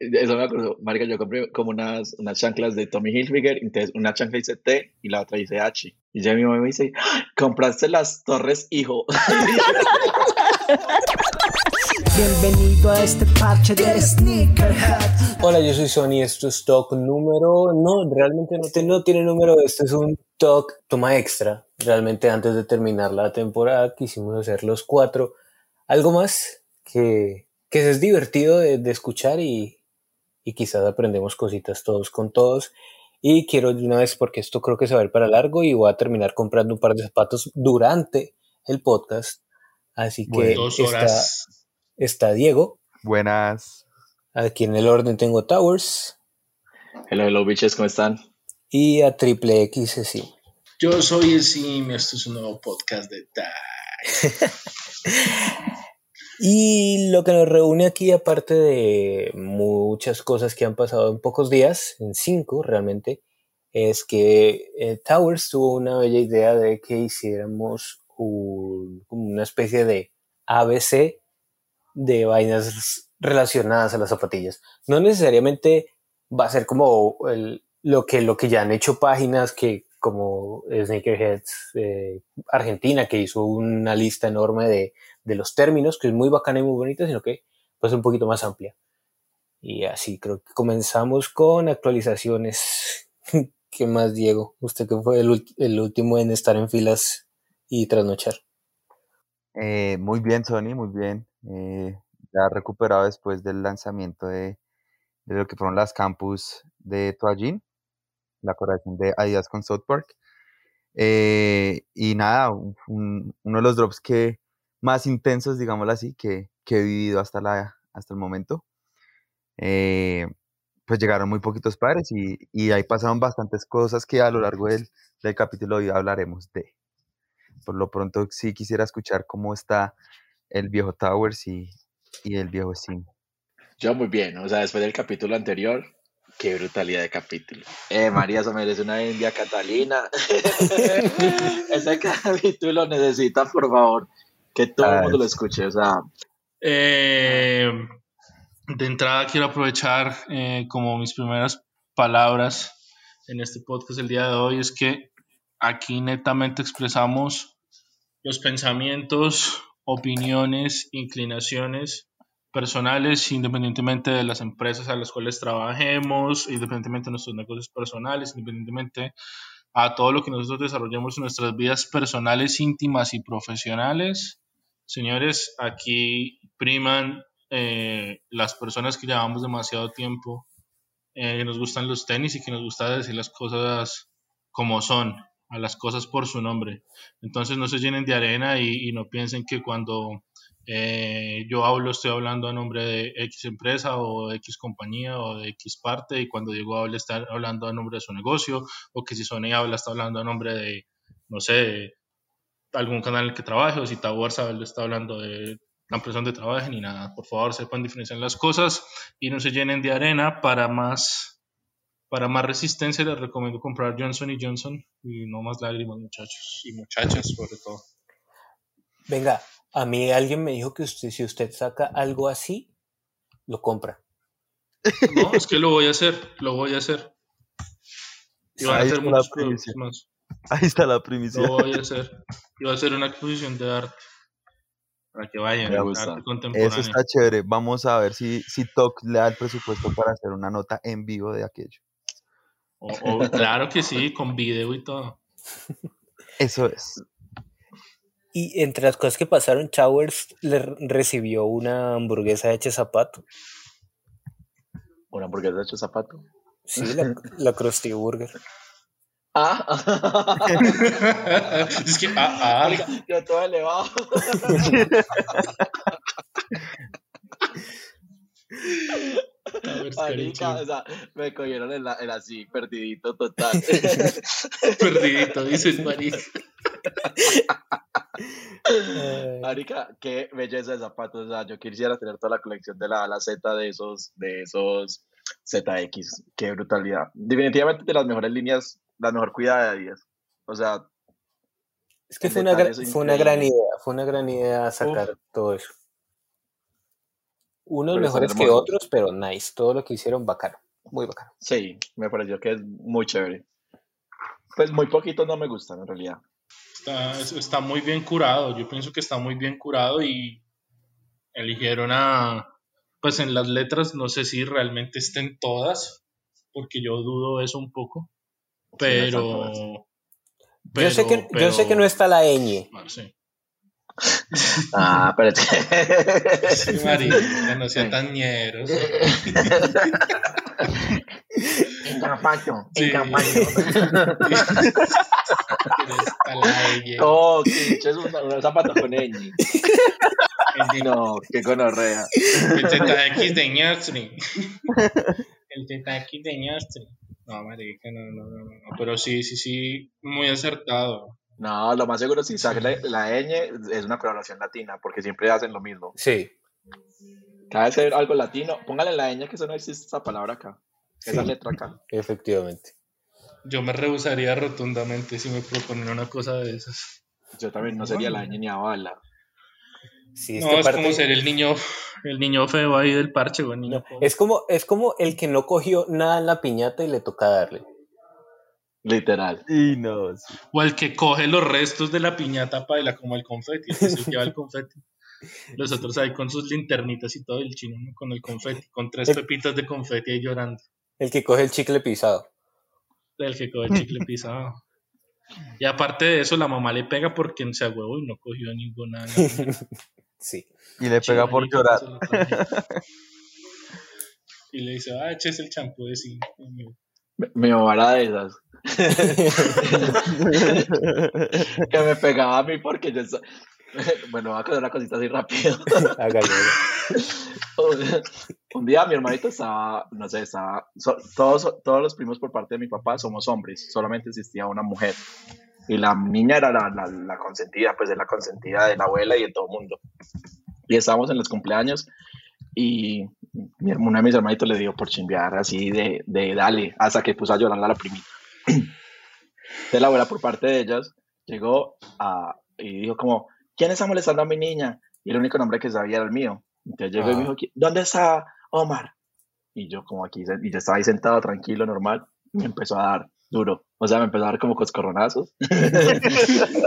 Eso me acuerdo, marica, yo compré como unas, unas chanclas de Tommy Hilfiger, entonces una chancla dice T y la otra dice H. Y ya mi mamá me dice, ¡Ah! compraste las torres, hijo. Bienvenido a este parche de Sneakerhead. Hola, yo soy Sony, esto es Talk número... No, realmente no, te- no tiene número, esto es un Talk toma extra. Realmente antes de terminar la temporada quisimos hacer los cuatro. Algo más que, que es divertido de, de escuchar y, y quizás aprendemos cositas todos con todos. Y quiero de una vez, porque esto creo que se va a ir para largo y voy a terminar comprando un par de zapatos durante el podcast. Así que dos está, horas. está Diego. Buenas. Aquí en el orden tengo Towers. Hello, hello, bitches, ¿cómo están? y a Triple X sí. Yo soy el Sim, esto es un nuevo podcast de Tai. Y lo que nos reúne aquí, aparte de muchas cosas que han pasado en pocos días, en cinco realmente, es que eh, Towers tuvo una bella idea de que hiciéramos una especie de ABC de vainas relacionadas a las zapatillas. No necesariamente va a ser como lo, que, lo que ya han hecho páginas que como Sneakerheads eh, Argentina, que hizo una lista enorme de, de los términos, que es muy bacana y muy bonita, sino que pues un poquito más amplia. Y así creo que comenzamos con actualizaciones. ¿Qué más, Diego? Usted que fue el, el último en estar en filas y trasnochar. Eh, muy bien, Sony, muy bien. Eh, ya recuperado después del lanzamiento de, de lo que fueron las campus de Toallín, la colaboración de Adidas con South Park. Eh, y nada, un- uno de los drops que más intensos, digámoslo así, que, que he vivido hasta, la, hasta el momento. Eh, pues llegaron muy poquitos pares y, y ahí pasaron bastantes cosas que a lo largo del, del capítulo de hoy hablaremos de. Por lo pronto sí quisiera escuchar cómo está el viejo Towers y, y el viejo Sim. Yo muy bien, o sea, después del capítulo anterior, qué brutalidad de capítulo. Eh, María, eso merece una India Catalina. Ese capítulo necesita, por favor, que todo el Ah, mundo lo escuche, o sea, Eh, de entrada quiero aprovechar eh, como mis primeras palabras en este podcast el día de hoy es que aquí netamente expresamos los pensamientos, opiniones, inclinaciones personales, independientemente de las empresas a las cuales trabajemos, independientemente de nuestros negocios personales, independientemente a todo lo que nosotros desarrollemos en nuestras vidas personales, íntimas y profesionales. Señores, aquí priman eh, las personas que llevamos demasiado tiempo, eh, que nos gustan los tenis y que nos gusta decir las cosas como son, a las cosas por su nombre. Entonces no se llenen de arena y, no piensen que cuando eh, yo hablo estoy hablando a nombre de X empresa o de X compañía o de X parte y cuando Diego habla está hablando a nombre de su negocio o que si Sony habla está hablando a nombre de, no sé, algún canal en el que trabaje o si Towers habla está hablando de la empresa donde trabaje ni nada. Por favor, sepan diferenciar las cosas y no se llenen de arena para más para más resistencia les recomiendo comprar Johnson y Johnson y no más lágrimas muchachos y muchachas sobre todo. Venga, a mí alguien me dijo que usted, si usted saca algo así, lo compra. No, es que lo voy a hacer, lo voy a hacer. Y van a hacer muchos más. Ahí está la primicia. Lo voy a hacer. Y va a ser una exposición de arte. Para que vayan, Me gusta. arte contemporáneo. Eso está chévere. Vamos a ver si, si TOC le da el presupuesto para hacer una nota en vivo de aquello. O- o- claro que sí, con video y todo. Eso es. Y entre las cosas que pasaron, Towers le re- recibió una hamburguesa hecha zapato. una hamburguesa hecho zapato. Sí, la, la Krusty Burger. Ah, es que, ah, ah, Marica, yo todo elevado. Marica, o Carichi. sea, me cogieron en, la, en así, perdidito total. Perdidito, dices, marica. Marica, qué belleza de zapatos. O sea, yo quisiera tener toda la colección de la A a la Z de esos, de esos ZX. Qué brutalidad. Definitivamente de las mejores líneas, la mejor cuidada de Adidas. O sea, es que fue una, gra- detalle es fue una gran idea, fue una gran idea sacar todo eso. Unos Pero mejores que otros, pero nice. Todo lo que hicieron bacano. Muy bacano. Sí, me pareció que es muy chévere. Pues muy poquitos no me gustan en realidad. Está, es- está muy bien curado. Yo pienso que está muy bien curado y eligieron a. Pues en las letras, no sé si realmente estén todas, porque yo dudo eso un poco. Están Pero. yo, sé que, yo sé que no pero- está la ñ. Ah, sí. Ah, espérate. Sí, marica, no sean tan ñeros. En campaño, Sí. en campaño. Pero está la ella. Oh, que es una zapata con ñ. No, qué gonorrea. El ZX de Ñastri. El ZX de Ñastri. No, marica, no, no, no, no. Pero sí, sí, sí, muy acertado. No, lo más seguro si saca la, la ñ es una colaboración latina, porque siempre hacen lo mismo. Sí. Cada vez que hay algo latino, póngale la ñ que eso no existe esa palabra acá. Esa Sí. letra acá. Efectivamente. Yo me rehusaría rotundamente si me proponen una cosa de esas. Yo también no sería la ñ ni a bala. Sí, es no, que es como ser el niño, el niño feo ahí del parche, güey. Niño no, es como, es como el que no cogió nada en la piñata y le toca darle. Literal. Y no, sí. O el que coge los restos de la piñata para bailar como el confeti, el que se lleva el confeti. Los otros ahí con sus linternitas y todo, el chino ¿no? con el confeti, con tres El- pepitas de confeti ahí llorando. El que coge el chicle pisado. El que coge el chicle pisado. Y aparte de eso, la mamá le pega porque se huevo y no cogió ninguna. Sí. Y le pega por llorar. Y le dice, ah, eches el champú de sí. Me, me de esas. que me pegaba a mí porque yo... so- Bueno, voy a contar una cosita así rápido. Un día mi hermanito estaba, no sé, estaba, so- todos, todos los primos por parte de mi papá somos hombres, solamente existía una mujer. Y la niña era la, la, la consentida, pues es la consentida de la abuela y de todo el mundo. Y estábamos en los cumpleaños y mi, uno de mis hermanitos le dio por chimbear así de, de dale, hasta que puso a llorar a la primita. Entonces la abuela por parte de ellas llegó a, y dijo como, ¿quién está molestando a mi niña? Y el único nombre que sabía era el mío. Entonces llegó y me Ah. dijo, "¿Qui- ¿dónde está Omar? Y yo como aquí, y yo estaba ahí sentado tranquilo, normal, y me empezó a dar duro. O sea, me empezó a dar como coscorronazos.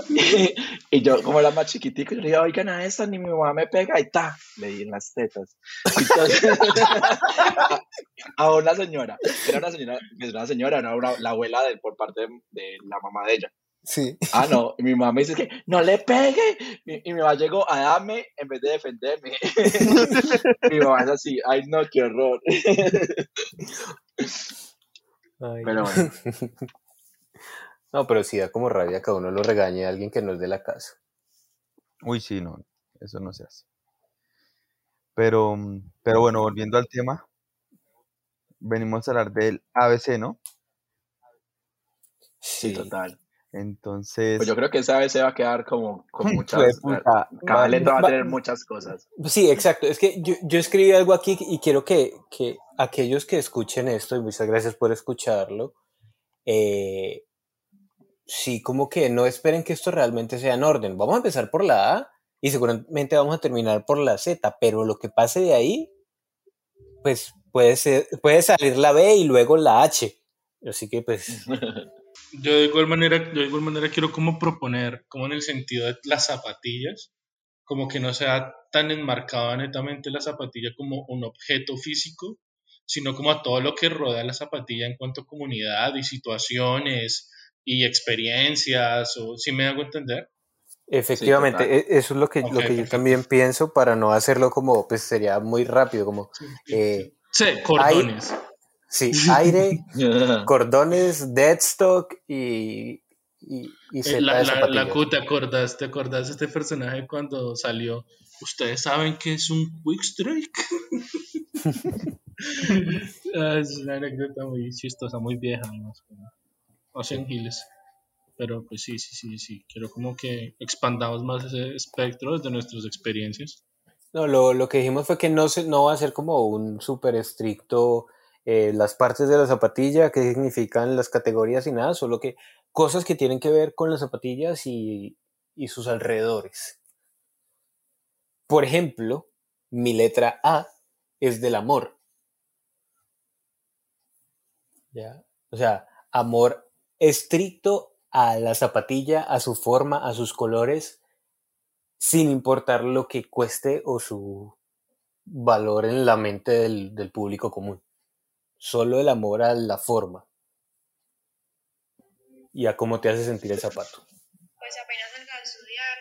y, y yo, como era más chiquitico, yo le dije, oigan a esta, ni mi mamá me pega, y ta, le di en las tetas. Entonces, a, a una señora, era una señora, era una señora, era una- la abuela de, por parte de, de la mamá de ella. Sí. Ah, no, y mi mamá me dice que no le pegue. Y, y mi mamá llegó a darme en vez de defenderme. mi mamá es así, ay no, qué horror. Ay, Pero bueno, No, pero sí da como rabia que uno lo regañe a alguien que no es de la casa. Uy, sí, no, eso no se hace. Pero, pero bueno, volviendo al tema, venimos a hablar del ABC, ¿no? sí, total. Entonces, Pues yo creo que esa vez se va a quedar como con muchas. puta, Cada va- letra va a tener muchas cosas. Sí, exacto. Es que yo, yo escribí algo aquí y quiero que, que aquellos que escuchen esto, y muchas gracias por escucharlo, eh, sí, como que no esperen que esto realmente sea en orden. Vamos a empezar por la A y seguramente vamos a terminar por la Z, pero lo que pase de ahí, pues puede, ser, puede salir la B y luego la H. Así que pues Yo de igual manera, yo de igual manera quiero como proponer, como en el sentido de las zapatillas, como que no sea tan enmarcada netamente la zapatilla como un objeto físico, sino como a todo lo que rodea la zapatilla en cuanto a comunidad y situaciones y experiencias, o si me hago entender. efectivamente, e- eso es lo que, lo que yo también pienso para no hacerlo como, pues sería muy rápido, como... eh, Sí, cordones. Sí, aire, cordones, deadstock y, y, y Eh, la, la, la Q, ¿te acordás, ¿te acordás de este personaje cuando salió? ¿Ustedes saben qué es un quick strike? Ah, es una anécdota muy chistosa, muy vieja, además. O sea, en Giles. Pero pues sí, sí, sí, sí. Quiero como que expandamos más ese espectro de nuestras experiencias. No, lo, lo que dijimos fue que no, se, no va a ser como un súper estricto eh, las partes de la zapatilla, qué significan las categorías y nada, solo que cosas que tienen que ver con las zapatillas y, y sus alrededores. Por ejemplo, mi letra A es del amor. ¿Ya? O sea, amor estricto a la zapatilla, a su forma, a sus colores, sin importar lo que cueste o su valor en la mente del, del público común. Solo el amor a la forma y a cómo te hace sentir el zapato. Pues apenas salga de estudiar,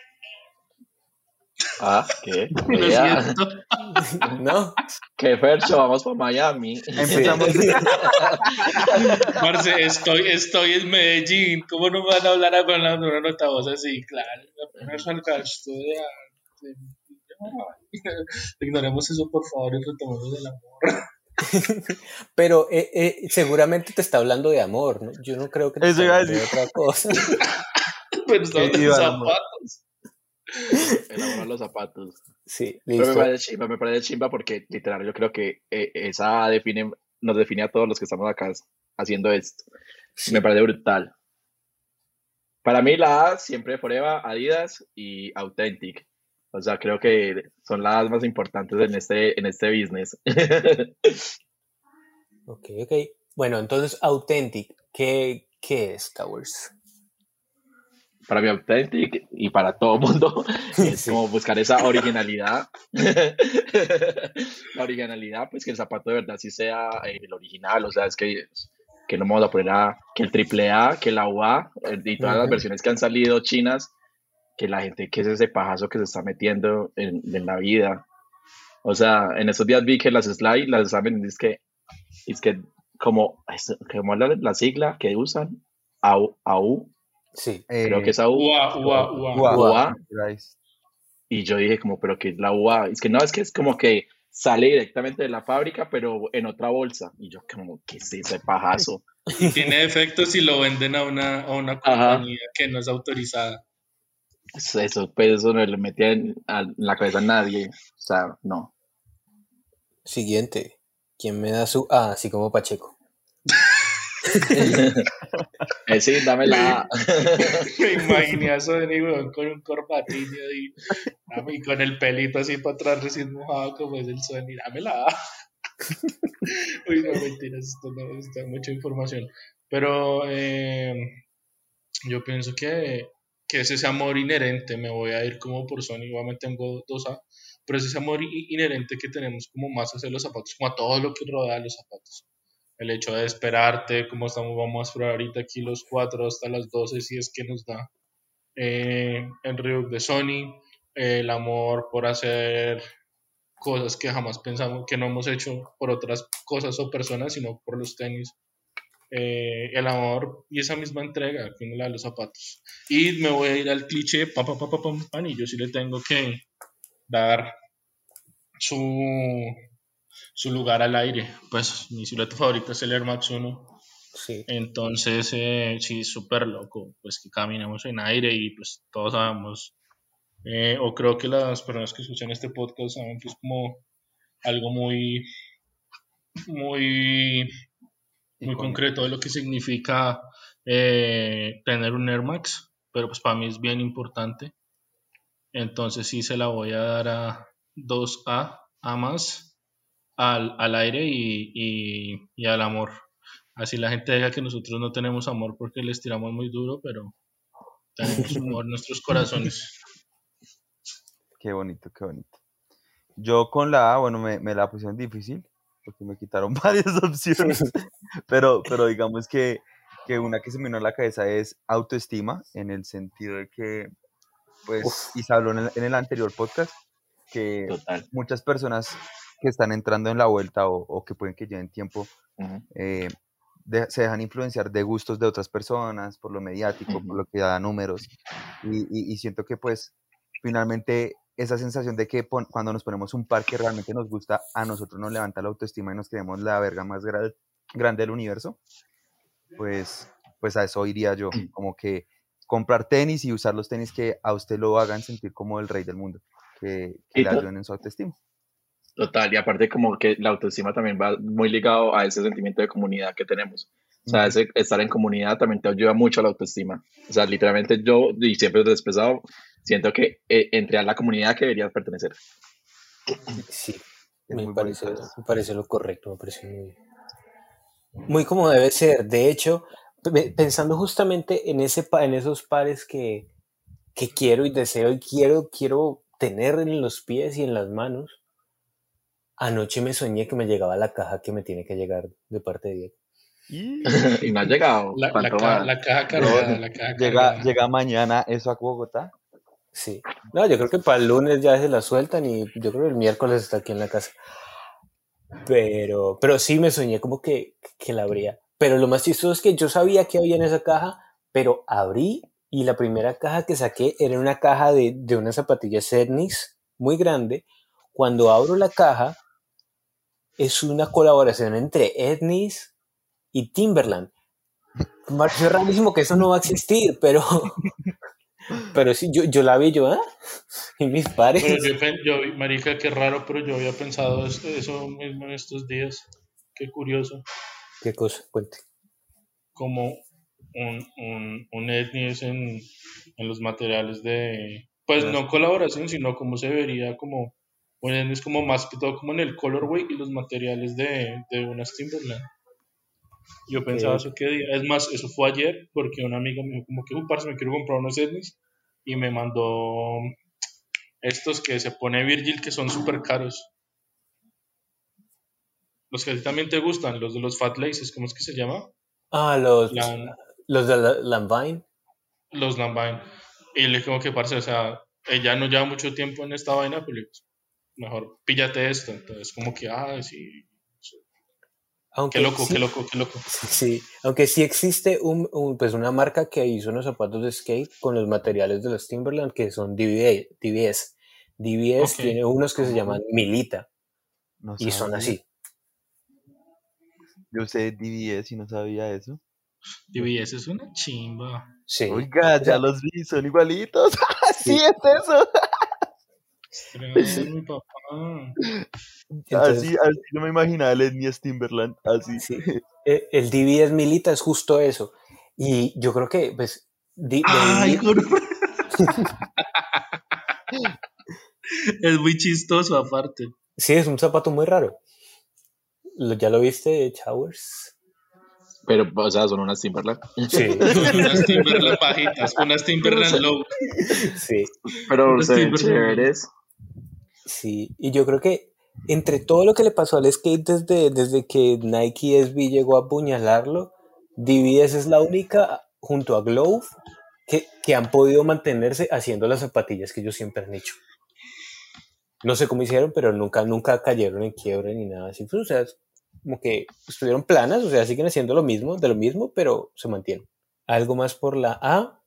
Ah, ¿qué? Vea, siento. ¿No? qué fercho, vamos para Miami. Empezamos, Parce, estoy, estoy en Medellín. ¿Cómo no me van a hablar a- con una nota voz así? Claro, apenas salga de estudiar. Ignoremos eso, por favor, y retomemos el amor. Pero eh, eh, seguramente te está hablando de amor, ¿no? Yo no creo que te Eso esté iba a hablando de decir. otra cosa. Pero en iba al amor. zapatos. El amor a los zapatos. Sí, Pero me listo. parece chimba, me parece chimba porque literal yo creo que eh, esa define, nos define a todos los que estamos acá haciendo esto. Me parece brutal. Para mí la A siempre Forever, Adidas y Authentic. O sea, creo que son las más importantes en este, en este business. Ok, ok. Bueno, entonces, Authentic, ¿qué, qué es Towers? para mí Authentic y para todo el mundo es Sí. como buscar esa originalidad. la originalidad, pues que el zapato de verdad sí sea eh, el original, o sea, es que, que no vamos a poner a, que el triple A, que la UA eh, y todas las versiones que han salido chinas, que la gente, que es ese pajazo que se está metiendo en, en la vida. O sea, en estos días vi que las slide, las examen, es que, es que como, es- como la, la sigla que usan, AU, AU Sí. creo eh, que es AU. Ua, ua, ua. UA, UA. Y yo dije como, pero que es la UA. Es que no, es que es como que sale directamente de la fábrica, pero en otra bolsa. Y yo como, ¿qué es ese pajazo? Y tiene efectos si lo venden a una, a una Ajá. compañía que no es autorizada. Eso, pues eso no le metía en, a- en la cabeza a nadie. O sea, no. Siguiente. ¿Quién me da su A? Así como Pacheco. Eh, sí, dame la A. Me imaginé a Sony, weón, con un corbatín y, y con el pelito así para atrás recién mojado como es el Sony. Dámela. Uy, no, mentiras, esto no está mucha información. Pero eh, yo pienso que, que es ese amor inherente. Me voy a ir como por Sony, igualmente tengo dos A, pero es ese amor inherente que tenemos como más hacia los zapatos, como a todo lo que rodea los zapatos. El hecho de esperarte, como estamos, vamos a esperar ahorita aquí los cuatro hasta las 12, si es que nos da eh, el Ryuk de Sony, el amor por hacer cosas que jamás pensamos que no hemos hecho por otras cosas o personas, sino por los tenis. Eh, el amor y esa misma entrega que uno le da a los zapatos. Y me voy a ir al cliché, pam, pam, pam, pam, pam, y yo sí le tengo que dar su, su lugar al aire. Pues mi silueta favorita es el Air Max 1. Sí. Entonces, eh, sí, súper loco, pues que caminemos en aire y pues todos sabemos, eh, o creo que las personas que escuchan este podcast saben que es como algo muy, muy, muy concreto de lo que significa eh, tener un Air Max, pero pues para mí es bien importante. Entonces sí se la voy a dar a 2A, A más, al, al aire y, y, y al amor. Así la gente diga que nosotros no tenemos amor porque les tiramos muy duro, pero tenemos amor en nuestros corazones. Qué bonito, qué bonito. Yo con la A, bueno, me, me la pusieron difícil porque me quitaron varias opciones, pero, pero digamos que, que una que se me vino a la cabeza es autoestima, en el sentido de que, pues, Uf. y se habló en el, en el anterior podcast, que Total. muchas personas que están entrando en la vuelta o, o que pueden que lleven tiempo, Ujú. eh, de- se dejan influenciar de gustos de otras personas, por lo mediático, por Ujú. lo que da números. Y, y- y siento que pues finalmente esa sensación de que cuando nos ponemos un par que realmente nos gusta, a nosotros nos levanta la autoestima y nos creemos la verga más gra- grande del universo, pues, pues a eso iría yo, como que comprar tenis y usar los tenis que a usted lo hagan sentir como el rey del mundo, que, que le ayuden en su autoestima. Total, y aparte como que la autoestima también va muy ligado a ese sentimiento de comunidad que tenemos. O sea, ese estar en comunidad también te ayuda mucho a la autoestima. O sea, literalmente yo, y siempre lo he expresado, siento que eh, entré a la comunidad que deberías pertenecer. Sí. Me parece, me parece lo correcto, me parece muy, muy como debe ser. De hecho, pe- pensando justamente en, ese, en esos pares que, que quiero y deseo y quiero, quiero tener en los pies y en las manos, anoche me soñé que me llegaba la caja que me tiene que llegar de parte de Diego. Y y no ha llegado. La, la, ¿Cuánto ca- la caja cargada, la caja llega, cargada. llega mañana eso a Bogotá. Sí. No, yo creo que para el lunes ya se la sueltan y yo creo que el miércoles está aquí en la casa. Pero, pero sí me soñé como que, que la abría. Pero lo más chistoso es que yo sabía que había en esa caja, pero abrí y la primera caja que saqué era una caja de, de unas zapatillas Etnis muy grande. Cuando abro la caja, es una colaboración entre Etnis y Timberland. Pareció rarísimo que eso no va a existir, pero, pero sí, yo, yo la vi yo, ¿ah? Y mis pares. Pero yo, marica, qué raro, pero yo había pensado es- eso mismo en estos días. Qué curioso. ¿Qué cosa? Cuente. Como un, un, un etnies en, en los materiales de, pues no colaboración, sino como se vería como un etnies como más que todo como en el colorway y los materiales de, de unas Timberland. Yo pensaba eso que día. Es más, eso fue ayer porque una amiga me dijo como que, parce, me quiero comprar unos etnies y me mandó estos que se pone Virgil que son súper caros. Los que a ti también te gustan, los de los Fat Laces, ¿cómo es que se llama? Ah, los, los de la, Lambine. los Lambine. Y le digo que, parce, o sea, ella no lleva mucho tiempo en esta vaina, pero le digo, mejor píllate esto. Entonces, como que, ah, sí, Aunque qué loco, sí, qué loco, qué loco. Sí, aunque sí existe un, un- pues una marca que hizo unos zapatos de skate con los materiales de los Timberland que son DBA, DBS. DBS tiene unos que se llaman Milita No y son así. Yo sé DBS y no sabía eso. DBS es una chimba. Sí. Oiga, ya los vi, son igualitos. sí, es eso. Tremendo, mi papá. Entonces- así, así yo me imaginaba el Etnies Timberland, así. Sí. Eh, El DBS Milita es justo eso. Y yo creo que, pues, di- Ay, es muy chistoso aparte. sí, es un zapato muy raro. Lo- ¿Ya lo viste, Chowers? Pero, o sea, son unas Timberland. Sí, unas Timberland bajitas, unas Timberland low. sí. Pero se ven chéveres. Sí, y yo creo que entre todo lo que le pasó al skate desde, desde que Nike SB llegó a apuñalarlo, DBS es la única, junto a Glove, que, que han podido mantenerse haciendo las zapatillas que ellos siempre han hecho. No sé cómo hicieron, pero nunca, nunca cayeron en quiebre ni nada así. Pues, o sea, como que estuvieron planas, o sea, siguen haciendo lo mismo, de lo mismo, pero se mantienen. Algo más por la A.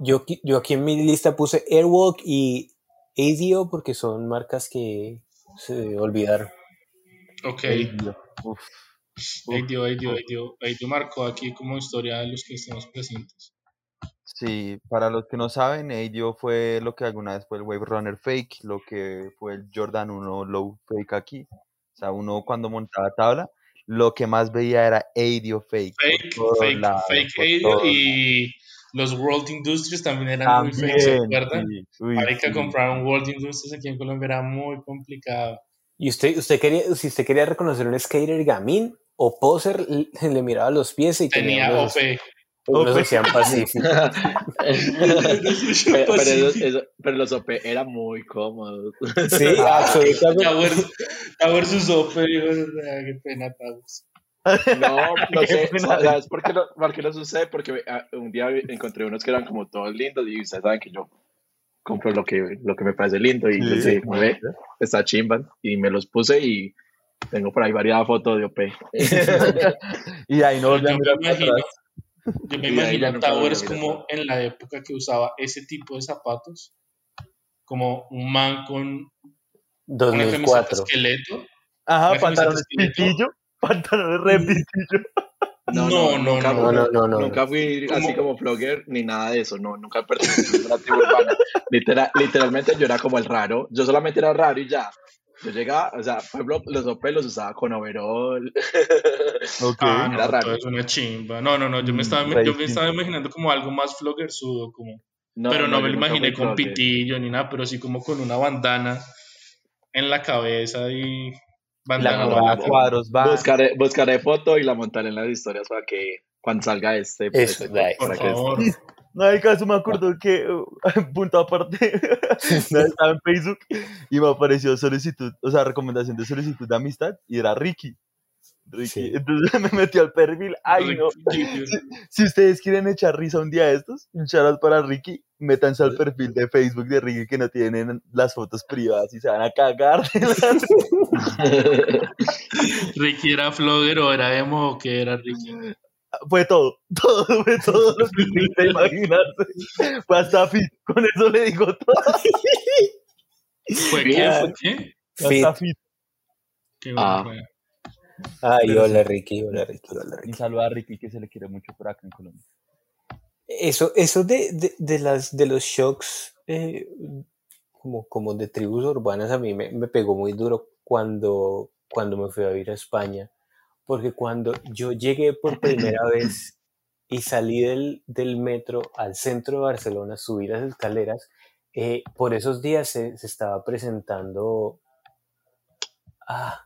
Yo, yo aquí en mi lista puse Airwalk y ADO porque son marcas que se olvidaron. Ok. Uf, Aidio, Aidio, Aidio. Aidio marcó aquí como historia de los que estamos presentes. Sí, para los que no saben, ADO fue lo que alguna vez fue el Wave Runner Fake, lo que fue el Jordan 1 Low Fake aquí. O sea, uno cuando montaba tabla, lo que más veía era ADO Fake. Fake, fake, lados, fake todos y los World Industries también eran muy También, fake, ¿se acuerdan? sí, uy, Marica, sí. comprar un World Industries aquí en Colombia era muy complicado. Y usted, usted quería, si usted quería reconocer un skater gamín o poser, le, le miraba los pies y Tenía unos, OP. unos hacían pacífico. pero, pero eso- eso- pero los OP eran muy cómodos. Sí, absolutamente. Towers, Towers OP, "Ah, qué pena, Towers. No, no sé. ¿sabes por qué, lo, por qué lo sucede? Porque ah, un día encontré unos que eran como todos lindos y ustedes saben que yo compro lo que, lo que me parece lindo y Sí, les dije, "Como ve, está chimban y me los puse y tengo por ahí varias fotos de OP. y ahí no volví a Yo me mirar para imagino, atrás. yo me imagino a Towers como en la época que usaba ese tipo de zapatos, como un man con una camiseta 2004. esqueleto. Ajá, pantalones pitillo, pantalones re pitillo. No, no, nunca, no, no, no, no. Nunca fui así Como- como vlogger ni nada de eso, no, nunca pertenecí a una tribu urbana. Literal- literalmente yo era como el raro, yo solamente era raro y ya. Yo llegaba, o sea, por ejemplo, los OP los usaba con overall. Ok. Ah, no, Era raro. es una chimba. No, no, no, yo me Mm, estaba, yo me estaba imaginando como algo más floggersudo, como, No, pero no, me lo imaginé con vlogger. pitillo ni nada, pero sí como con una bandana en la cabeza y La bandana no, corona no, a cuadros va. Buscaré, buscaré foto y la montaré en las historias para que cuando salga este. Eso, este, dai. Por para que- favor. No, hay caso me acuerdo que, uh, punto aparte, estaba en Facebook y me apareció solicitud, o sea, recomendación de solicitud de amistad y era Ricky. Ricky. Sí. Entonces me metió al perfil. Ay, no. Si ustedes quieren echar risa un día de estos, un shout para Ricky, métanse al perfil de Facebook de Ricky que no tienen las fotos privadas y se van a cagar. de Ricky era flogger o era emo o que era Ricky. Fue todo, todo, fue todo lo que pudiste imaginarse. Fue hasta fit, con eso le digo todo. ¿Fue qué? ¿Fue qué? Fit. Hasta fit. Qué bueno Ah. fue. Ay, Pero hola Ricky, hola Ricky, hola Y Ricky. saluda a Ricky que se le quiere mucho por acá en Colombia. Eso, eso de, de, de las, de los shocks eh, como, como de tribus urbanas a mí me, me pegó muy duro cuando, cuando me fui a vivir a España, porque cuando yo llegué por primera vez y salí del, del metro al centro de Barcelona, subí las escaleras, eh, por esos días se, se estaba presentando... Ah,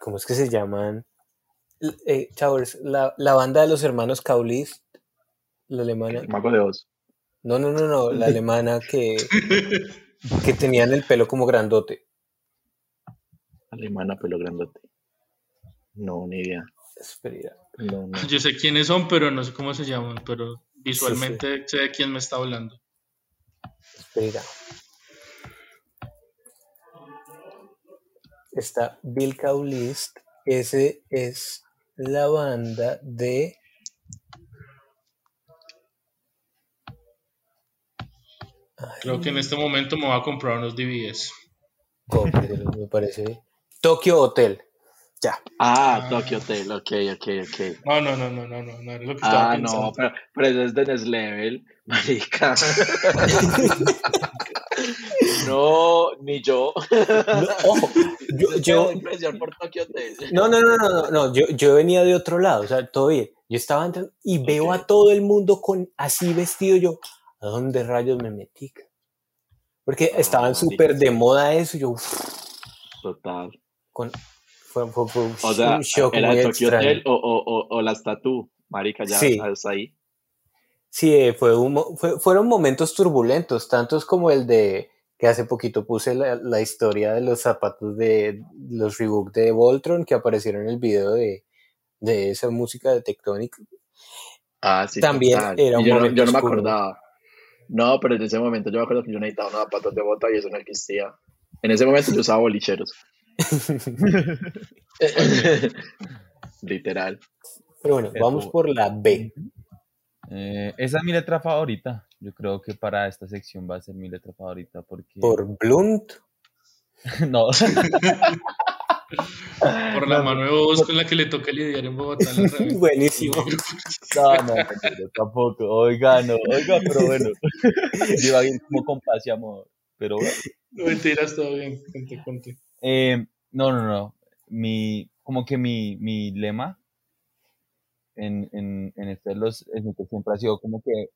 ¿cómo es que se llaman? Eh, la, la banda de los hermanos Kaulis, la alemana. Mago de Oz. No, no, no, no, la alemana que, que tenían el pelo como grandote. Alemana, pelo grandote. No, ni idea. Espera. No, no. Yo sé quiénes son, pero no sé cómo se llaman, pero visualmente sé de quién me está hablando. Espera. Está Bill Kaulist. Ese es la banda de. Creo que en este momento me voy a comprar unos DVDs. Me parece. Tokyo Hotel. Ya. Ah, Tokyo Hotel, ok, ok, ok. No, no, no, no, no, no, no era lo que estaba Ah, pensando. no, pero, pero eso es de Next Level, marica. no, ni yo. No, ojo, yo, Yo yo, tengo impresión por Tokyo Hotel. No, no, no, no, no, yo, yo venía de otro lado, o sea, todo bien. Yo estaba entrando y veo a todo el mundo con así vestido yo, ¿a dónde rayos me metí? Porque estaban marica. súper de moda eso, yo, uf, Total. con, fue, fue- fue un, O sea, un shock ¿era muy Tokyo extraño. Hotel o, o, o, o las Tattoo? Marica, ya Sí. ahí. Sí, eh, fue un fue- fueron momentos turbulentos, tantos como el de que hace poquito puse la, la historia de los zapatos de los Reebok de Voltron que aparecieron en el video de, de esa música de Tectonic. Ah, sí, También total. era un yo, no, momento yo no me oscuro. acordaba. No, pero en ese momento yo me acuerdo que yo necesitaba unos zapatos de bota y eso no existía. En ese momento yo usaba bolicheros. Literal. Pero bueno, vamos por la B. Eh, esa es mi letra favorita. Yo creo que para esta sección va a ser mi letra favorita porque... Por Blunt. no, Por la mano de voz con la que le toca lidiar en Bogotá. en. Buenísimo. no, no, no, no, tampoco. Oiga, no, oiga, pero bueno. Yo iba a ir como con paz y amor. Pero bueno. No mentiras, todo bien. Conte, conte. Eh, no, no, no. Mi, como que mi, mi lema en, en, en este los sneakers siempre ha sido como que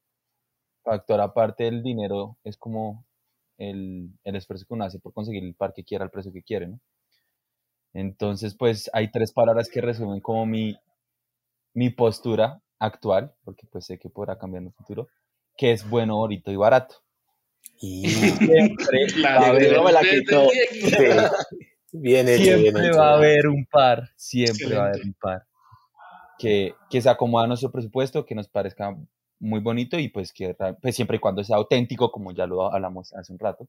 factor aparte del dinero es como el, el esfuerzo que uno hace por conseguir el par que quiera al precio que quiere, ¿no? Entonces, pues hay tres palabras que resumen como mi, mi postura actual, porque pues sé que podrá cambiar en el futuro, que es bueno, bonito y barato. Y Siempre La va a haber un par, siempre va a haber Excelente. un par que, que se acomoda a nuestro presupuesto, que nos parezca muy bonito y pues que pues siempre y cuando sea auténtico, como ya lo hablamos hace un rato,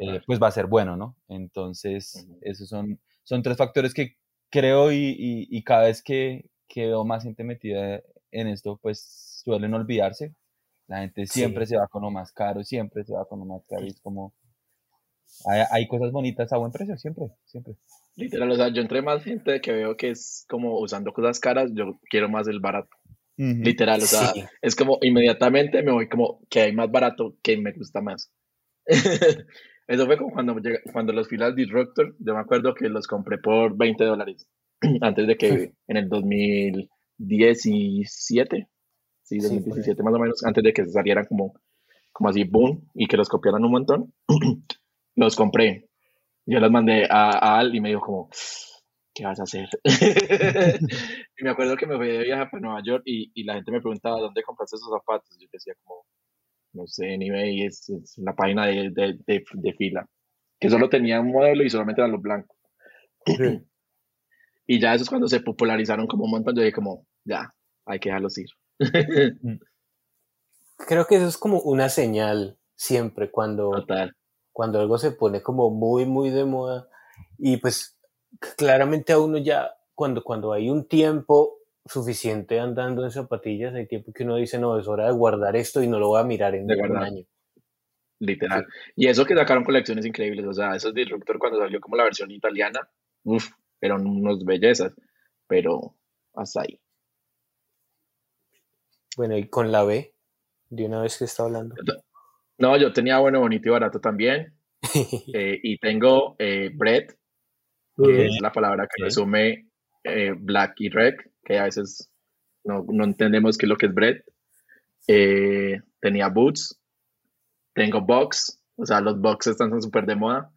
eh, pues va a ser bueno, ¿no? Entonces, Ujú. esos son, son tres factores que creo y, y- y cada vez que, que veo más gente metida en esto, pues suelen olvidarse. La gente siempre Sí. se va con lo más caro, siempre se va con lo más caro y es como... Hay, hay cosas bonitas a buen precio, siempre, siempre. Literal, o sea, yo entre más gente que veo que es como usando cosas caras, yo quiero más el barato. Literal, o sea, Sí. es como inmediatamente me voy como que hay más barato que me gusta más. Eso fue como cuando, llega- cuando los filas Disruptor, yo me acuerdo que los compré por 20 dólares antes de que en el 2017, sí, Sí, 2017 más o menos, antes de que salieran como, como así, boom, y que los copiaran un montón. los compré. Yo los mandé a, a Al y me dijo como, ¿qué vas a hacer? y me acuerdo que me fui de viaje para Nueva York y, y la gente me preguntaba, ¿dónde compraste esos zapatos? Yo decía como, no sé, en eBay es, es la página de, de, de, de fila, que solo tenía un modelo y solamente eran los blancos. y ya eso es cuando se popularizaron como un montón, yo dije como, ya, hay que dejarlos ir. Creo que eso es como una señal siempre cuando, Total. cuando algo se pone como muy, muy de moda. Y pues claramente a uno ya, cuando, cuando hay un tiempo suficiente andando en zapatillas, hay tiempo que uno dice, no, es hora de guardar esto y no lo voy a mirar en De un año. Literal. Y eso que sacaron colecciones increíbles, o sea, esos Disruptor cuando salió como la versión italiana, uff, eran unos bellezas, pero hasta ahí. Bueno, y con la B, de una vez que está hablando. No, yo tenía bueno, bonito y barato también, eh, y tengo eh, bread, que es la palabra que resume eh, black y red, que a veces no, no entendemos qué es lo que es bread. Eh, tenía boots, tengo box, o sea, los box están súper de moda.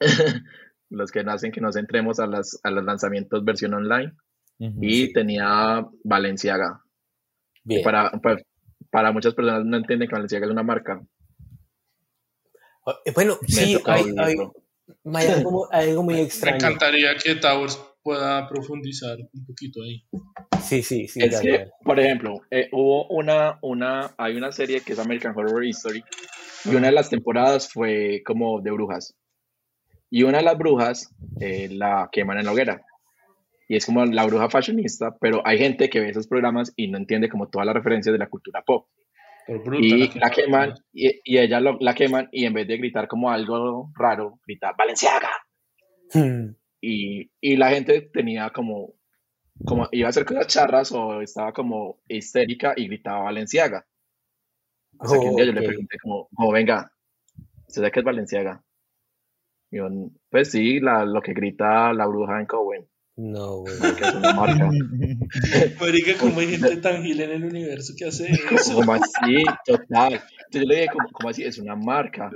los que hacen que nos entremos a, las, a los lanzamientos versión online. Ujú. Y tenía Valenciaga. Bien. Para, para, para muchas personas no entienden que Valenciaga es una marca. Eh, Bueno, Me sí, hay, hay. Hay algo, algo muy Me extraño. encantaría que Towers pueda profundizar un poquito ahí. Sí, sí, sí. Es que, por ejemplo, eh, hubo una, una, hay una serie que es American Horror History y una de las temporadas fue como de brujas. Y una de las brujas eh, la queman en la hoguera. Y es como la bruja fashionista, pero hay gente que ve esos programas y no entiende como todas las referencias de la cultura pop. Por bruta. Y la queman y, y ella lo- la queman y en vez de gritar como algo raro, grita Valenciaga. Hmm. y, y la gente tenía como, como iba a hacer cosas charras o estaba como histérica y gritaba Valenciaga. Hasta que un día yo le pregunté como, como venga, ¿usted sabe qué es Valenciaga? Y yo, pues sí, la, lo que grita la bruja en Cowen, No, güey. que es una marca. Marica, como hay gente tan gil en el universo que hace eso. Como así, total. Entonces yo le dije, como, como así? Es una marca.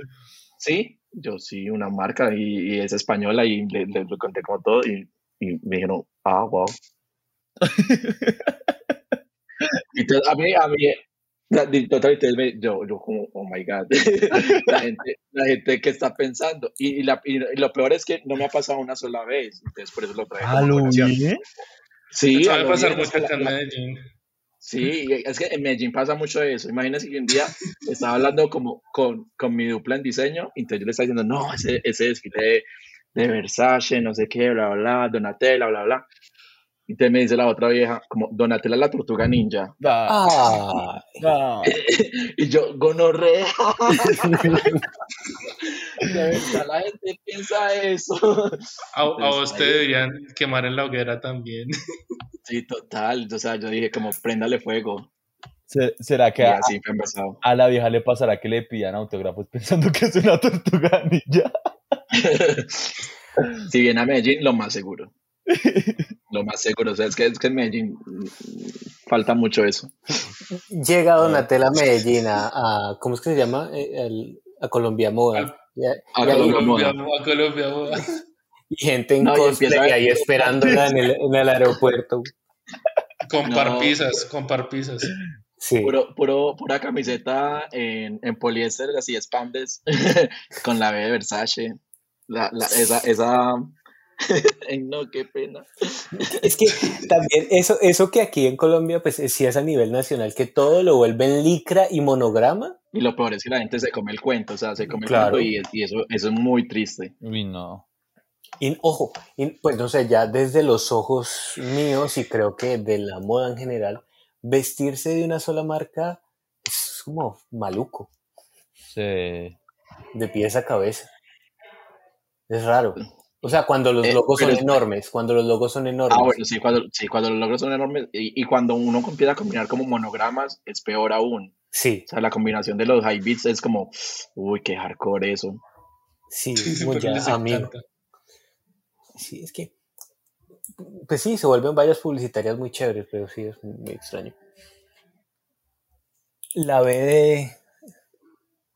¿Sí? Yo sí, una marca y, y es española y le, le- le conté como todo y, y me dijeron, ah, wow. y entonces, a mí, a mí, la- di- total, entonces me- yo, yo como, oh my God, la gente, la gente que está pensando. Y, y la- y lo peor es que no me ha pasado una sola vez, entonces por eso lo traje ¿A lo bien? Sí, a lo pasar bien, es mucho en la- la- Medellín. Sí, es que en Medellín pasa mucho eso. Imagínense que un día estaba hablando como con, con mi dupla en diseño, y entonces yo le estaba diciendo, no, ese, ese desfile de, de Versace, no sé qué, bla, bla, bla, Donatella, bla, bla. Y entonces me dice la otra vieja, como, Donatella la tortuga ninja. Ah, Ah, Y yo, gonorrea. De verdad, la gente piensa eso. A, a Entonces, vos te deberían quemar en la hoguera también. Sí, total. O sea, yo dije, como, préndale fuego. ¿se- ¿Será que a, a la vieja le pasará que le pidan autógrafos pensando que es una tortuga ninja? si viene a Medellín, lo más seguro. Lo más seguro. O sea, es que, es que en Medellín mm, falta mucho eso. llega Donatella a Medellín a, a- ¿cómo es que se llama? Eh, el- a Colombia Moda. Y, A y ahí- Colombia. Colombia, a Colombia, boda. y gente en No, y cosplay ahí esperándola en el, en el aeropuerto. Con No. parpisas, con parpisas. Sí. Puro, puro, pura camiseta en, en poliéster, así spandex, con la B de Versace. La, la, esa, esa. Ay, no, qué pena. Es que también eso, eso que aquí en Colombia, pues sí es a nivel nacional, que todo lo vuelven licra y monograma. Y lo peor es que la gente se come el cuento, o sea, se come Claro. el cuento y, y eso, eso es muy triste. Uy, no. Y ojo, y, pues no sé, ya desde los ojos míos y creo que de la moda en general, vestirse de una sola marca es como maluco, Sí. de pies a cabeza. Es raro. O sea, cuando los Eh, logos son es- enormes, cuando los logos son enormes. Ah, bueno, sí, cuando, sí, cuando los logros son enormes y, y cuando uno empieza a combinar como monogramas, es peor aún. Sí, O sea, la combinación de los high beats es como, uy, qué hardcore eso. sí, Sí, pero ya les amigo. encanta. Sí, es que. Pues sí, se vuelven vallas publicitarias muy chéveres, pero sí es muy extraño. La B de.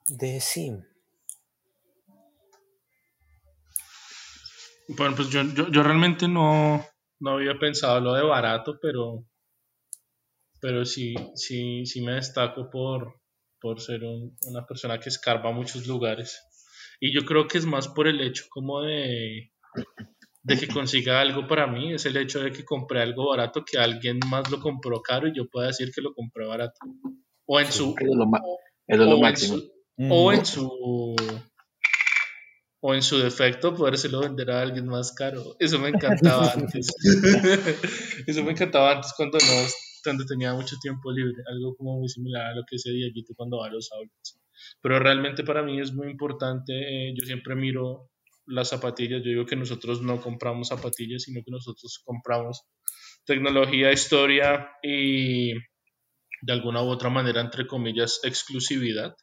de Sim. Bueno, pues yo, yo, yo realmente no, no había pensado lo de barato, pero, pero sí, sí, sí me destaco por, por ser un- una persona que escarba muchos lugares. Y yo creo que es más por el hecho como de, de que consiga algo para mí, es el hecho de que compré algo barato, que alguien más lo compró caro y yo pueda decir que lo compré barato. O en su... Eso es lo, ma- eso es lo o en máximo. su- o en su o en su defecto podérselo vender a alguien más caro. Eso me encantaba antes. Eso me encantaba antes cuando no cuando tenía mucho tiempo libre, algo como muy similar a lo que ese Dieguito cuando va a los outlets. Pero realmente para mí es muy importante, eh, yo siempre miro las zapatillas, yo digo que nosotros no compramos zapatillas, sino que nosotros compramos tecnología, historia y de alguna u otra manera, entre comillas, exclusividad.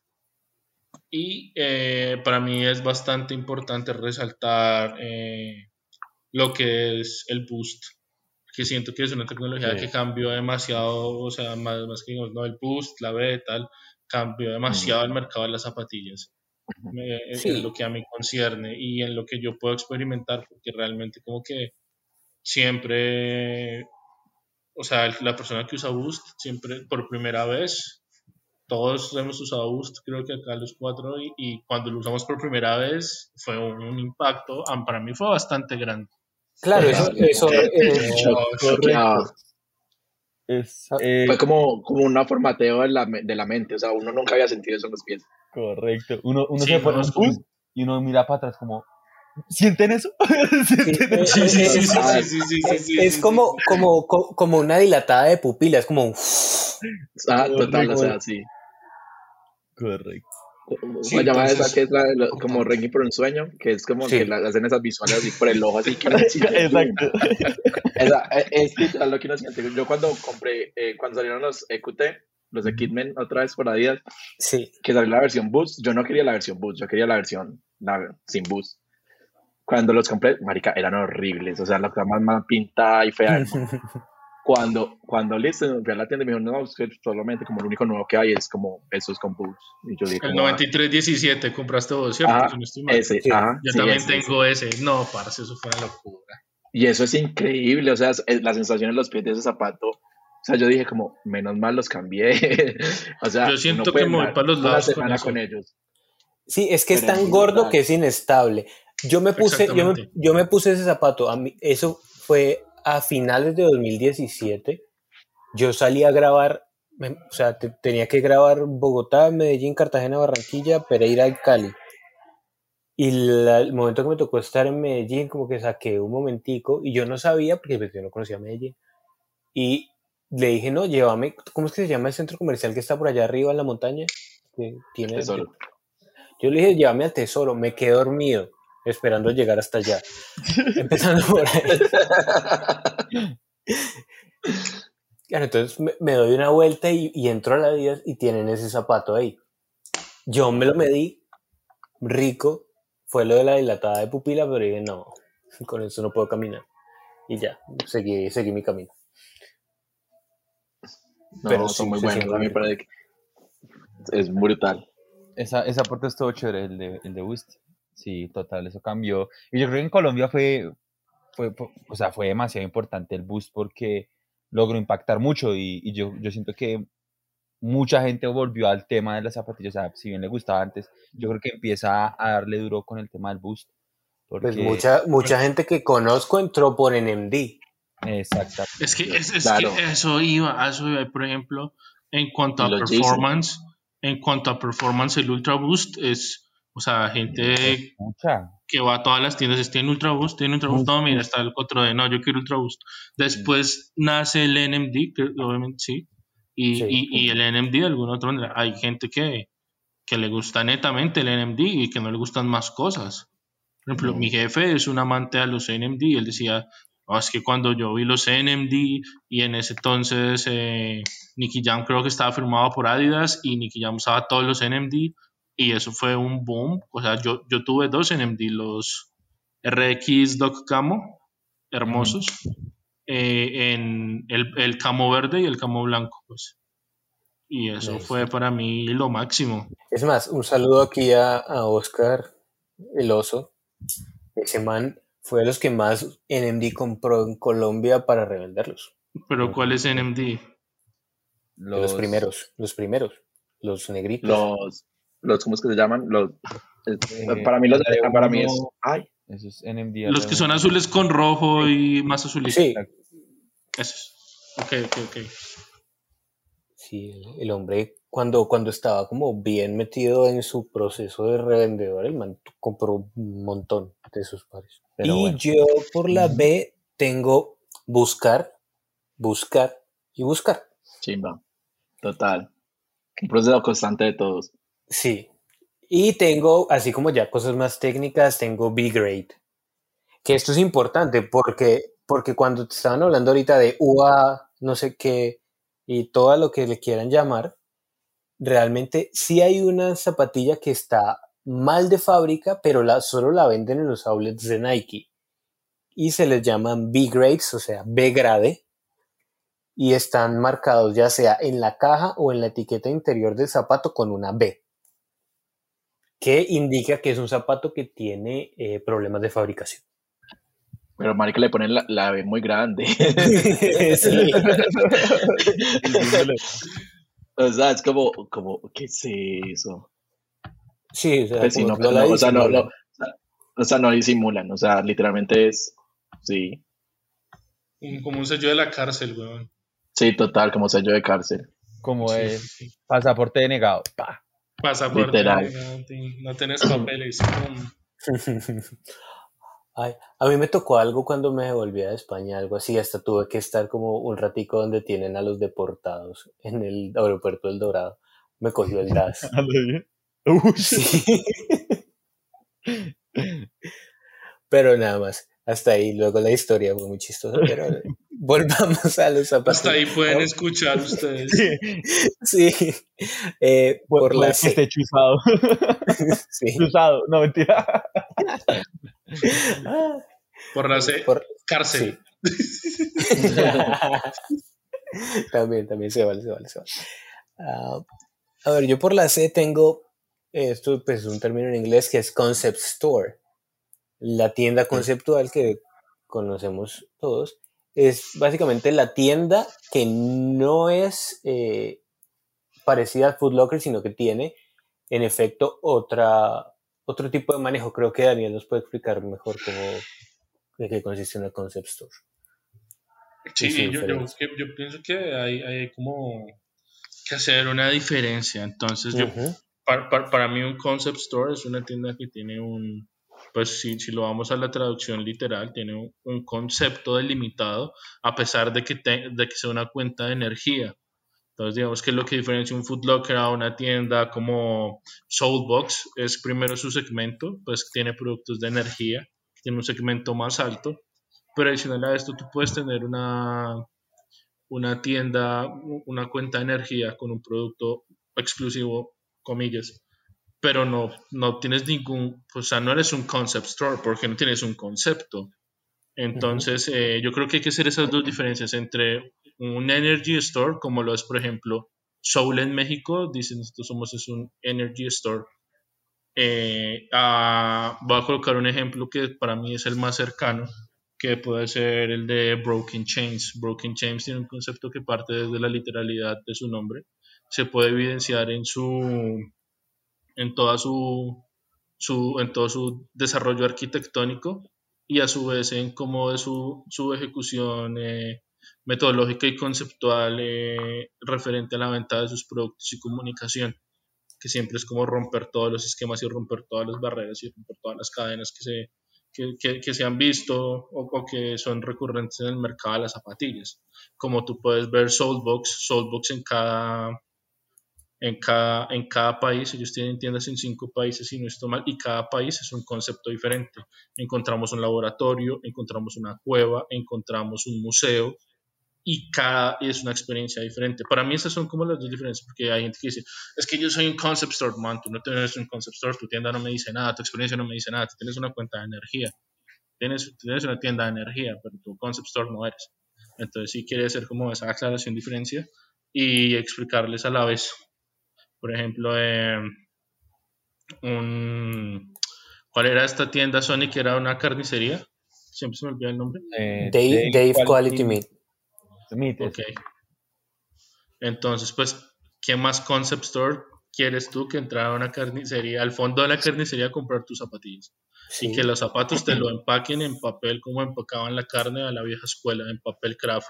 Y eh, para mí es bastante importante resaltar eh, lo que es el boost, que siento que es una tecnología Sí. que cambió demasiado, o sea, más, más que no, el boost, la B, tal, cambió demasiado el mercado de las zapatillas. Me- Sí. En lo que a mí concierne y en lo que yo puedo experimentar, porque realmente como que siempre, o sea, la persona que usa Boost, siempre por primera vez, todos hemos usado Boost, creo que acá los cuatro, y, y cuando lo usamos por primera vez fue un, un impacto, ah, para mí fue bastante grande. Claro, eso, eso eh. Es, eh, Fue como, como un formateo de la, me- de la mente, o sea, uno nunca había sentido eso en los pies. correcto. Uno, uno Sí, se pone no, un bus y uno mira para atrás como, ¿sienten eso? ¿Sienten Sí, eso? Sí, sí, sí, sí, Ah, sí, sí, sí, es como, como, co- como una dilatada de pupila, es como un... Ah, total, o sea, sí. Correcto. ¿Cómo Sí, se llama entonces- esa que es la lo- como Rengi por un sueño? Que es como Sí. que la, hacen esas visuales así por el ojo, así que Exacto. Esa, eh, es literal lo que uno siente. Yo cuando compré, eh, cuando salieron los EQT, los de Kidman otra vez por Adidas, Sí, que salió la versión Boost, yo no quería la versión Boost, yo quería la versión la- sin Boost. Cuando los compré, marica, eran horribles, o sea, la cosa más mal pintada y fea. Cuando, cuando listo, fui a la tienda y me dijo, no, es que solamente como el único nuevo que hay es como esos con Boost. Y yo dije, El como, ah, 9317 compraste vos, ¿cierto? Ajá, Si no ese, Sí. ajá, Yo sí, también ese, tengo ese. No, parce, eso fue una locura. Y eso es increíble, o sea, es- es la sensación en los pies de ese zapato. O sea, yo dije como, menos mal los cambié. o sea, Yo siento que me voy para los lados con semana eso. con ellos. sí, es que es tan es gordo que es inestable. Yo me puse, yo me, yo me puse ese zapato, a mí, eso fue a finales de 2017. Yo salí a grabar, me- o sea, te- tenía que grabar Bogotá, Medellín, Cartagena, Barranquilla, Pereira y Cali. Y la- el momento que me tocó estar en Medellín, como que saqué un momentico y yo no sabía, porque pues, yo no conocía Medellín. Y le dije, no, llévame, ¿cómo es que se llama el centro comercial que está por allá arriba en la montaña? Que tiene, Tesoro. yo le dije, llévame al tesoro, me quedé dormido, esperando llegar hasta allá. Empezando por ahí. Claro, entonces me, me doy una vuelta y, y entro a la vida y tienen ese zapato ahí. Yo me lo medí, rico, fue lo de la dilatada de pupila, pero dije, no, con eso no puedo caminar. Y ya, seguí, seguí mi camino. No, Pero son sí, muy buenos. A mí parece que es brutal. Esa, esa aporte estuvo chévere, el de, el de Boost. Sí, total, eso cambió. Y yo creo que en Colombia fue, fue, fue- o sea, fue demasiado importante el Boost porque logró impactar mucho y, y yo, yo siento que mucha gente volvió al tema de las zapatillas, o sea, si bien le gustaba antes, yo creo que empieza a darle duro con el tema del Boost. Porque, Pues mucha, mucha gente que conozco entró por NMD. Exacto. Es que, es, es Claro. que eso iba, eso iba, por ejemplo, en cuanto a performance, en cuanto a performance, el Ultra Boost es, o sea, gente Mucha. que va a todas las tiendas, tiene Ultra Boost, tiene Ultra Boost, no, mira, está el 4D, no, yo quiero Ultra Boost. Después nace el NMD, que obviamente sí, y, Sí. y, y el NMD de alguna otra manera. Hay gente que, que le gusta netamente el NMD y que no le gustan más cosas. Por ejemplo, mi jefe es un amante a los NMD y él decía, "No, es que cuando yo vi los NMD y en ese entonces eh, Nicky Jam creo que estaba firmado por Adidas y Nicky Jam usaba todos los NMD y eso fue un boom. O sea, yo, yo tuve dos NMD, los RX Doc Camo, hermosos, eh, en el, el camo verde y el camo blanco, pues. Y eso Nice. fue para mí lo máximo. Es más, un saludo aquí a, a Oscar, el oso. Ese man fue de los que más NMD compró en Colombia para revenderlos. Pero ¿cuál es NMD? De Los, primeros, los primeros, los negritos. Los, los, ¿cómo es que se llaman? Los, Eh, para mí los de para mí es. Ay, Eso es. Los que son azules con rojo y más azulitos. Sí, Esos. Ok, ok, ok. sí, el- el hombre cuando, cuando estaba como bien metido en su proceso de revendedor, el man compró un montón de esos pares. Pero y bueno. yo por la B tengo buscar, buscar y buscar. chimba. Total. Un proceso constante de todos. Sí. Y tengo, así como ya cosas más técnicas, tengo B-Grade. Que esto es importante porque, porque cuando te estaban hablando ahorita de UA, no sé qué, y todo lo que le quieran llamar, realmente sí hay una zapatilla que está mal de fábrica, pero la, solo la venden en los outlets de Nike. Y se les llaman B-Grades, o sea, B-Grade. Y están marcados ya sea en la caja o en la etiqueta interior del zapato con una B que indica que es un zapato que tiene eh, problemas de fabricación. Pero marica le ponen la, la B muy grande. Sí. o sea, es como, como, ¿qué es eso? Sí, o sea, Pues sí, no, no la no, o sea, no, disimulan. no, o sea, no disimulan, o sea, literalmente es, sí, Un- como un sello de la cárcel, weón. sí, total, como sello de cárcel. Como Sí, es sí, sí. pasaporte denegado. Pa. Pasaporte. Literal. No, no tenés papeles. Ay, a mí me tocó algo cuando me devolví a España, algo así, hasta tuve que estar como un ratico donde tienen a los deportados en el aeropuerto del Dorado. Me cogió el DAS. Uy. Sí. Pero nada más, hasta ahí. Luego la historia fue muy chistosa, pero volvamos a los zapatos. Hasta ahí pueden escuchar ustedes. Sí. Eh, por la que C. esté chuzado. Sí. chuzado. No, mentira. Por la C, por- cárcel. también, también se vale, se vale, se vale. Ah, a ver, yo por la C tengo, esto pues es un término en inglés que es concept store. La tienda conceptual que conocemos todos es básicamente la tienda que no es eh, parecida al Food Locker, sino que tiene en efecto otra, otro tipo de manejo. Creo que Daniel nos puede explicar mejor cómo, de qué consiste una concept store. Sí, Sí, yo, yo, pienso que hay, hay como que hacer una diferencia. Entonces, yo, para, para, para mí un concept store es una tienda que tiene un, pues si, si lo vamos a la traducción literal, tiene un, concepto delimitado a pesar de que, te- de que sea una cuenta de energía. Entonces, digamos que lo que diferencia un Food Locker a una tienda como Soulbox es primero su segmento, pues tiene productos de energía, tiene un segmento más alto, pero adicional a esto tú puedes tener una, una tienda, una cuenta de energía con un producto exclusivo, comillas, pero no, no tienes ningún, o sea, no eres un concept store porque no tienes un concepto. Entonces, eh, yo creo que hay que hacer esas dos diferencias entre un energy store, como lo es, por ejemplo, Soul en México, dicen nosotros somos es un energy store. Eh, a- voy a colocar un ejemplo que para mí es el más cercano, que puede ser el de Broken Chains. Broken Chains tiene un concepto que parte desde la literalidad de su nombre. Se puede evidenciar en su en toda su, su en todo su desarrollo arquitectónico y a su vez en cómo de su, su ejecución eh, metodológica y conceptual eh, referente a la venta de sus productos y comunicación, que siempre es como romper todos los esquemas y romper todas las barreras y romper todas las cadenas que se, que, que- que se han visto o, o que son recurrentes en el mercado de las zapatillas. Como tú puedes ver Soulbox, Soulbox en cada, en cada, en cada país, ellos tienen tiendas en cinco países si no estoy mal, y cada país es un concepto diferente. Encontramos un laboratorio, encontramos una cueva, encontramos un museo, y cada es una experiencia diferente. Para mí esas son como las dos diferencias, porque hay gente que dice, es que yo soy un concept store, man, tú no tienes un concept store, tu tienda no me dice nada, tu experiencia no me dice nada, tú tienes una cuenta de energía, tienes, tienes una tienda de energía, pero tu concept store no eres. Entonces sí quiere hacer como esa aclaración, diferencia, y explicarles a la vez. Por ejemplo, eh, un, ¿cuál era esta tienda Sony que era una carnicería? siempre se me olvida el nombre. Eh, Dave, Dave Quality Meat. Meat, Ok. Entonces, pues, ¿qué más concept store quieres tú que entrar a una carnicería, al fondo de la carnicería a comprar tus zapatillas? Sí. Y que los zapatos te lo empaquen en papel como empacaban la carne a la vieja escuela, en papel craft.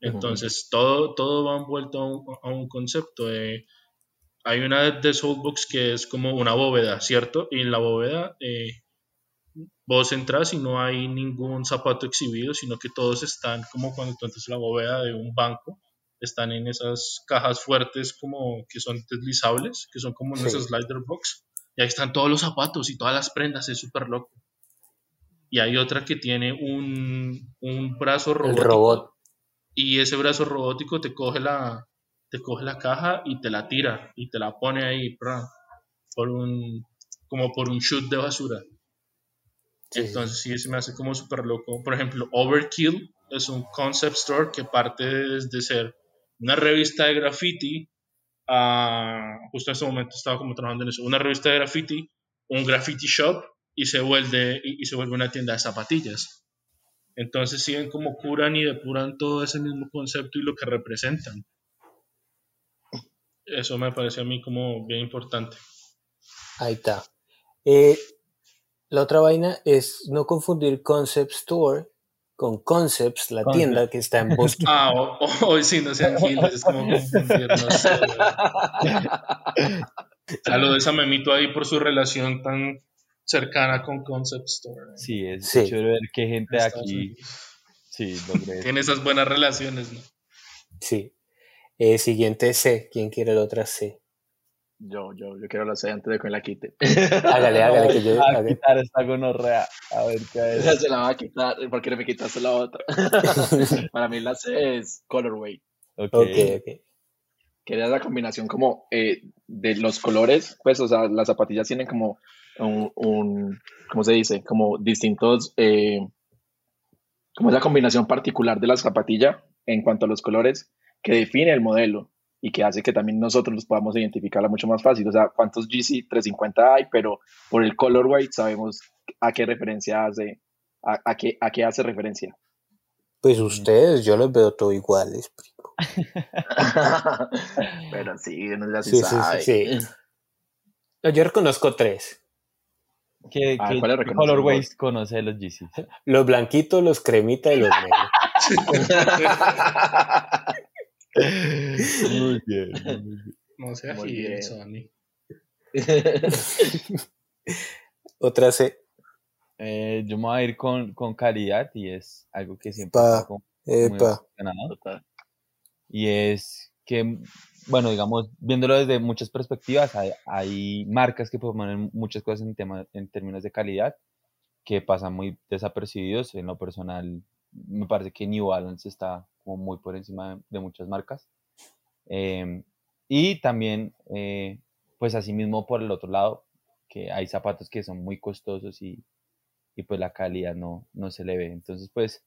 Entonces, todo, todo va envuelto a un, a un concepto. de- hay una de Soulbox que es como una bóveda, ¿cierto? Y en la bóveda eh, vos entras y no hay ningún zapato exhibido, sino que todos están como cuando tú entras a la bóveda de un banco, están en esas cajas fuertes como que son deslizables, que son como en Sí. esas slider box. Y ahí están todos los zapatos y todas las prendas, es súper loco. Y hay otra que tiene un, un brazo El robótico robot. y ese brazo robótico te coge la te coge la caja y te la tira y te la pone ahí por un como por un shoot de basura sí. entonces sí se me hace como súper loco por ejemplo Overkill es un concept store que parte desde ser una revista de graffiti a justo en este momento estaba como trabajando en eso una revista de graffiti un graffiti shop y se vuelve y, y se vuelve una tienda de zapatillas entonces siguen como curan y depuran todo ese mismo concepto y lo que representan. Eso me parece a mí como bien importante. Ahí está. Eh, la otra vaina es no confundir Concept Store con Concepts, la Concept. tienda que está en Boston. Ah, hoy sí, no sean giles, es como confundir, no sé. güey. Saludos a Memito ahí por su relación tan cercana con Concept Store. Sí, es Sí. chévere ver que gente Estados aquí, sí, logré. Tiene esas buenas relaciones, ¿no? Sí. Eh, siguiente C. ¿Quién quiere la otra C? Yo, yo, yo quiero la C antes de que me la quite. Hágale, hágale, que yo. a quitar esta gonorrea, a ver qué es. Se la va a quitar, ¿por qué no me quitaste la otra? Para mí la C es colorway, Ok. Ok, ok. que era la combinación como eh, de los colores, pues, o sea, las zapatillas tienen como un, un ¿cómo se dice? Como distintos, eh, como es la combinación particular de la zapatilla en cuanto a los colores que define el modelo y que hace que también nosotros los podamos identificarla mucho más fácil. O sea, cuántos GC 350 hay, pero por el colorway sabemos a qué referencia hace, a, a qué, a qué hace referencia. Pues ustedes, yo los veo todo iguales. primo. pero sí, uno ya sí, Sí, sí, sí, Yo reconozco tres. ¿Qué, Ah, qué- ¿cuáles qué reconoces colorways conoce de los Yeezys? Los blanquitos, los cremita y los negros. Muy bien, muy bien. No sea Muy bien. Sony. Otra C. Eh, yo me voy a ir con, con calidad y es algo que siempre Pa, está como muy Epa. y es que, bueno, digamos, viéndolo desde muchas perspectivas, hay, hay marcas que proponen muchas cosas en, tema, en términos de calidad que pasan muy desapercibidos. En lo personal, me parece que New Balance está como muy por encima de, de muchas marcas. Em, y también, eh, pues asimismo, por el otro lado, que hay zapatos que son muy costosos y, y pues la calidad no, no se le ve. Entonces, pues,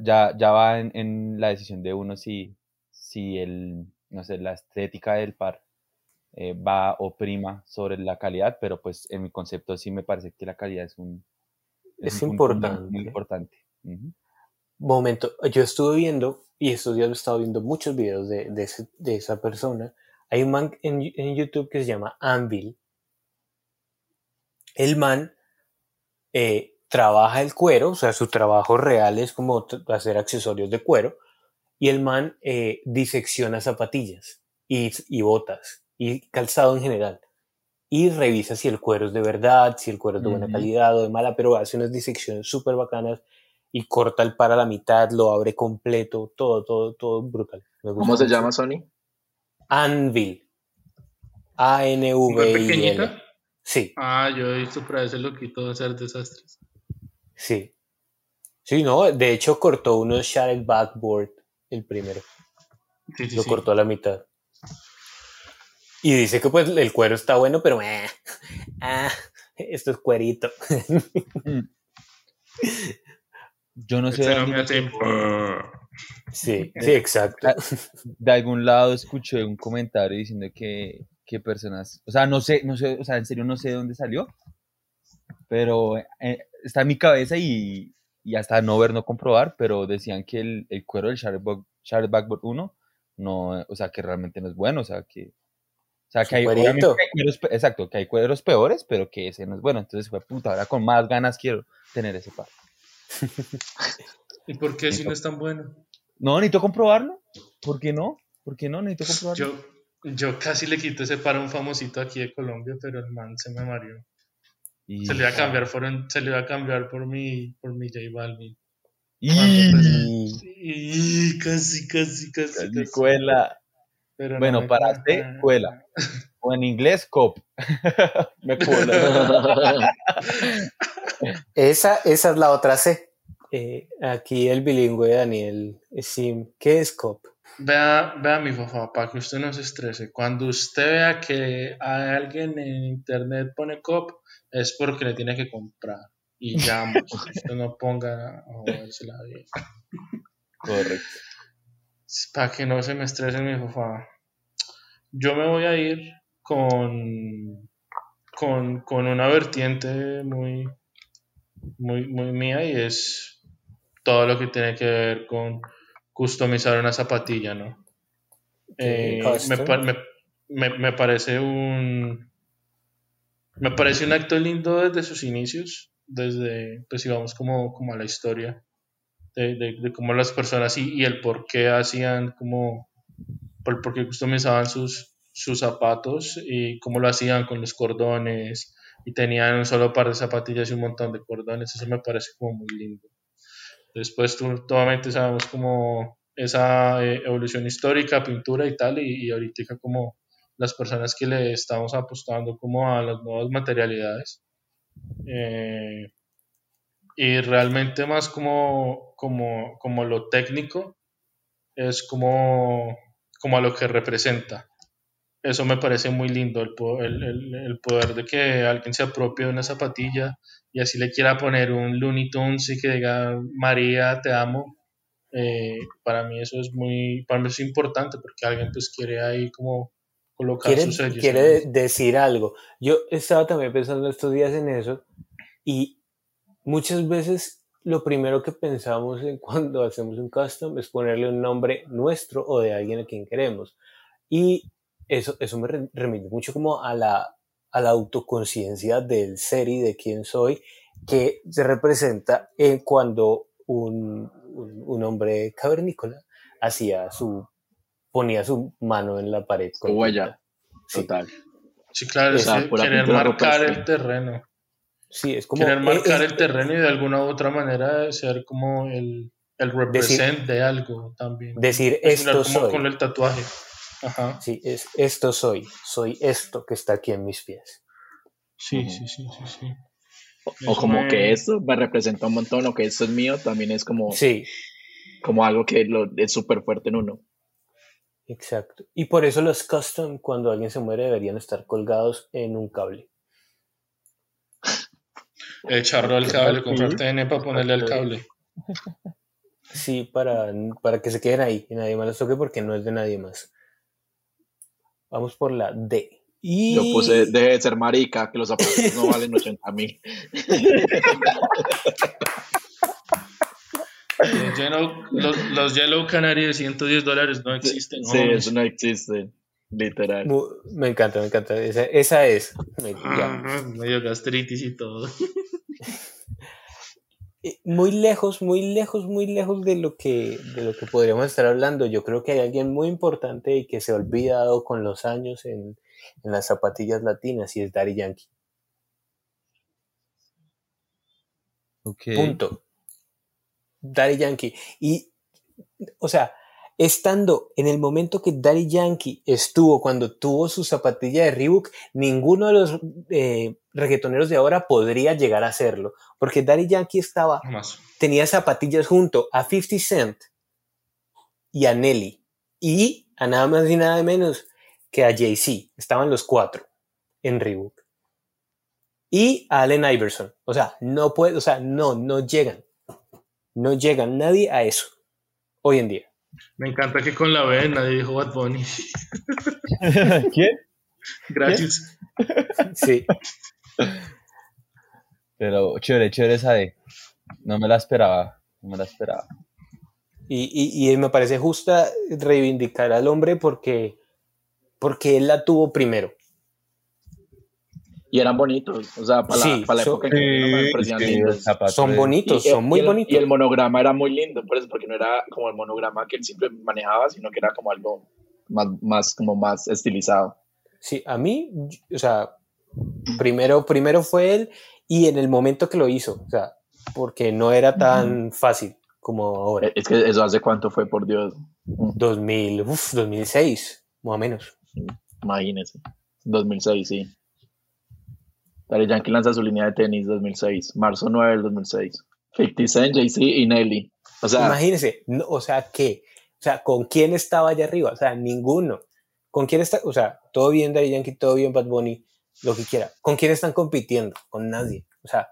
ya, ya va en, en la decisión de uno si, si el, no sé, la estética del par eh, va o prima sobre la calidad, pero pues en mi concepto sí me parece que la calidad es un Es un punto muy- importante. Momento, yo estuve viendo, y estos días he estado viendo muchos videos de, de, ese- de esa persona. Hay un man en, en YouTube que se llama Anvil. El man eh, trabaja el cuero, o sea, su trabajo real es como hacer accesorios de cuero. Y el man eh, disecciona zapatillas y, y botas y calzado en general. Y revisa si el cuero es de verdad, si el cuero es de buena calidad o de mala, pero hace unas disecciones súper bacanas y corta el par a la mitad, lo abre completo, todo, todo, todo brutal. Me gusta ¿Cómo se llama Sony? Anvil. ¿Muy A-N-V-I-L. Sí, Ah, yo he visto para ese loquito hacer desastres. sí. Sí, no, de hecho cortó unos Shattered Backboard, el primero. Sí, sí, lo sí. cortó a la mitad. Y dice que pues el cuero está bueno, pero eh, ah, esto es cuerito. Yo no sé Este dónde- Sí, sí, exacto. De algún lado escuché un comentario diciendo que, que personas, o sea, no sé, no sé, o sea, en serio no sé de dónde salió, pero eh, está en mi cabeza y, y hasta no ver, no comprobar, pero decían que el, el cuero del Charlotte Charlotte Backboard 1 no, o sea, que realmente no es bueno, o sea, que o sea, que hay, que cueros, exacto, que hay cueros peores, pero que ese no es bueno. Entonces fue puta, ahora con más ganas quiero tener ese par. ¿Y por qué si no es tan bueno? No, necesito comprobarlo. ¿Por qué no? ¿Por qué no? Necesito comprobarlo. Yo, yo casi le quité ese para un famosito aquí de Colombia, pero el man se me mareó. Y- Se le iba a cambiar por, se le iba a cambiar por mi, por mi J Balvin. Y- Y casi, casi, casi, Casi casi. cuela. Pero no Bueno, me para. C, cuela. O en inglés, cop. Me. Esa, esa es la otra C. Eh, aquí el bilingüe Daniel Sim. ¿Qué es COP? Vea, vea mi papá, para que usted no se estrese. Cuando usted vea que hay alguien en internet pone cop, es porque le tiene que comprar. Y ya, usted no ponga a joderse la vida. Correcto. Para que no se me estrese mi papá. Yo me voy a ir con, con, con una vertiente muy, muy, muy mía y es todo lo que tiene que ver con customizar una zapatilla, ¿no? Eh, me, me- me- parece un me parece un acto lindo desde sus inicios, desde, pues si vamos como, como a la historia de, de, de cómo las personas y, y el por qué hacían como, por, por qué customizaban sus, sus zapatos y cómo lo hacían con los cordones y tenían un solo par de zapatillas y un montón de cordones, eso me parece como muy lindo. Después tú, obviamente sabemos como esa eh, evolución histórica, pintura y tal, y, y ahorita como las personas que le estamos apostando como a las nuevas materialidades. Eh, y realmente más como, como, como lo técnico, es como, como a lo que representa. Eso me parece muy lindo, el, po- el, el- poder de que alguien se apropie de una zapatilla y así le quiera poner un Looney Tunes y que diga María, te amo. Eh, para mí eso es muy, para mí es importante porque alguien pues quiere ahí como colocar quiere, sus sellos. quiere decir algo. Yo estaba también pensando estos días en eso y muchas veces lo primero que pensamos en cuando hacemos un custom es ponerle un nombre nuestro o de alguien a quien queremos. Y eso, eso me re- remite mucho como a la, a la autoconciencia del ser y de quién soy, que se representa en cuando un, un, un hombre cavernícola hacía su, ponía su mano en la pared. Con huella. Sí. Total. Sí, claro, es querer marcar el terreno. Sí, es como. querer eh, marcar eh, el terreno y de alguna u otra manera ser como el, el represent de algo también. Decir esto como soy. con el tatuaje. Ajá. Sí, es esto soy. Soy esto que está aquí en mis pies. Sí, sí, sí, sí, sí. O como me- que esto me representa un montón, o que esto es mío, también es como, Sí, como algo que lo, es súper fuerte en uno. exacto. Y por eso los custom, cuando alguien se muere, deberían estar colgados en un cable. Echarlo al cable, Sí. comprar TN para ponerle al cable. Sí, para, para que se queden ahí y nadie más los toque porque no es de nadie más. Vamos por la D. Y Yo puse, deje de ser marica, que los zapatos no valen 80 mil. Los Yellow, los, los Yellow Canary de 110 dólares no existen. Sí, homies. eso no existe, literal. Me encanta, me encanta. Esa, esa es. Me-. Ah, medio gastritis y todo. Eh, muy lejos, muy lejos, muy lejos de lo que de lo que podríamos estar hablando. Yo creo que hay alguien muy importante y que se ha olvidado con los años en, en las zapatillas latinas y es Daddy Yankee. Punto. Daddy Yankee. Y, o sea, estando en el momento que Daddy Yankee estuvo cuando tuvo su zapatilla de Reebok, ninguno de los eh, reggaetoneros de ahora podría llegar a hacerlo. Porque Daddy Yankee estaba Más. tenía zapatillas junto a 50 Cent y a Nelly y a nada más y nada menos que a Jay-Z. Estaban los cuatro en Reebok. Y a Allen Iverson. O sea, no puede, o sea, no, no llegan. No llegan nadie a eso hoy en día. Me encanta que con la B nadie dijo Bad Bunny. ¿Quién? Gracias. Sí. Pero chévere, chévere esa de. No me la esperaba, no me la esperaba. Y, y, y me parece justa reivindicar al hombre porque, porque él la tuvo primero. Y eran bonitos, o sea, para Sí, la, para la son- época en que salieron, me parecían Sí, Son bonitos, Y- son muy y el- bonitos. Y el monograma era muy lindo, por eso, porque no era como el monograma que él siempre manejaba, sino que era como algo más, más, como más estilizado. Sí, a mí, o sea, primero, primero fue él y en el momento que lo hizo, o sea, porque no era tan fácil como ahora. Eh, Es que eso hace cuánto fue, por Dios. Mm, 2000, uf, 2006, más o menos. Imagínese. 2006, sí. Daddy Yankee lanza su línea de tenis 2006, marzo 9 del 2006. 50 Cent, Jay-Z y Nelly. O sea, Imagínense, no, o sea, ¿qué? O sea, ¿con quién estaba allá arriba? O sea, ninguno. ¿Con quién está? O sea, todo bien Daddy Yankee, todo bien Bad Bunny, lo que quiera. ¿Con quién están compitiendo? Con nadie. O sea,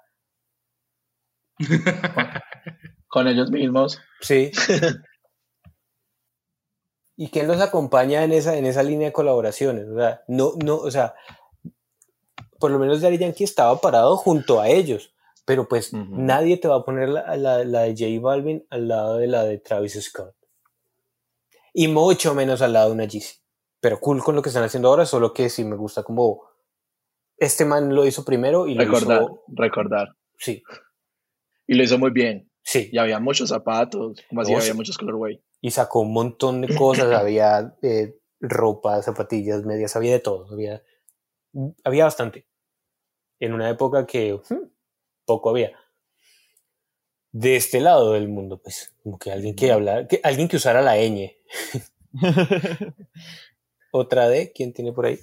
con ellos mismos. sí. ¿Y quién los acompaña en esa, en esa línea de colaboraciones? O sea, no, no, o sea, por lo menos Daddy Yankee estaba parado junto a ellos, pero pues nadie te va a poner la, la, la de J Balvin al lado de la de Travis Scott. Y mucho menos al lado de una Yeezy. Pero cool con lo que están haciendo ahora, solo que sí me gusta como este man lo hizo primero y lo Recordar, hizo. recordar. Sí, Y lo hizo muy bien. sí. Y había muchos zapatos, como así, había muchos colorway. Y sacó un montón de cosas. había eh, ropa, zapatillas, medias, había de todo. Había, había bastante. En una época que hmm, poco había. De este lado del mundo, pues, como que alguien que hablara, que, alguien que usara la ñ. Otra de, ¿quién tiene por ahí?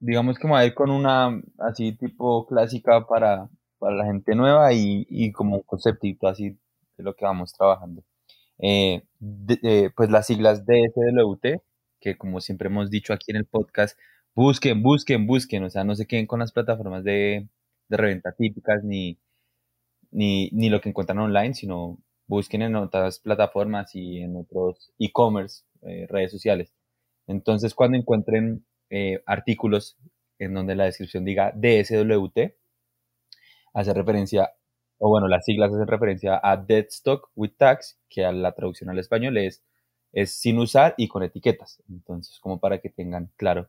Digamos que me voy a ir con una así tipo clásica para, para la gente nueva y, y como un conceptito así de lo que vamos trabajando. Eh, de- eh, pues las siglas DSWT, que como siempre hemos dicho aquí en el podcast, busquen, busquen, busquen, o sea, no se queden con las plataformas de, de reventa típicas ni, ni, ni lo que encuentran online, sino busquen en otras plataformas y en otros e-commerce, eh, redes sociales. Entonces, cuando encuentren eh, artículos en donde la descripción diga DSWT, hace referencia, o bueno, las siglas hacen referencia a Dead Stock with Tax, que a la traducción al español es, es sin usar y con etiquetas. Entonces, como para que tengan claro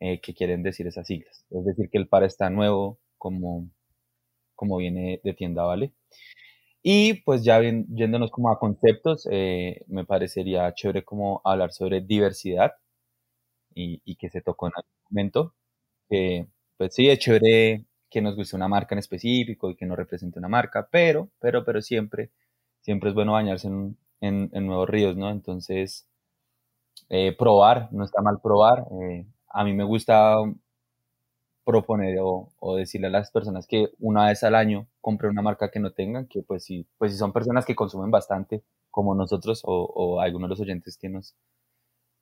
eh, qué quieren decir esas siglas. Es decir, que el par está nuevo como, como viene de tienda, ¿vale? Y pues ya bien- yéndonos como a conceptos, eh, me parecería chévere como hablar sobre diversidad y, y que se tocó en algún momento. Que, pues sí, es chévere que nos guste una marca en específico y que nos represente una marca, pero, pero, pero siempre, siempre es bueno bañarse en, en- en nuevos ríos, ¿no? Entonces, eh, probar, no está mal probar. eh, a mí me gusta proponer o, o decirle a las personas que una vez al año compre una marca que no tengan, que pues si, pues si son personas que consumen bastante, como nosotros o, o algunos de los oyentes que nos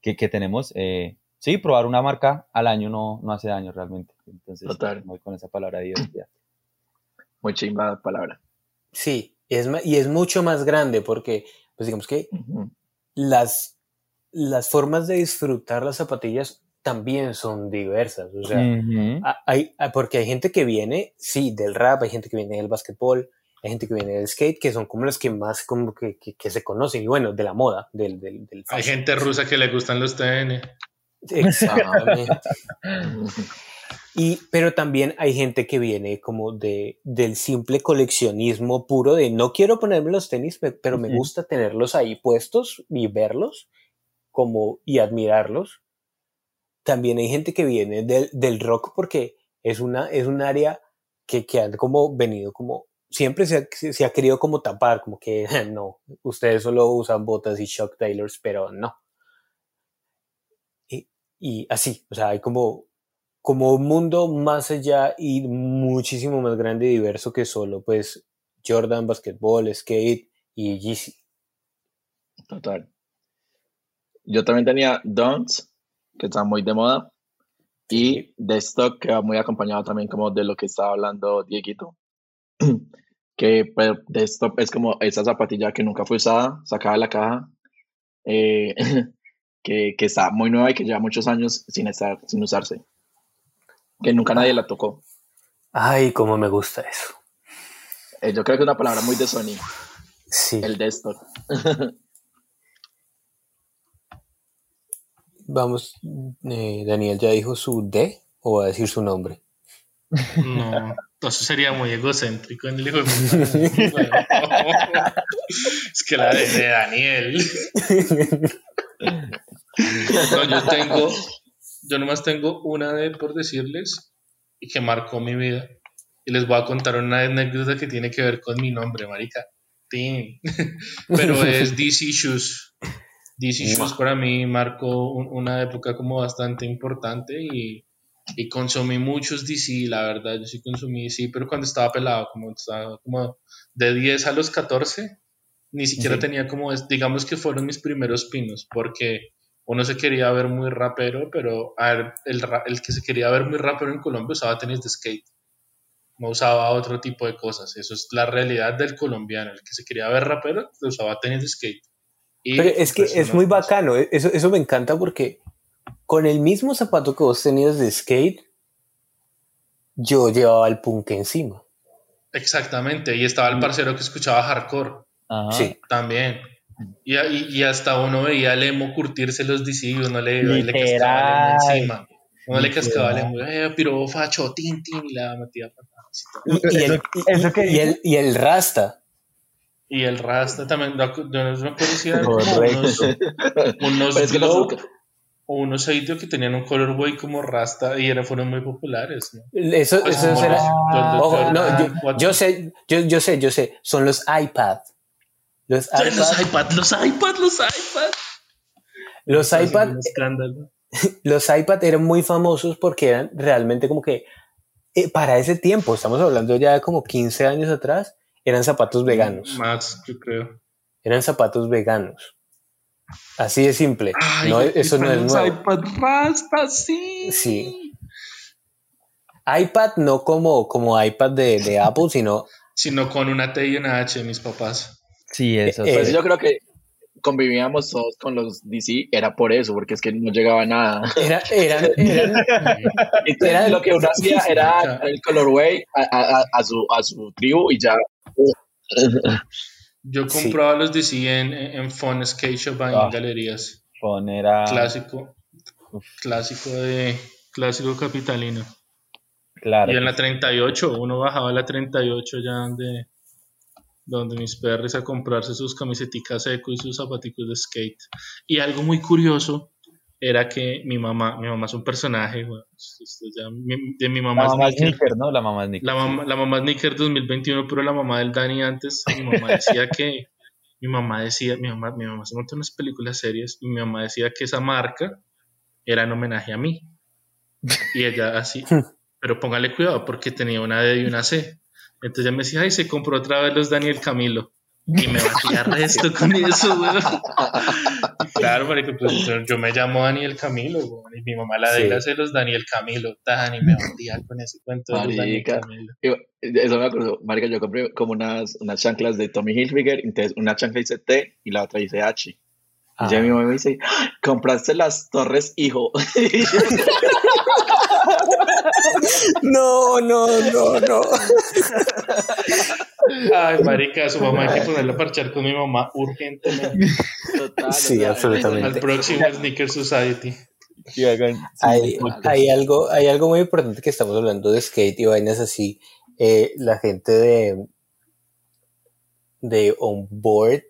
que, que tenemos, eh, sí, probar una marca al año no, no hace daño realmente. Entonces, Total. voy con esa palabra de diversidad. Muy chimba la palabra. Sí, es, y es mucho más grande porque, pues digamos que las, las formas de disfrutar las zapatillas también son diversas. O sea, hay, porque hay gente que viene, sí, del rap, hay gente que viene del básquetbol, hay gente que viene del skate, que son como las que más como que, que- que se conocen, y bueno, de la moda, del, del, del Hay gente rusa que le gustan los TN. Exactamente. Y, pero también hay gente que viene como de, del simple coleccionismo puro de no quiero ponerme los tenis, pe- pero me gusta tenerlos ahí puestos y verlos como, y admirarlos. También hay gente que viene del, del rock porque es, una, es un área que, que han como venido como, siempre se ha, se ha querido como tapar, como que no, ustedes solo usan botas y Chuck Taylors, pero no. Y, y así, o sea, hay como, como un mundo más allá y muchísimo más grande y diverso que solo pues Jordan, basquetbol, skate y Yeezy. Total. Yo también tenía Dunks, que está muy de moda, y The Stock, que va muy acompañado también como de lo que estaba hablando Dieguito, que pues, The Stock es como esa zapatilla que nunca fue usada, sacada de la caja, eh, que, que está muy nueva y que lleva muchos años sin, estar, sin usarse, que nunca nadie la tocó. Ay, cómo me gusta eso. Eh, yo creo que es una palabra muy de Sony, Sí. el desktop. Vamos, eh, Daniel ya dijo su D o va a decir su nombre. No, eso sería muy egocéntrico en el hijo de puta. Es que la de, de Daniel. No, yo tengo, yo nomás tengo una de por decirles y que marcó mi vida. Y les voy a contar una anécdota que tiene que ver con mi nombre, marica. Pero es DC Shoes. DC Shoes para mí marcó un- una época como bastante importante y, y consumí muchos DC, la verdad, yo sí consumí DC, pero cuando estaba pelado, como estaba como de 10 a los 14, ni siquiera tenía como, digamos que fueron mis primeros pinos, porque uno se quería ver muy rapero, pero a ver, el, el que se quería ver muy rapero en Colombia usaba tenis de skate, no usaba otro tipo de cosas, eso es la realidad del colombiano, el que se quería ver rapero usaba tenis de skate. Y Pero es que es muy bacano, e- eso, eso me encanta porque con el mismo zapato que vos tenías de skate, yo llevaba el punk encima. Exactamente, y estaba el parcero que escuchaba hardcore. Ajá. Sí. También. Y, y, y hasta uno veía al emo curtirse los DC y uno le, le cascaba Literal. el emo encima. Uno le cascaba el emo, eh, piro facho, tin, tin, y la metía patadas y todo. Y, el, el, y el rasta. Y el Rasta también, no, yo no me conocía como unos, unos es que los- Globe o unos Seidio que tenían un colorway como Rasta y eran, fueron muy populares. ¿no? Eso, Pues eso los- los- Ojo, no, yo, sé, yo, yo sé, yo sé, son los iPad. Los iPad, Los iPad, los iPad, los iPad. los iPad eran muy famosos porque eran realmente como que eh, para ese tiempo, estamos hablando ya de como 15 años atrás, eran zapatos veganos. Más, yo creo. Eran zapatos veganos. Así de simple. Ay, No, aquí eso no es los nuevo. iPad Rasta, sí. Sí. iPad no como, como iPad de, de Apple, sino Sino con una T y una H, mis papás. Sí, eso. Eh, Pues yo creo que convivíamos todos con los DC, era por eso, porque es que no llegaba nada. era- eran, eran, Entonces, Era- lo que uno hacía era el colorway a- a su, a su tribu y ya. Yo Sí. compraba los DC en, en Fun Skate Shop ahí Ah. en galerías. Fon era. Clásico. Uf. Clásico de. Clásico capitalino. Claro. Y en la 38, uno bajaba a la 38 ya donde, donde mis perros a comprarse sus camiseticas seco y sus zapaticos de skate. Y algo muy curioso era que mi mamá, mi mamá es un personaje, bueno, esto ya- mi- de mi mamá, La mamá es. Snicker, ¿no? La mamá es Snicker. La mamá, la mamá es Nicker 2021, pero la mamá del Dani antes, mi mamá decía que, mi mamá decía, mi mamá, mi mamá se montó unas películas serias y mi mamá decía que esa marca era en homenaje a mí. Y ella así, pero póngale cuidado porque tenía una D y una C. Entonces ella me decía, ay, se compró otra vez los Daniel Camilo. Y me batía resto con eso, güey. Claro, marico, pues yo, me llamo Daniel Camilo, y mi mamá la de Sí. los Daniel Camilo. Dani me batía con ese cuento de los Daniel. Camilo. Y Eso me acuerdo, marica, yo compré como unas, unas chanclas de Tommy Hilfiger, entonces una chancla dice T y la otra dice H. Ah. Y ya mi mamá me dice, "¡Ah! compraste las torres, hijo. No, no, no, no. Ay, marica, su mamá hay que ponerla a parchar con mi mamá urgentemente. Total, Sí, absolutamente. Al próximo Sneaker Society. Hay, algo, hay algo muy importante que estamos hablando de skate y vainas así. Eh, la gente de de Onboard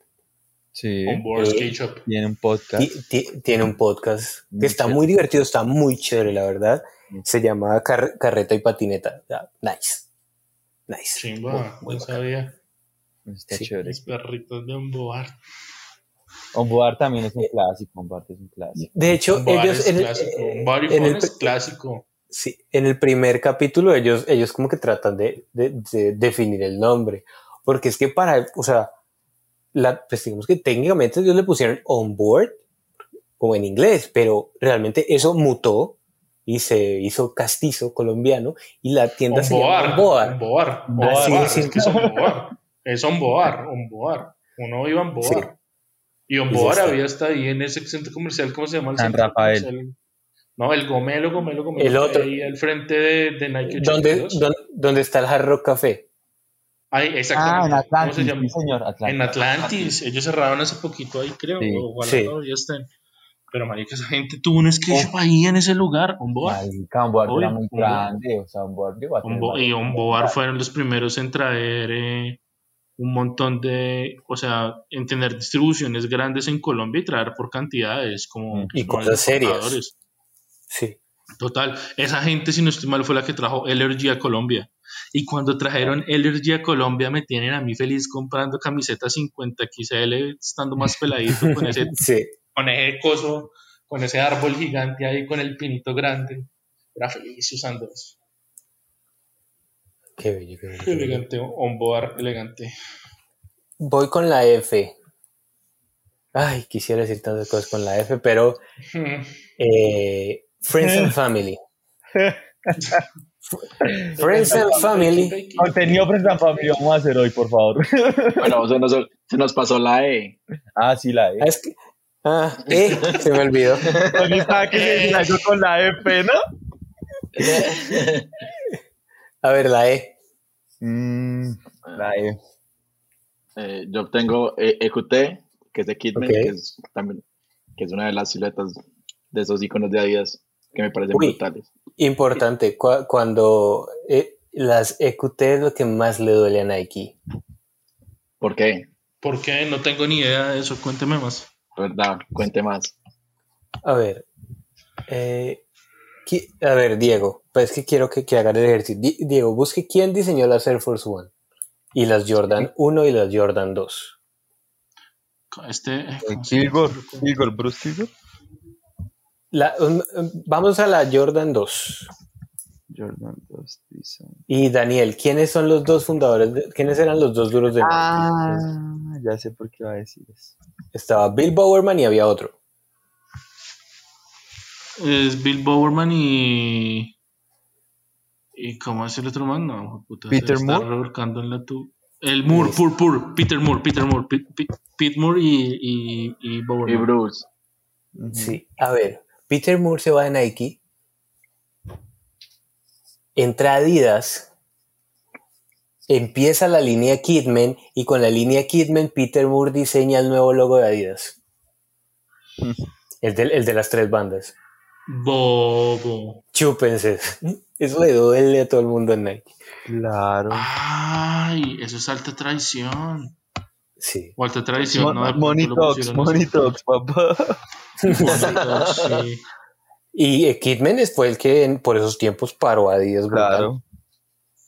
Sí. On board Eh, skate shop. Tiene un podcast. ti- ti- tiene un podcast que está chévere. muy divertido, está muy chévere, la verdad. Mm. Se llama Car- Carreta y Patineta. Nice. Nice. Chimba, Muy- muy no sabía. Está Sí. chévere. Mis perritos de Onboard. Onboard también es un clásico. Onboard es un clásico. De hecho, ellos es en el, clásico. eh, en Fun el- es clásico. Sí, en el primer capítulo ellos, ellos como que tratan de, de- de definir el nombre, porque es que para, o sea, la, pues digamos que técnicamente ellos le pusieron on board, como en inglés, pero realmente eso mutó y se hizo castizo colombiano y la tienda se llama Onboard. Onboard. Onboard. Así Onboard. de Es que es Onboard. Es Onboard. Onboard. Uno iba a Onboard. Y sí, sí. había hasta ahí en ese centro comercial, ¿cómo se llama? el San centro Rafael. comercial? No, el Gomelo, Gomelo, Gomelo. El otro. Ahí al frente de, de Nike ¿Dónde, 82. dónde, dónde está el Hard Rock Café? Ah, en ¿Cómo se Atlantis, llama? sí, señor, Atlantis. En Atlantis. Ellos cerraron hace poquito ahí, creo. Sí. o ojalá Sí. todavía estén. Pero, marica, esa gente tuvo un sketch ahí en ese lugar. Un boar. Marica, un board era muy grande, o sea, un board llegó a Un tener bo- y varios- un boar fueron los primeros en traer eh, un montón de, o sea, en tener distribuciones grandes en Colombia y traer por cantidades, como Y como cosas los serias. Sí. Total, esa gente, si no estoy mal, fue la que trajo Energy a Colombia. Y cuando trajeron Energy a Colombia, me tienen a mí feliz comprando camisetas 50 XL, estando más peladito con ese, Sí. Con ese coso, con ese árbol gigante ahí, con el pinito grande. Era feliz usando eso. Qué bello, qué bello. Elegante, on board, elegante. Voy con la F. Ay, quisiera decir tantas cosas con la F, pero eh, Friends and Family. Friends and Family. Contenido Friends Family vamos a hacer hoy, por favor. Bueno, se nos, se nos pasó la E. ah, sí, la Ah, E. es que- ah, eh, se me olvidó. Tony estaba que se algo con la F, ¿no? A ver, la E. Mm, la E. Eh, yo obtengo eh, EQT, que es de Kidman, que, es también, que es una de las siluetas de esos iconos de Adidas que me parecen Uy. brutales. Importante, cua- cuando eh, las EQT es lo que más le duele a Nike. ¿Por qué? ¿Por qué? No tengo ni idea de eso. Cuénteme más. ¿Verdad? Cuente más. A ver, eh, a ver, Diego, pues que quiero que, que hagan el ejercicio. Di- Diego, busque quién diseñó las Air Force One y las Jordan 1 y las Jordan 2. Este, ¿cómo se Kilgore, llama? Kilgore, Bruce. La- um, vamos a la Jordan 2. Jordan 2 Design. Y Daniel, ¿quiénes son los dos fundadores? de- ¿Quiénes eran los dos duros de Nike? Ah, ya sé por qué va a decir eso. Estaba Bill Bowerman y había otro. Es Bill Bowerman y. ¿Y cómo es el otro man? No, puta, Peter está Moore. revolcando en la tu. El Moore, Pur, Pur, Peter Moore, Peter Moore, Pete, Pete- Pete Moore y, y, y Y Bowerman. Bruce. Ujú. Sí, a ver, Peter Moore se va de Nike, entra Adidas, empieza la línea Kidman y con la línea Kidman Peter Moore diseña el nuevo logo de Adidas. El de, el de las tres bandas. Bobo. Chúpense. Eso le duele a todo el mundo en Nike. Claro. Ay, eso es alta traición. Sí. O alta traición, ¿no? Money Talks, Money papá. Money Talks, sí. Y eh, Kidman fue el que en- por esos tiempos paró a Adidas. Claro.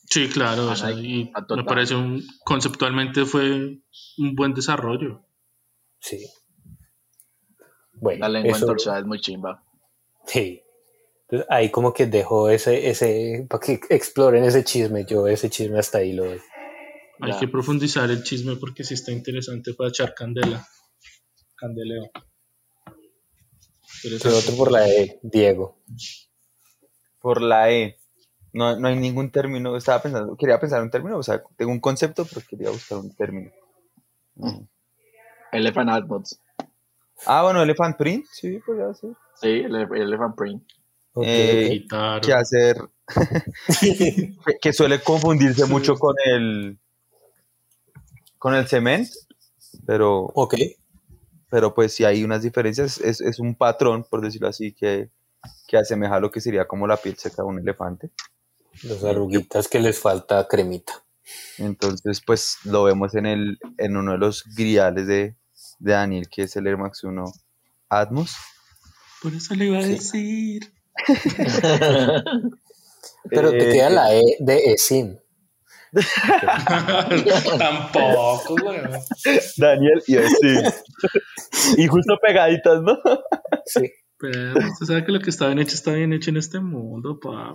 Sí, claro, o sea, Nike, y me parece un, conceptualmente fue un buen desarrollo. Sí. Bueno, La lengua eso- entorchada es muy chimba. Sí. Entonces, ahí como que dejó ese, ese, para que exploren ese chisme, yo ese chisme hasta ahí lo doy. Hay Ya. que profundizar el chisme porque sí está interesante para echar candela. Candeleo. Pero otro por la de Diego. Por la E. No, no hay ningún término. Estaba pensando, quería pensar un término, o sea, tengo un concepto, pero quería buscar un término. Mm. Elephant Admods. Ah, bueno, Elephant Print, sí, podría ser. Sí, el Elephant Print. Ok, Eh, que hacer que, que suele confundirse mucho con el con el cement pero ok. Pero pues si hay unas diferencias es, es un patrón por decirlo así que, que asemeja lo que sería como la piel seca de un elefante Los arruguitas que les falta cremita. entonces pues lo vemos en el en uno de los griales de, de Daniel que es el Air Max 1 Atmos Por eso le iba a decir. Pero te Eh, queda la E de ESIM. Tampoco, güey. Daniel y así y justo pegaditas ¿no? Sí. Pero usted sabe que lo que está bien hecho está bien hecho en este mundo, pa.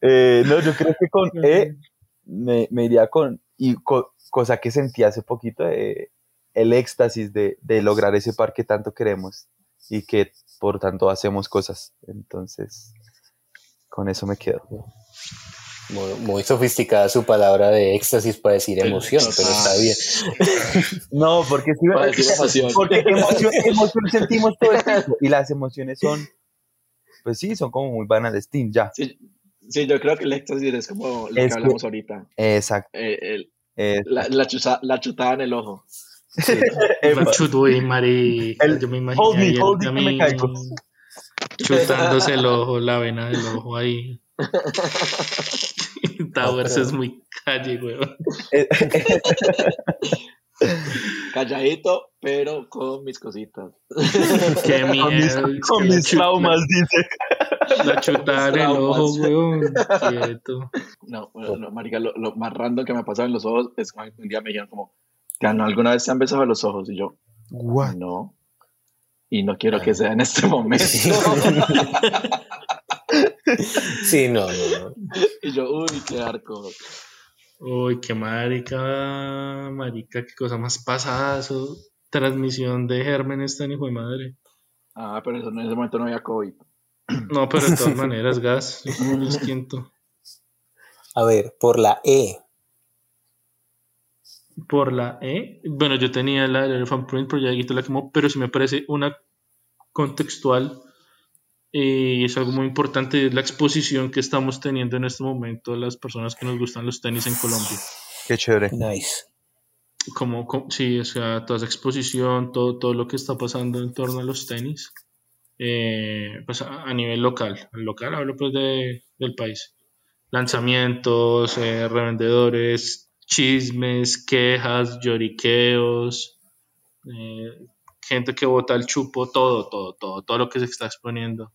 Eh, no, yo creo que con E me, me iría con, y co- cosa que sentí hace poquito, eh, el éxtasis de, de lograr ese par que tanto queremos y que por tanto hacemos cosas. Entonces, con eso me quedo. Muy, muy sofisticada su palabra de éxtasis para decir emoción, pero está bien. No, porque sí, Para decir emoción. porque emoción, emoción sentimos todo el tiempo y las emociones son, pues sí, son como muy banales, Tim, ya. Sí, Sí, yo creo que el éxtasis es como lo que Es que- hablamos ahorita. Exacto. Eh, el- la, la, chuza- la chutada en el ojo. La chuto, uy, marica, El- yo me imagino hold me, hold me, que me caigo. chutándose el ojo, la vena del ojo ahí. Towers es muy calle, weón. Calladito, pero con mis cositas. Qué con mis, miedo. con que mis traumas, dice. La, en el ojo, weón. Quieto. No, bueno, no, marica, lo, lo más random que me ha pasado en los ojos es cuando un día me dijeron como, "Tano, ¿alguna vez se han besado los ojos? Y yo, What? no. Y no quiero que sea en este momento. Sí, no, no, no. y yo, uy, qué arco. Uy, qué marica, marica, qué cosa más pasada, eso. Transmisión de gérmenes tan hijo de madre. Ah, pero eso, en ese momento no había COVID. No, pero de todas maneras, gas. Lo siento. A ver, por la E. Por la E. Bueno, yo tenía la de Elephant Print, pero ya quito la quemó, pero sí me parece una contextual y es algo muy importante, es la exposición que estamos teniendo en este momento las personas que nos gustan los tenis en Colombia. Qué chévere. Nice. Como, como- sí, o sea, toda esa exposición, todo, todo lo que está pasando en torno a los tenis, eh, pues a, a nivel local, local hablo pues de, del país. Lanzamientos, eh, revendedores, chismes, quejas, lloriqueos, eh, gente que bota el chupo, todo, todo, todo, todo lo que se está exponiendo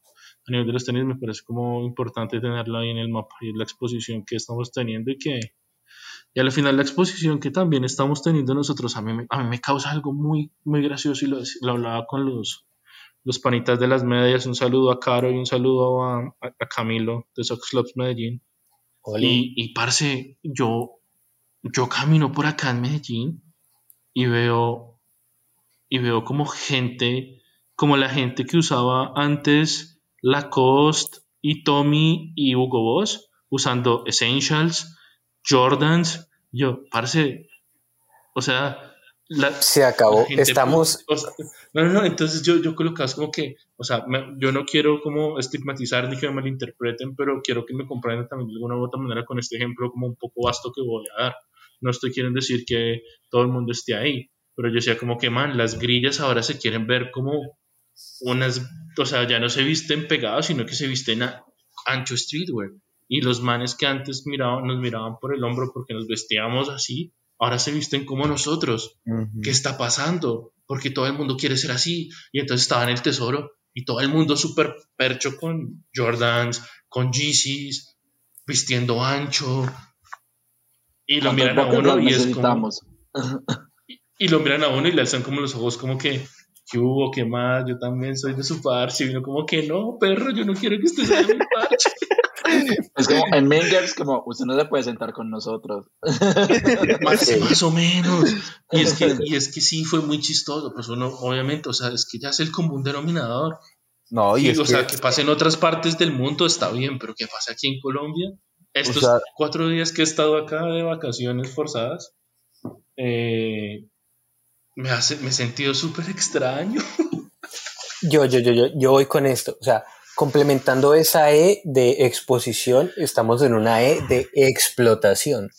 a nivel de los tenis me parece como importante tenerlo ahí en el mapa y es la exposición que estamos teniendo y que y al final la exposición que también estamos teniendo nosotros, a mí, me- a mí me causa algo muy, muy gracioso y lo, lo hablaba con los, los panitas de las medias. Un saludo a Caro y un saludo a, a- a Camilo de Sox Clubs Medellín. Y, y parce, yo, yo camino por acá en Medellín y veo, y veo como gente, como la gente que usaba antes Lacoste y Tommy y Hugo Boss, usando Essentials, Jordans. Yo, parce, o sea, la, Se acabó. la Estamos. o sea, no, no, no, entonces yo, yo colocaba como que, o sea, me- yo no quiero como estigmatizar ni que me malinterpreten, pero quiero que me comprendan también de alguna u otra manera con este ejemplo como un poco vasto que voy a dar. No estoy queriendo decir que todo el mundo esté ahí, pero yo decía como que, man, las grillas ahora se quieren ver como unas, o sea, ya no se visten pegados, sino que se visten a ancho streetwear. Y los manes que antes miraban, nos miraban por el hombro porque nos vestíamos así, ahora se visten como nosotros. ¿qué está pasando? Porque todo el mundo quiere ser así. Y entonces estaba en el tesoro y todo el mundo súper percho con Jordans, con Yeezys, vistiendo ancho. Y lo miran a ¿Cuántas uno y es como, y lo miran a uno y le alzan como los ojos como que, ¿qué hubo? ¿Qué más? Yo también soy de su parche. Y uno como que, no, perro, yo no quiero que usted sea de mi parche. Es como en Mingers, como usted no se puede sentar con nosotros. Más, más o menos. Y es, que, y es que sí fue muy chistoso. Pues uno, obviamente, o sea, es que ya es el común denominador. No, y Sí, es o que, sea, que pase en otras partes del mundo está bien, pero que pase aquí en Colombia. Estos sea- cuatro días que he estado acá de vacaciones forzadas, eh, me, hace, me he sentido súper extraño. Yo, yo, yo, yo, yo voy con esto. O sea, complementando esa E de exposición, estamos en una E de explotación.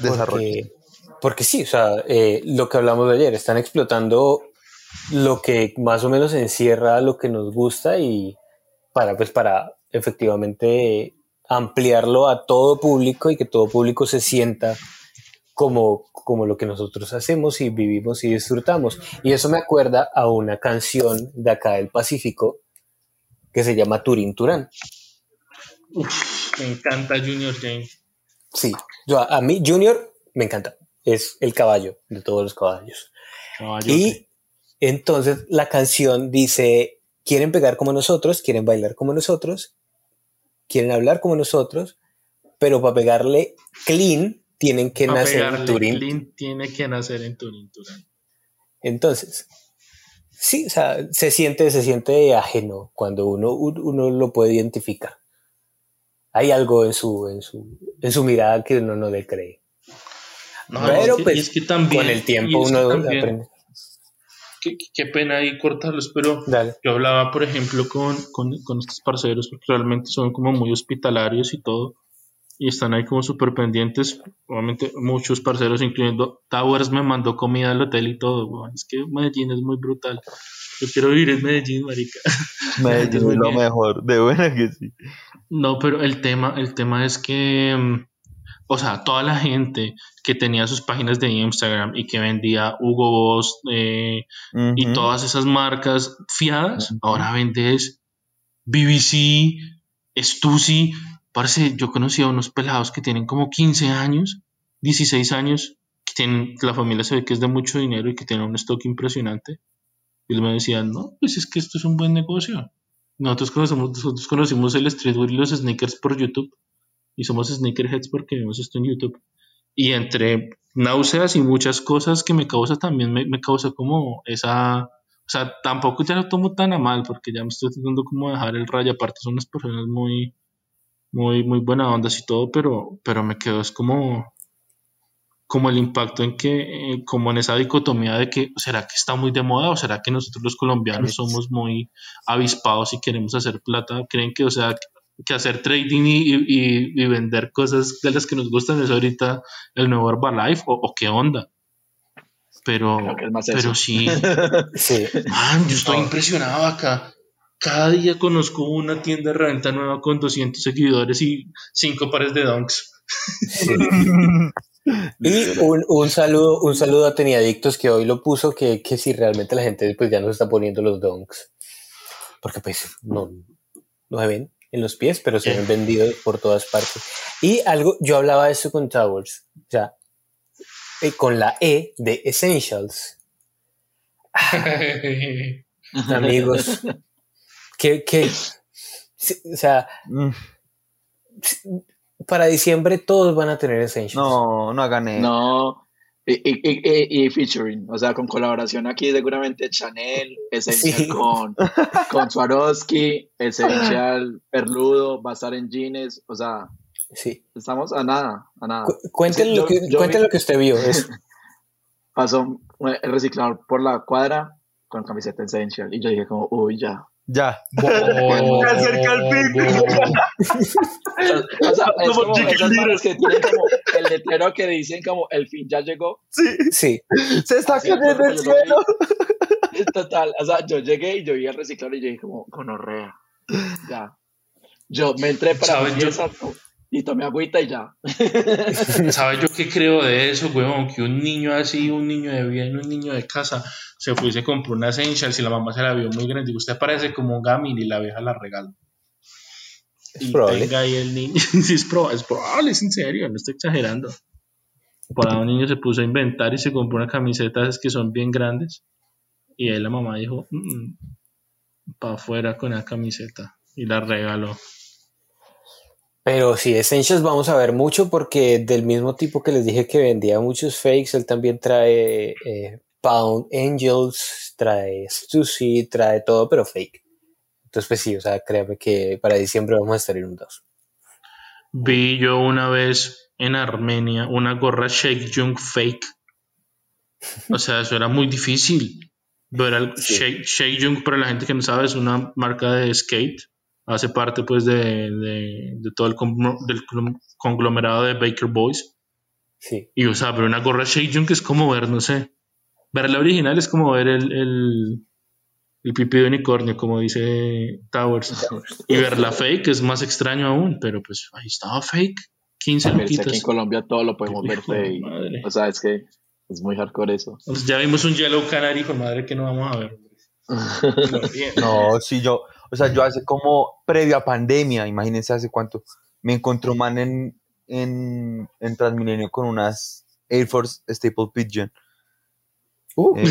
Desarrollo. Porque, porque sí, o sea, eh, lo que hablamos de ayer, están explotando lo que más o menos encierra lo que nos gusta y para, pues, para efectivamente ampliarlo a todo público y que todo público se sienta como, como lo que nosotros hacemos y vivimos y disfrutamos. Y eso me acuerda a una canción de acá del Pacífico que se llama Turín Turán. Uf, me encanta Junior James. Sí, yo, a, a mí Junior me encanta, es el caballo de todos los caballos. Y entonces la canción dice, quieren pegar como nosotros, quieren bailar como nosotros, quieren hablar como nosotros, pero para pegarle clean tienen que nacer en Turín. tiene que nacer en Turín, Turán. Entonces, sí, o sea, se siente, se siente ajeno cuando uno, un- uno lo puede identificar. Hay algo en su, en su, en su mirada que uno no le cree. No, Pero, es que, pues, y es que también, Con el tiempo uno también- aprende. qué, qué pena ahí cortarlos, pero Dale. yo hablaba, por ejemplo, con, con, con estos parceros, porque realmente son como muy hospitalarios y todo, y están ahí como súper pendientes. Obviamente, muchos parceros, incluyendo Towers, me mandó comida al hotel y todo. Es que Medellín es muy brutal. Yo quiero vivir en Medellín, marica. Medellín es lo bien. mejor, de buena que sí. No, pero el tema, el tema es que, mm, o sea, toda la gente que tenía sus páginas de Instagram y que vendía Hugo Boss eh, y todas esas marcas fiadas, ahora vendes BBC, Stussy. Parece, yo conocí a unos pelados que tienen como 15 años, 16 años, que tienen, la familia se ve que es de mucho dinero y que tienen un stock impresionante. Y me decían, no, pues es que esto es un buen negocio. Nosotros conocemos, nosotros conocimos el streetwear y los sneakers por YouTube. Y somos sneakerheads porque vemos esto en YouTube. Y entre náuseas y muchas cosas que me causa también, me, me causa como esa... O sea, tampoco ya lo tomo tan a mal porque ya me estoy tratando como de dejar el rayo. Aparte son unas personas muy, muy, muy buena onda y todo, pero, pero me quedo es como, como el impacto en que, eh, como en esa dicotomía de que, ¿será que está muy de moda o será que nosotros los colombianos somos muy avispados y queremos hacer plata? ¿Creen que, o sea, que hacer trading y, y- y vender cosas de las que nos gustan es ahorita el nuevo Herbalife o, o qué onda? Pero, Creo que es más pero sí, Sí. Man, yo estoy No. impresionado acá. Cada día conozco una tienda de reventa nueva con 200 seguidores y 5 pares de donks. Sí. Y un, un saludo, un saludo a Teniadictos que hoy lo puso que, que si realmente la gente pues ya no se está poniendo los donks. Porque pues no, no se ven en los pies, pero se ven vendidos por todas partes. Y algo, yo hablaba de eso con Towers, o sea, eh, con la E de Essentials. Amigos, que, que, o sea, Mm, para diciembre todos van a tener Essentials. No, no hagan eso. No, y, y, y, y featuring, o sea, con colaboración aquí seguramente Chanel, Essential Sí. con, con Swarovski, Essential Perludo, va a estar en jeans, o sea, Sí. estamos a nada, a nada. Cu- lo, que, yo cuenten vi- lo que usted vio. Es, Pasó el reciclador por la cuadra con camiseta Essential y yo dije como, uy, ya. Ya. Se acerca el fin. O sea, es Como como que tienen como el letrero que dicen como el fin ya llegó. Sí. sí. Se está cayendo fue el como yo lo cielo. vi. Total, o sea, yo llegué y yo vi el reciclador y yo dije como, gonorrea, ya. Yo me entré para mi Yo- y tomé agüita y ya. ¿Sabes yo qué creo de eso, weón? Que un niño así, un niño de bien, un niño de casa, se fue y se compró una Essential y la mamá se la vio muy grande. Y usted parece como un gaming y la vieja la regala. Es Y probable. tenga ahí el niño. sí, es, proba- es probable, es en serio, no estoy exagerando. Para un niño se puso a inventar y se compró una camiseta esas que son bien grandes. Y ahí la mamá dijo, para afuera con la camiseta. Y la regaló. Pero sí, Essentials vamos a ver mucho porque del mismo tipo que les dije que vendía muchos fakes, él también trae eh, Pound Angels, trae Stussy, trae todo, pero fake. Entonces, pues sí, o sea, créame que para diciembre vamos a estar inundados. Vi yo una vez en Armenia una gorra Shake Jung fake. O sea, eso era muy difícil. Ver al Sí. Shake, Shake Jung, para la gente que no sabe, es una marca de skate. Hace parte pues de, de- de todo el del conglomerado de Baker Boys. Sí, Y o sea, ver una gorra Shake Jung es como ver, no sé. Ver la original es como ver el, el, el pipí de unicornio, como dice Towers. Y ver la fake es más extraño aún, pero pues ahí estaba fake. 15 Pero es que aquí luquitas. en Colombia todo lo podemos ver fake. O sea, es que es muy hardcore eso. Entonces, ya vimos un Yellow Canary, con madre que no vamos a ver. Pero. No, sí, yo, o sea, yo hace como previo a pandemia, imagínense hace cuánto, me encontré un man en, en, en Transmilenio con unas Air Force Staple Pigeon. Uh. Eh,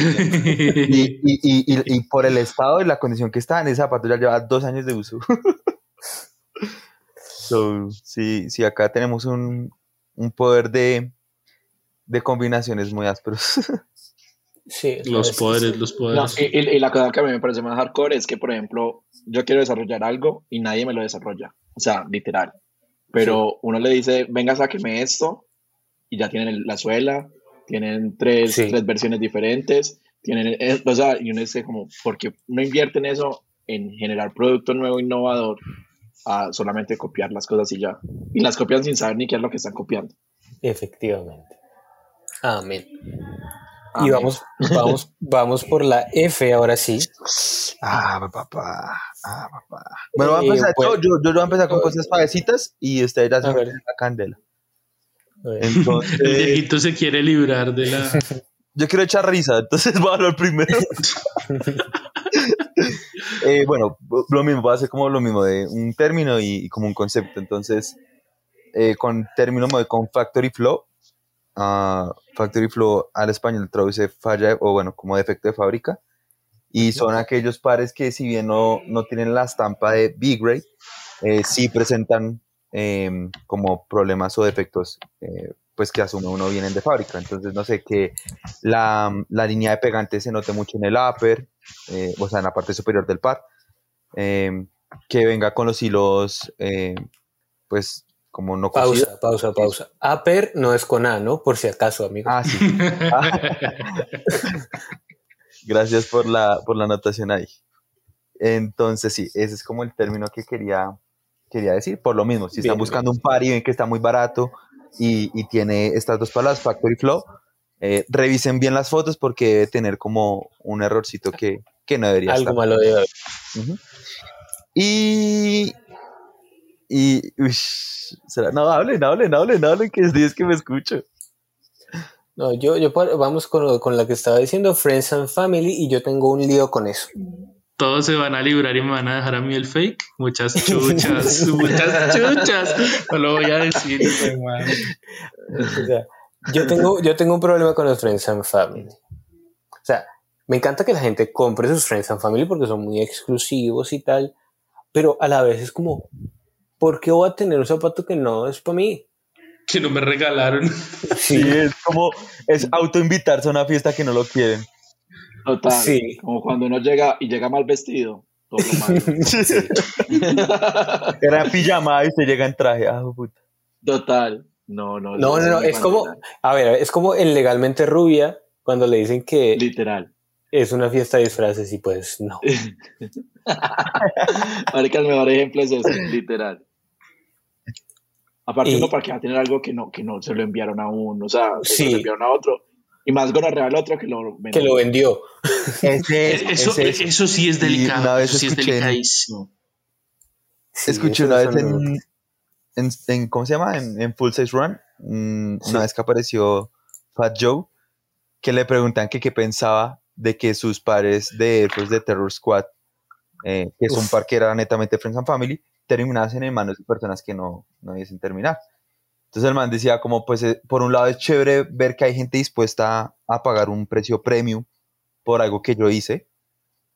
y, y, y, y, y por el estado y la condición que está en ese zapato ya lleva dos años de uso. so, sí, sí, acá tenemos un, un poder de, de combinaciones muy ásperos. sí. o sea, los es- poderes, los No, poderes. y, la cosa que a mí me parece más hardcore es que, por ejemplo, yo quiero desarrollar algo y nadie me lo desarrolla. O sea, literal. Pero uno le dice, venga, sáqueme esto, y ya tienen la suela, tienen tres, Sí. tres versiones diferentes, tienen, eh, o sea, y uno dice como, ¿por qué no invierten eso en generar producto nuevo, innovador, a solamente copiar las cosas y ya? Y las copian sin saber ni qué es lo que están copiando. Efectivamente. Amén. Y vamos, vamos, vamos por la F ahora sí. Ah, papá. Ah, papá. Bueno, voy a Eh, empezar, pues- yo, yo, yo voy a empezar con cosas suavecitas y ustedes ya se A ver. meten en la candela. Ver. El Entonces, viejito se quiere librar de la. yo quiero echar risa, entonces voy a hablar primero. Eh, bueno, lo mismo, va a ser como lo mismo de un término y, y como un concepto. Entonces, eh, con término me voy con Factory Flow. Ah, factory Flow al español traduce falla o bueno, como defecto de fábrica. Y son aquellos pares que si bien no, no tienen la estampa de B-Grade, eh, sí presentan em, como problemas o defectos eh, pues que asume uno vienen de fábrica. Entonces, no sé, que la, la línea de pegante se note mucho en el upper, eh, o sea, en la parte superior del par, em, que venga con los hilos, eh, pues, como no. Pausa, pausa, pausa. Upper no es con A, ¿no? Por si acaso, amigo. Ah, sí. Gracias por la, por la anotación ahí. Entonces, sí, ese es como el término que quería, quería decir. Por lo mismo, si están Bien, buscando un par y ven que está muy barato y, y tiene estas dos palabras, Factory Flow, eh, revisen bien las fotos porque debe tener como un errorcito que, que no debería Algo estar. malo de haber. Y. Y. uish, será- no, hablen, hablen, hablen, hablen, que es es que me escucho. No, yo, yo vamos con, con la que estaba diciendo, Friends and Family, y yo tengo un lío con eso. Todos se van a librar y me van a dejar a mí el fake. Muchas chuchas, muchas chuchas. No lo voy a decir. O sea, yo tengo, yo tengo un problema con los Friends and Family. O sea, me encanta que la gente compre sus Friends and Family porque son muy exclusivos y tal, pero a la vez es como, ¿por qué voy a tener un zapato que no es para mí? Que no me regalaron. Sí, es como. Es autoinvitarse a una fiesta que no lo quieren. Total. Sí. Como cuando uno llega y llega mal vestido. Todo. Era pijama y se llega en traje. Ah, puta. Total. No, no. No, no, no, es como, a ver, es como en Legalmente Rubia, cuando le dicen que Literal. es una fiesta de disfraces y pues no. Marica, el mejor ejemplo es ese, literal. Aparte, Y- uno para que va a tener algo que no, que no se lo enviaron a uno, o sea, se Sí. lo enviaron a otro. Y más gonorrea al otro que lo Que lo vendió. Ese es, Eso, ese eso sí es delicado. Eso sí es delicadísimo. Sí, Escuché una vez en, en, en- ¿cómo se llama? En, en Full Size Run, Sí. una vez que apareció Fat Joe, que le preguntan que qué pensaba de que sus pares de Force de Terror Squad, eh, que es un par que era netamente Friends and Family, terminasen en manos de personas que no, no debiesen terminar. Entonces el man decía como, pues, eh, por un lado es chévere ver que hay gente dispuesta a pagar un precio premium por algo que yo hice,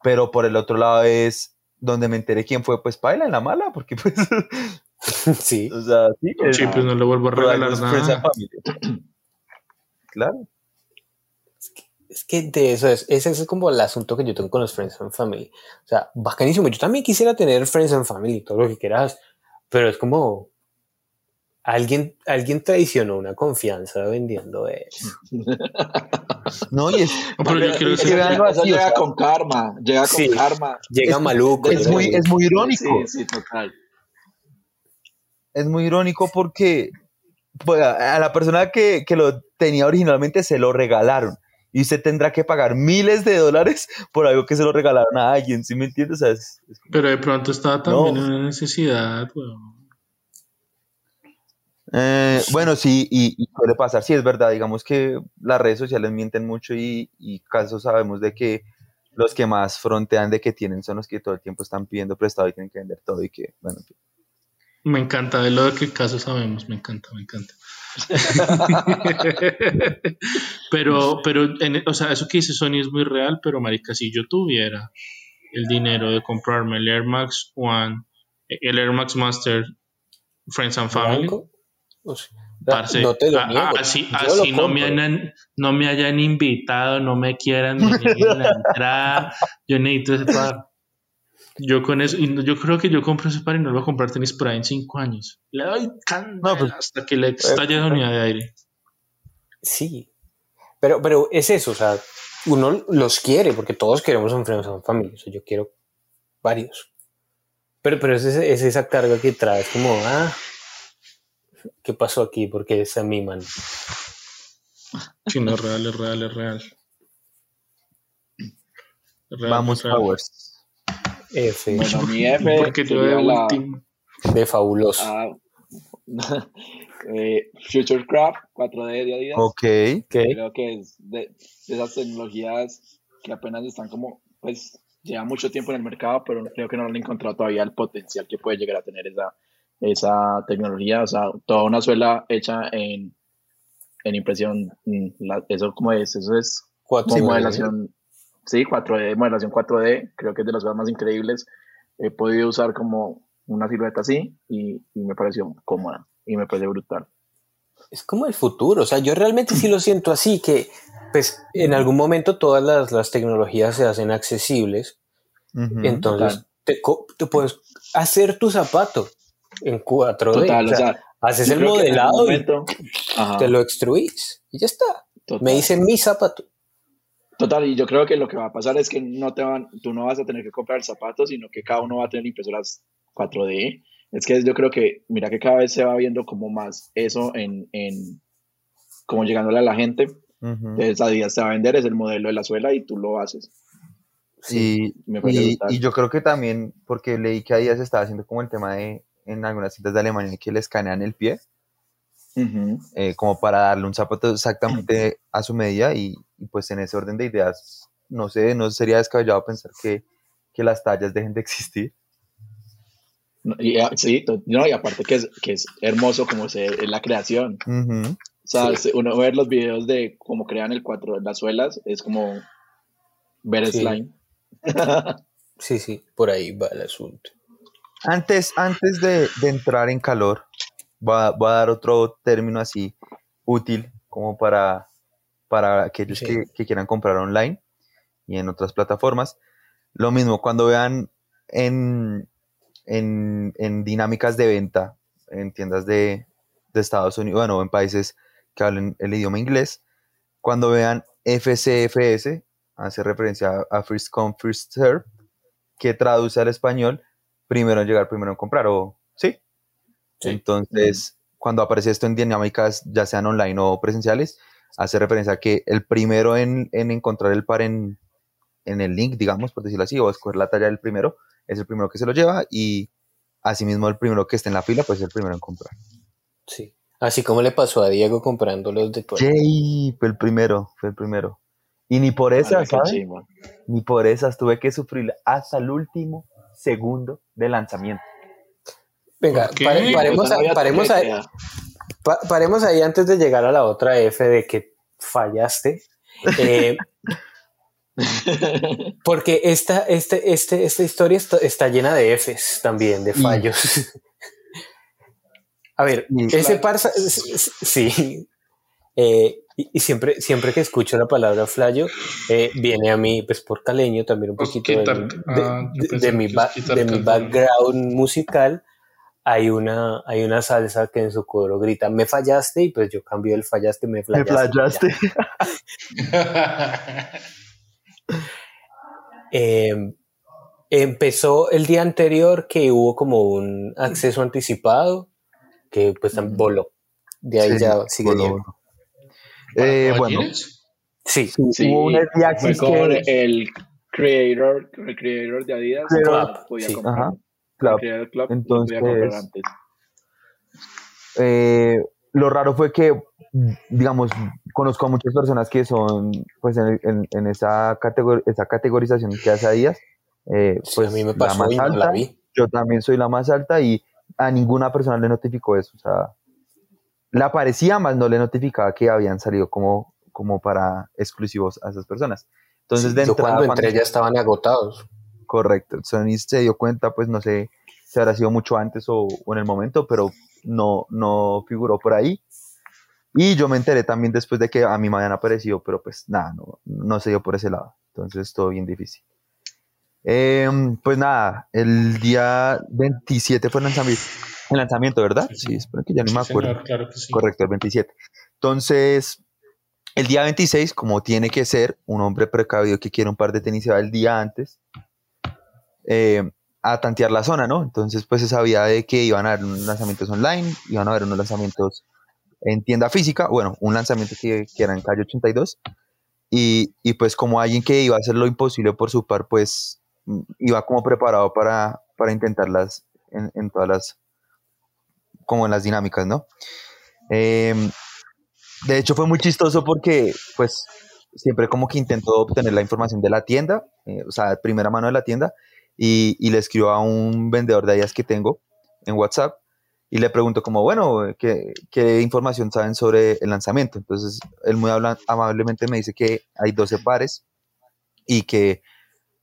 pero por el otro lado es donde me enteré quién fue, pues, paila en la mala, porque pues, Sí. o sea, sí, es- Sí, pues no le vuelvo a regalar nada. Claro. Es que de eso es, ese es como el asunto que yo tengo con los Friends and Family. O sea, bacanísimo. Yo también quisiera tener Friends and Family, todo lo que quieras, pero es como alguien, alguien traicionó una confianza vendiendo eso. No, y es, pero yo quiero decir, llega sea, con karma, llega con Sí. karma. Llega Es- maluco. es muy, es muy irónico. Sí, sí, total. es muy irónico porque pues, a a la persona que, que lo tenía originalmente se lo regalaron. Y usted tendrá que pagar miles de dólares por algo que se lo regalaron a alguien, ¿sí me entiendes? O sea, es- es- pero de pronto estaba también No. en una necesidad, weón. Eh, bueno, sí, y, y suele pasar, sí, es verdad, digamos que las redes sociales mienten mucho y, y casos sabemos de que los que más frontean de que tienen son los que todo el tiempo están pidiendo prestado y tienen que vender todo y que, bueno, Me encanta de lo de qué caso sabemos, me encanta, me encanta. pero, pero, en- o sea, eso que dice Sony es muy real, pero marica, si yo tuviera el dinero de comprarme el Air Max One, el Air Max Master Friends and Family, parce, no te lo niego. así, así lo no, me hayan, no me hayan invitado, no me quieran ni en la entrada, yo necesito ese par. Yo con eso, y no- yo creo que yo compro ese par y no lo voy a comprar tenis por ahí en cinco años. Le doy candela No, pues- hasta que le estalle la unidad de aire. Sí. Pero, pero es eso, o sea, uno los quiere, porque todos queremos un Friends and Family. O sea, yo quiero varios. Pero, pero es, ese- es esa carga que trae, es como, ah, ¿qué pasó aquí? Porque es a mi man. Sí, no, es real, es real, es real. Vamos, real. Powers. F Bueno, mi F Porque yo sería de la último. de fabuloso. ah, eh, Futurecraft 4D de Adidas. Ok. Ok. Creo que es de, de esas tecnologías que apenas están como, pues, lleva mucho tiempo en el mercado, pero creo que no han encontrado todavía el potencial que puede llegar a tener esa, esa tecnología. O sea, toda una suela hecha en, en impresión. mm, la- eso, como es? Eso es Cuatro modelación, sí, 4D, modelación 4D, creo que es de las cosas más increíbles. He podido usar como una silueta así y, y me pareció cómoda y me parece brutal. Es como el futuro. O sea, yo realmente sí lo siento así, que pues en algún momento todas las, las tecnologías se hacen accesibles. Entonces te, puedes hacer tu zapato en 4D. Total, o o sea, haces el modelado y momento- te lo extruís y ya está. total. Me hice mi zapato. Total, y yo creo que lo que va a pasar es que no te van, tú no vas a tener que comprar zapatos, sino que cada uno va a tener impresoras 4D. Es que yo creo que, mira que cada vez se va viendo como más eso en, en como llegándole a la gente. Ujú. Entonces, Adidas te va a vender, es el modelo de la suela y tú lo haces. Y, me y, y yo creo que también, porque leí que se estaba haciendo como el tema de, en algunas citas de Alemania, que le escanean el pie, Ujú. eh, como para darle un zapato exactamente a su medida y, y pues en ese orden de ideas, no sé, no sería descabellado pensar que, que las tallas dejen de existir. Y, ah, sí, no, y aparte que es, que es hermoso como se es la creación. O sea, se- uno ver los videos de cómo crean el 4 las suelas es como ver Sí. slime. Sí, sí, por ahí va el asunto. Antes, antes de, de entrar en calor, voy a, voy a dar otro término así útil como para, para aquellos Sí. que, que quieran comprar online y en otras plataformas. Lo mismo, cuando vean en, en, en dinámicas de venta en tiendas de, de Estados Unidos, bueno, en países que hablen el idioma inglés, cuando vean FCFS, hace referencia a First Come, First Serve, que traduce al español primero en llegar, primero en comprar, o sí. Sí. Entonces, cuando aparece esto en dinámicas, ya sean online o presenciales, hace referencia a que el primero en, en encontrar el par en, en el link, digamos, por decirlo así, o escoger la talla del primero, es el primero que se lo lleva y asimismo el primero que esté en la fila, pues es el primero en comprar. Sí. Así como le pasó a Diego comprando los de. Yay, fue el primero, fue el primero. Y ni por esas, ¿sabes? Ni por esas tuve que sufrir hasta el último segundo de lanzamiento. Venga, paremos, paremos queda. Pa- paremos ahí antes de llegar a la otra F de que fallaste. Eh, porque esta, este, este, esta historia está, está llena de Fs también, de Y- fallos. A ver, Y- ese parsa, s- sí. Eh, y, y siempre, siempre que escucho la palabra flayo, eh, viene a mí, pues por caleño, también un Pues poquito de, quitarte. de- Ah, de- de mi, ba- quitarte de mi background musical. Hay una, hay una salsa que en su coro grita, me fallaste, y pues yo cambio el fallaste, me Me flayaste. flayaste. Eh, empezó el día anterior que hubo como un acceso anticipado que pues también voló. De ahí Sí, ya sigue voló. Eh, ¿Para bueno? Sí, Sí, hubo un fue access con que- el creator, el creator de Adidas. No podía sí, comprar. ajá, El club podía comprar Entonces, antes. Eh, lo raro fue que, digamos, conozco a muchas personas que son, pues, en, en- en esa, categor- esa categorización que hace eh, sí, pues, a mí me la pasó más y no alta. la vi. Yo también soy la más alta y a ninguna persona le notificó eso. O sea, le aparecía, más no le notificaba que habían salido como, como para exclusivos a esas personas. Entonces, Sí, de entrada, cuando cuando- entré ya estaban agotados. Correcto. Sony se dio cuenta, pues no sé si habrá sido mucho antes o, o en el momento, pero no, no figuró por ahí. Y yo me enteré también después de que a mí me habían aparecido, pero pues nada, no, no se dio por ese lado. Entonces, todo bien difícil. Em, pues nada, el día 27 fue el lanzamiento, el lanzamiento ¿verdad? Sí, espero que ya no me acuerdo. señor, claro que sí. Correcto, el 27. Entonces, El día 26, como tiene que ser, un hombre precavido que quiere un par de tenis se va el día antes eh, a tantear la zona, ¿no? Entonces, pues se sabía de que iban a haber unos lanzamientos online, iban a haber unos lanzamientos en tienda física, bueno, un lanzamiento que, que era en calle 82, y, y pues como alguien que iba a hacer lo imposible por su par, pues iba como preparado para, para intentarlas en, en todas las, como en las dinámicas, ¿no? Em, de hecho fue muy chistoso porque pues siempre como que intento obtener la información de la tienda, eh, o sea, de primera mano de la tienda, y, y le escribo a un vendedor de ellas que tengo en WhatsApp y le pregunto como, bueno, ¿qué, qué información saben sobre el lanzamiento? Entonces él muy amablemente me dice que hay 12 pares y que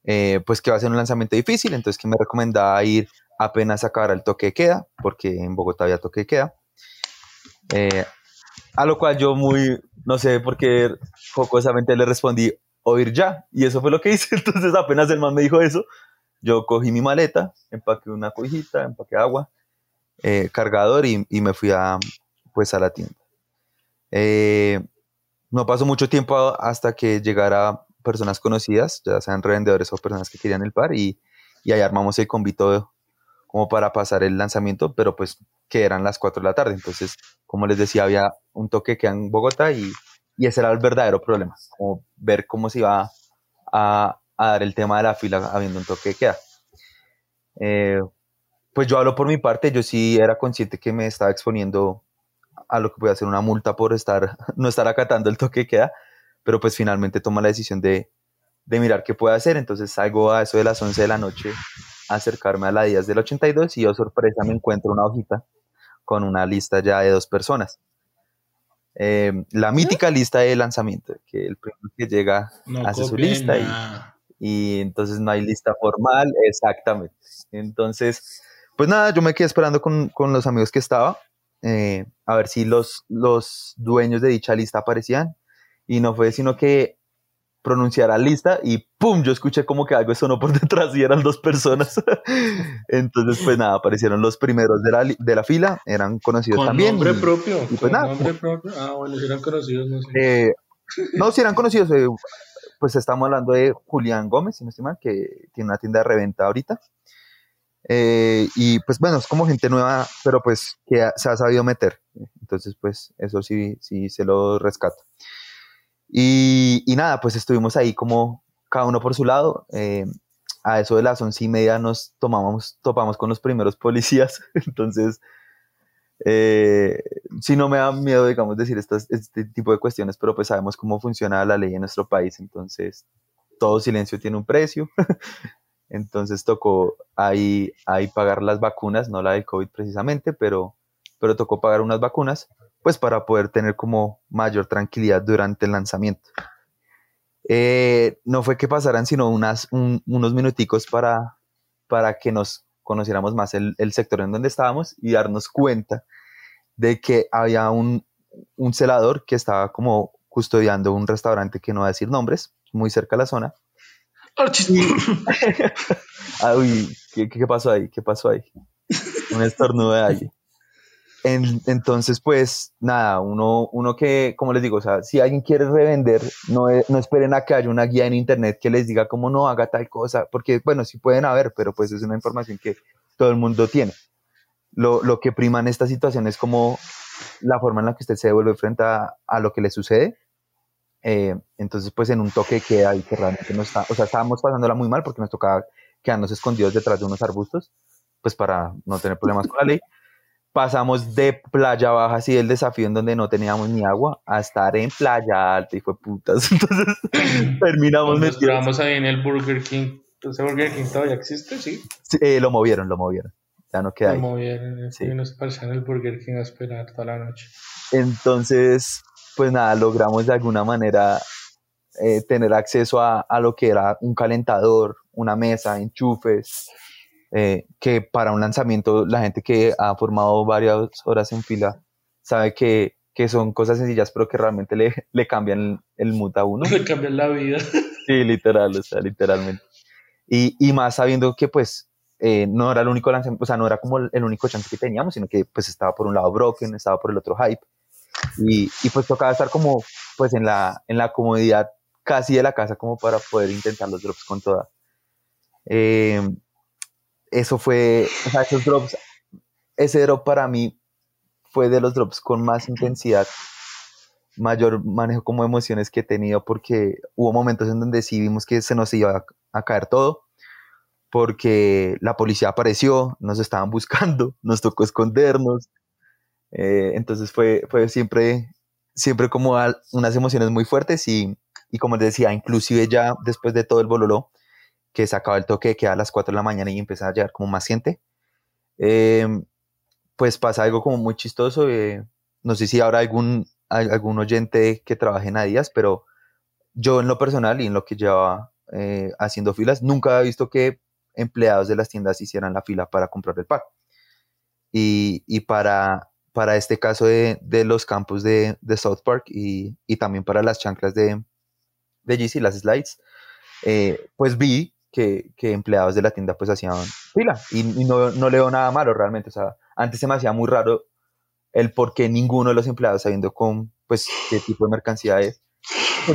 eh, pues que va a ser un lanzamiento difícil, entonces que me recomendaba ir apenas acabara el toque de queda, porque en Bogotá había toque de queda. Eh, a lo cual yo muy, no sé por qué jocosamente le respondí, oír ya, y eso fue lo que hice, entonces apenas el man me dijo eso, yo cogí mi maleta, empaqué una cojita, empaqué agua, eh, cargador y, y me fui a, pues a la tienda. Eh, no pasó mucho tiempo hasta que llegara personas conocidas, ya sean revendedores o personas que querían el par, y, y ahí armamos el convito como para pasar el lanzamiento, pero pues que eran las 4 de la tarde. Entonces, como les decía, había un toque que en Bogotá y, y ese era el verdadero problema, como ver cómo se iba a, a dar el tema de la fila habiendo un toque de queda. Eh, pues yo hablo por mi parte, yo sí era consciente que me estaba exponiendo a lo que puede hacer una multa por estar, no estar acatando el toque de queda, pero pues finalmente toma la decisión de, de mirar qué puede hacer, entonces salgo a eso de las 11 de la noche a acercarme a la Díaz del 82 y yo sorpresa me encuentro una hojita con una lista ya de dos personas. Eh, la mítica lista de lanzamiento, que el primero que llega No hace su lista y, nada. Y entonces no hay lista formal, exactamente. Entonces, pues nada, yo me quedé esperando con, con los amigos que estaba, eh, a ver si los, los dueños de dicha lista aparecían, y no fue sino que pronunciara lista y ¡pum! Yo escuché como que algo sonó por detrás y eran dos personas. Entonces, pues nada, aparecieron los primeros de la, de la fila, eran conocidos Con también. nombre y- propio. y pues con nada, nombre propio. Ah, bueno, si eran conocidos, no sé. eh, no, si eran conocidos, eh, pues estamos hablando de Julián Gómez, si no estoy mal, que tiene una tienda de reventa ahorita. Eh, y pues bueno, es como gente nueva, pero pues que se ha sabido meter. Entonces, pues eso sí, sí se lo rescato. Y, y nada, pues estuvimos ahí como cada uno por su lado. eh, a eso de las once y media nos tomamos, topamos con los primeros policías. Entonces, eh, sí no me da miedo, digamos, decir estas, este tipo de cuestiones, pero pues sabemos cómo funciona la ley en nuestro país, entonces todo silencio tiene un precio. Entonces tocó ahí, ahí pagar las vacunas, no la del COVID precisamente, pero, pero tocó pagar unas vacunas, pues para poder tener como mayor tranquilidad durante el lanzamiento. Eh, no fue que pasaran sino unas, un- unos minuticos para, para que nos conociéramos más el, el sector en donde estábamos y darnos cuenta de que había un, un celador que estaba como custodiando un restaurante que no va a decir nombres, muy cerca de la zona. Uy, ¿qué, qué pasó ahí? ¿Qué pasó ahí? Un estornudo de alguien. En- entonces, pues nada, uno, uno que, como les digo, si alguien quiere revender, no, e- no esperen a que haya una guía en internet que les diga cómo no haga tal cosa, porque bueno, sí pueden haber, pero pues es una información que todo el mundo tiene. Lo, lo que prima en esta situación es como la forma en la que usted se devuelve frente a, a lo que le sucede. Eh, entonces, pues en un toque queda ahí que realmente no está, o sea, estábamos pasándola muy mal porque nos tocaba quedarnos escondidos detrás de unos arbustos, pues para no tener problemas con la ley. Pasamos de playa baja, así el desafío en donde no teníamos ni agua, a estar en playa alta y fue putas. Entonces terminamos Nos metidos. ahí en el Burger King. ¿Ese Burger King todavía existe? Sí. Sí, eh, lo movieron, lo movieron. Ya no queda ahí. Como bien, Sí. y nos en el Burger King a esperar toda la noche. Entonces, pues nada, logramos de alguna manera eh, tener acceso a, a lo que era un calentador, una mesa, enchufes, eh, que para un lanzamiento la gente que ha formado varias horas en fila sabe que, que son cosas sencillas, pero que realmente le, le cambian el, mood a uno. Le cambian la vida. Sí, literal, o sea, literalmente. Y, y más sabiendo que pues eh, no era el único lanzamiento, o sea, no era como el, el único chance que teníamos, sino que pues estaba por un lado Broken, estaba por el otro Hype. Y, y pues tocaba estar como pues en la, en la comodidad casi de la casa como para poder intentar los drops con toda. Eh, eso fue, o sea, esos drops, ese drop para mí fue de los drops con más intensidad, mayor manejo como emociones que he tenido porque hubo momentos en donde sí vimos que se nos iba a, caer todo porque la policía apareció, nos estaban buscando, nos tocó escondernos. Eh, entonces fue, fue siempre, siempre como unas emociones muy fuertes y, y como les decía, inclusive ya después de todo el bololó, que se el toque que a las 4 de la mañana y empieza a llegar como más gente, eh, pues pasa algo como muy chistoso. eh, no sé si habrá algún, al- algún oyente que trabaje en Adidas, pero yo en lo personal y en lo que llevaba eh, haciendo filas, nunca había visto que empleados de las tiendas hicieran la fila para comprar el pack. Y, y para, para este caso de, de los campos de, de South Park y, y también para las chanclas de, de GC, las slides, eh, pues vi que, que empleados de la tienda pues hacían fila y, no, no le veo nada malo realmente. O sea, antes se me hacía muy raro el por qué ninguno de los empleados sabiendo con pues qué tipo de mercancía es,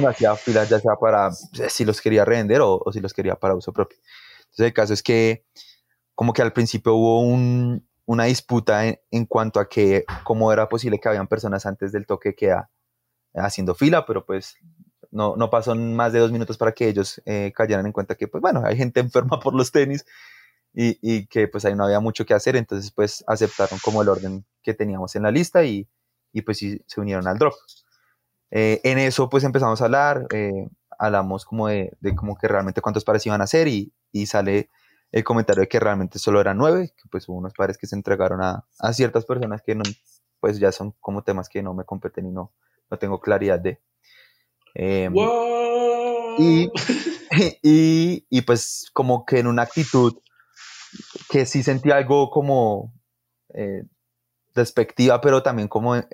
hacía filas ya sea para eh, si los quería revender o, si los quería para uso propio. Entonces el caso es que como que al principio hubo un- una disputa en, cuanto a que cómo era posible que habían personas antes del toque de queda haciendo fila, pero pues no, no pasó más de dos minutos para que ellos eh, cayeran en cuenta que pues bueno, hay gente enferma por los tenis y, y que pues ahí no había mucho que hacer, entonces pues aceptaron como el orden que teníamos en la lista y, y pues sí, se unieron al drop. Eh, en eso pues empezamos a hablar, eh, hablamos como de, de como que realmente cuántos pares iban a hacer y, y sale el comentario de que realmente solo eran nueve, que pues unos pares que se entregaron a, a ciertas personas que no, pues ya son como temas que no me competen y no, no tengo claridad de. Em, y, y, y pues como que en una actitud que sí sentí algo como eh, despectiva, pero también como eh,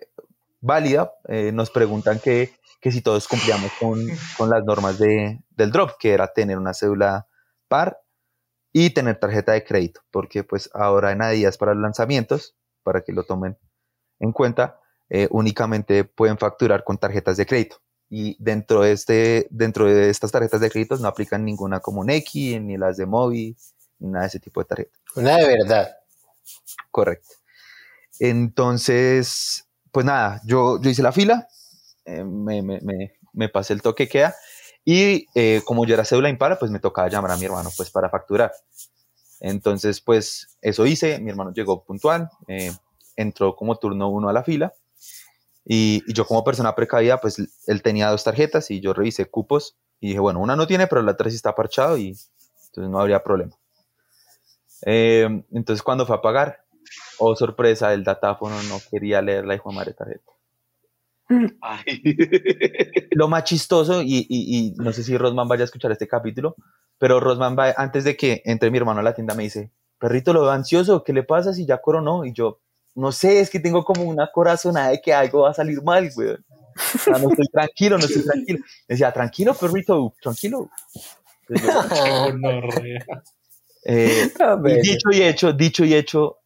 válida, eh, nos preguntan que, que si todos cumplíamos con, con las normas de, del drop, que era tener una cédula par y tener tarjeta de crédito, porque pues ahora en Adidas para los lanzamientos, para que lo tomen en cuenta, eh, únicamente pueden facturar con tarjetas de crédito. Y dentro de, este, dentro de estas tarjetas de créditos no aplican ninguna como Neki, ni las de Mobi, ni nada de ese tipo de tarjetas. Una de verdad. Correcto. Entonces, pues nada, yo, yo hice la fila, eh, me, me, me, me pasé el toque que queda y eh, como yo era cédula impar, pues me tocaba llamar a mi hermano pues para facturar. Entonces, pues eso hice, mi hermano llegó puntual, eh, entró como turno uno a la fila y, y yo como persona precavida, pues él tenía dos tarjetas y yo revisé cupos y dije, bueno, una no tiene, pero la otra sí está parchado y entonces no habría problema. Eh, entonces cuando fue a pagar, oh sorpresa, el datáfono no quería leer la hijo de madre tarjeta. Ay. Lo más chistoso, y, y- y no sé si Rosman vaya a escuchar este capítulo, pero Rosman va, antes de que entre mi hermano a la tienda me dice, perrito, lo veo ansioso, ¿qué le pasa si ya coronó? Y yo, no sé, es que tengo como una corazonada de que algo va a salir mal, güey. O sea, no estoy tranquilo, no estoy tranquilo. Me decía, tranquilo, perrito, tranquilo. Entonces yo, Gonorrea. eh, A Y ver, dicho y hecho, dicho y hecho,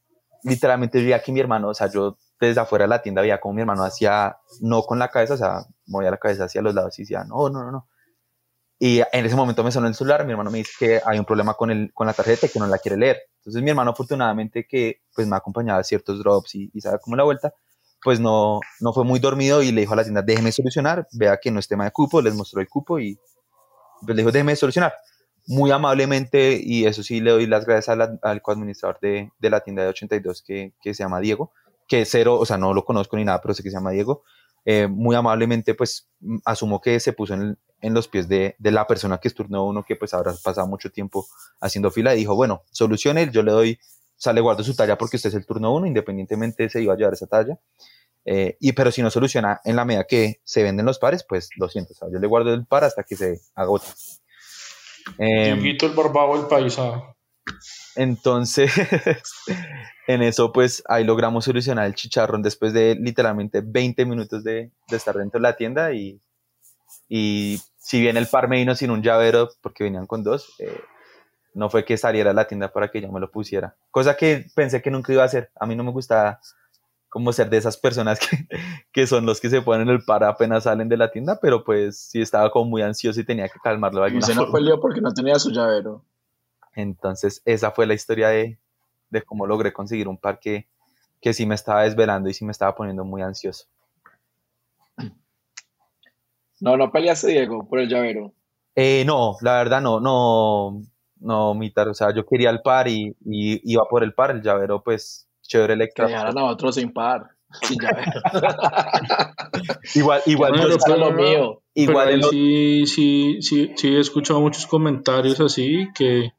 literalmente veía que mi hermano, o sea, yo desde afuera de la tienda veía como mi hermano hacía, no con la cabeza, o sea, movía la cabeza hacia los lados y decía, no, no, no, no. Y en ese momento me sonó el celular, mi hermano me dice que hay un problema con, el, con la tarjeta y que no la quiere leer. Entonces mi hermano afortunadamente que pues me acompañaba a ciertos drops y, y sabe cómo la vuelta, pues no, no fue muy dormido y le dijo a la tienda, déjeme solucionar, vea que no es tema de cupo, les mostró el cupo y pues le dijo, déjeme solucionar muy amablemente, y eso sí le doy las gracias la- al coadministrador de, de la tienda de 82 que, que se llama Diego, que cero, o sea, no lo conozco ni nada, pero sé que se llama Diego, eh, muy amablemente pues mm, asumo que se puso en, en los pies de, de la persona que es turno uno, que pues habrá pasado mucho tiempo haciendo fila, y dijo, bueno, solucione, yo le doy, o sea, le guardo su talla porque usted es el turno uno, independientemente se iba a llevar esa talla, eh, y pero si no soluciona en la medida que se venden los pares, pues lo siento, o sea, yo le guardo el par hasta que se agote. Em, Dieguito el barbado del paisa. entonces, en eso, pues ahí logramos solucionar el chicharrón después de literalmente 20 minutos de, de estar dentro de la tienda. Y, y si bien el par me vino sin un llavero, porque venían con dos, eh, no fue que saliera a la tienda para que yo me lo pusiera. Cosa que pensé que nunca iba a hacer. A mí no me gusta como ser de esas personas que, que son los que se ponen el par apenas salen de la tienda, pero pues sí estaba como muy ansioso y tenía que calmarlo de Y se no forma. fue lío porque no tenía su llavero. Entonces, esa fue la historia de, de cómo logré conseguir un par que, que sí me estaba desvelando y sí me estaba poniendo muy ansioso. No, no peleaste, Diego, por el llavero. Eh, no, la verdad no, no, no, Mitar, o sea, yo quería el par y, y iba por el par, el llavero, pues, chévere Que Electra. dejaran a otro sin par, sin llavero. Igual, igual, es lo mío. igual Pero el sí, sí, sí, sí, he escuchado muchos comentarios así que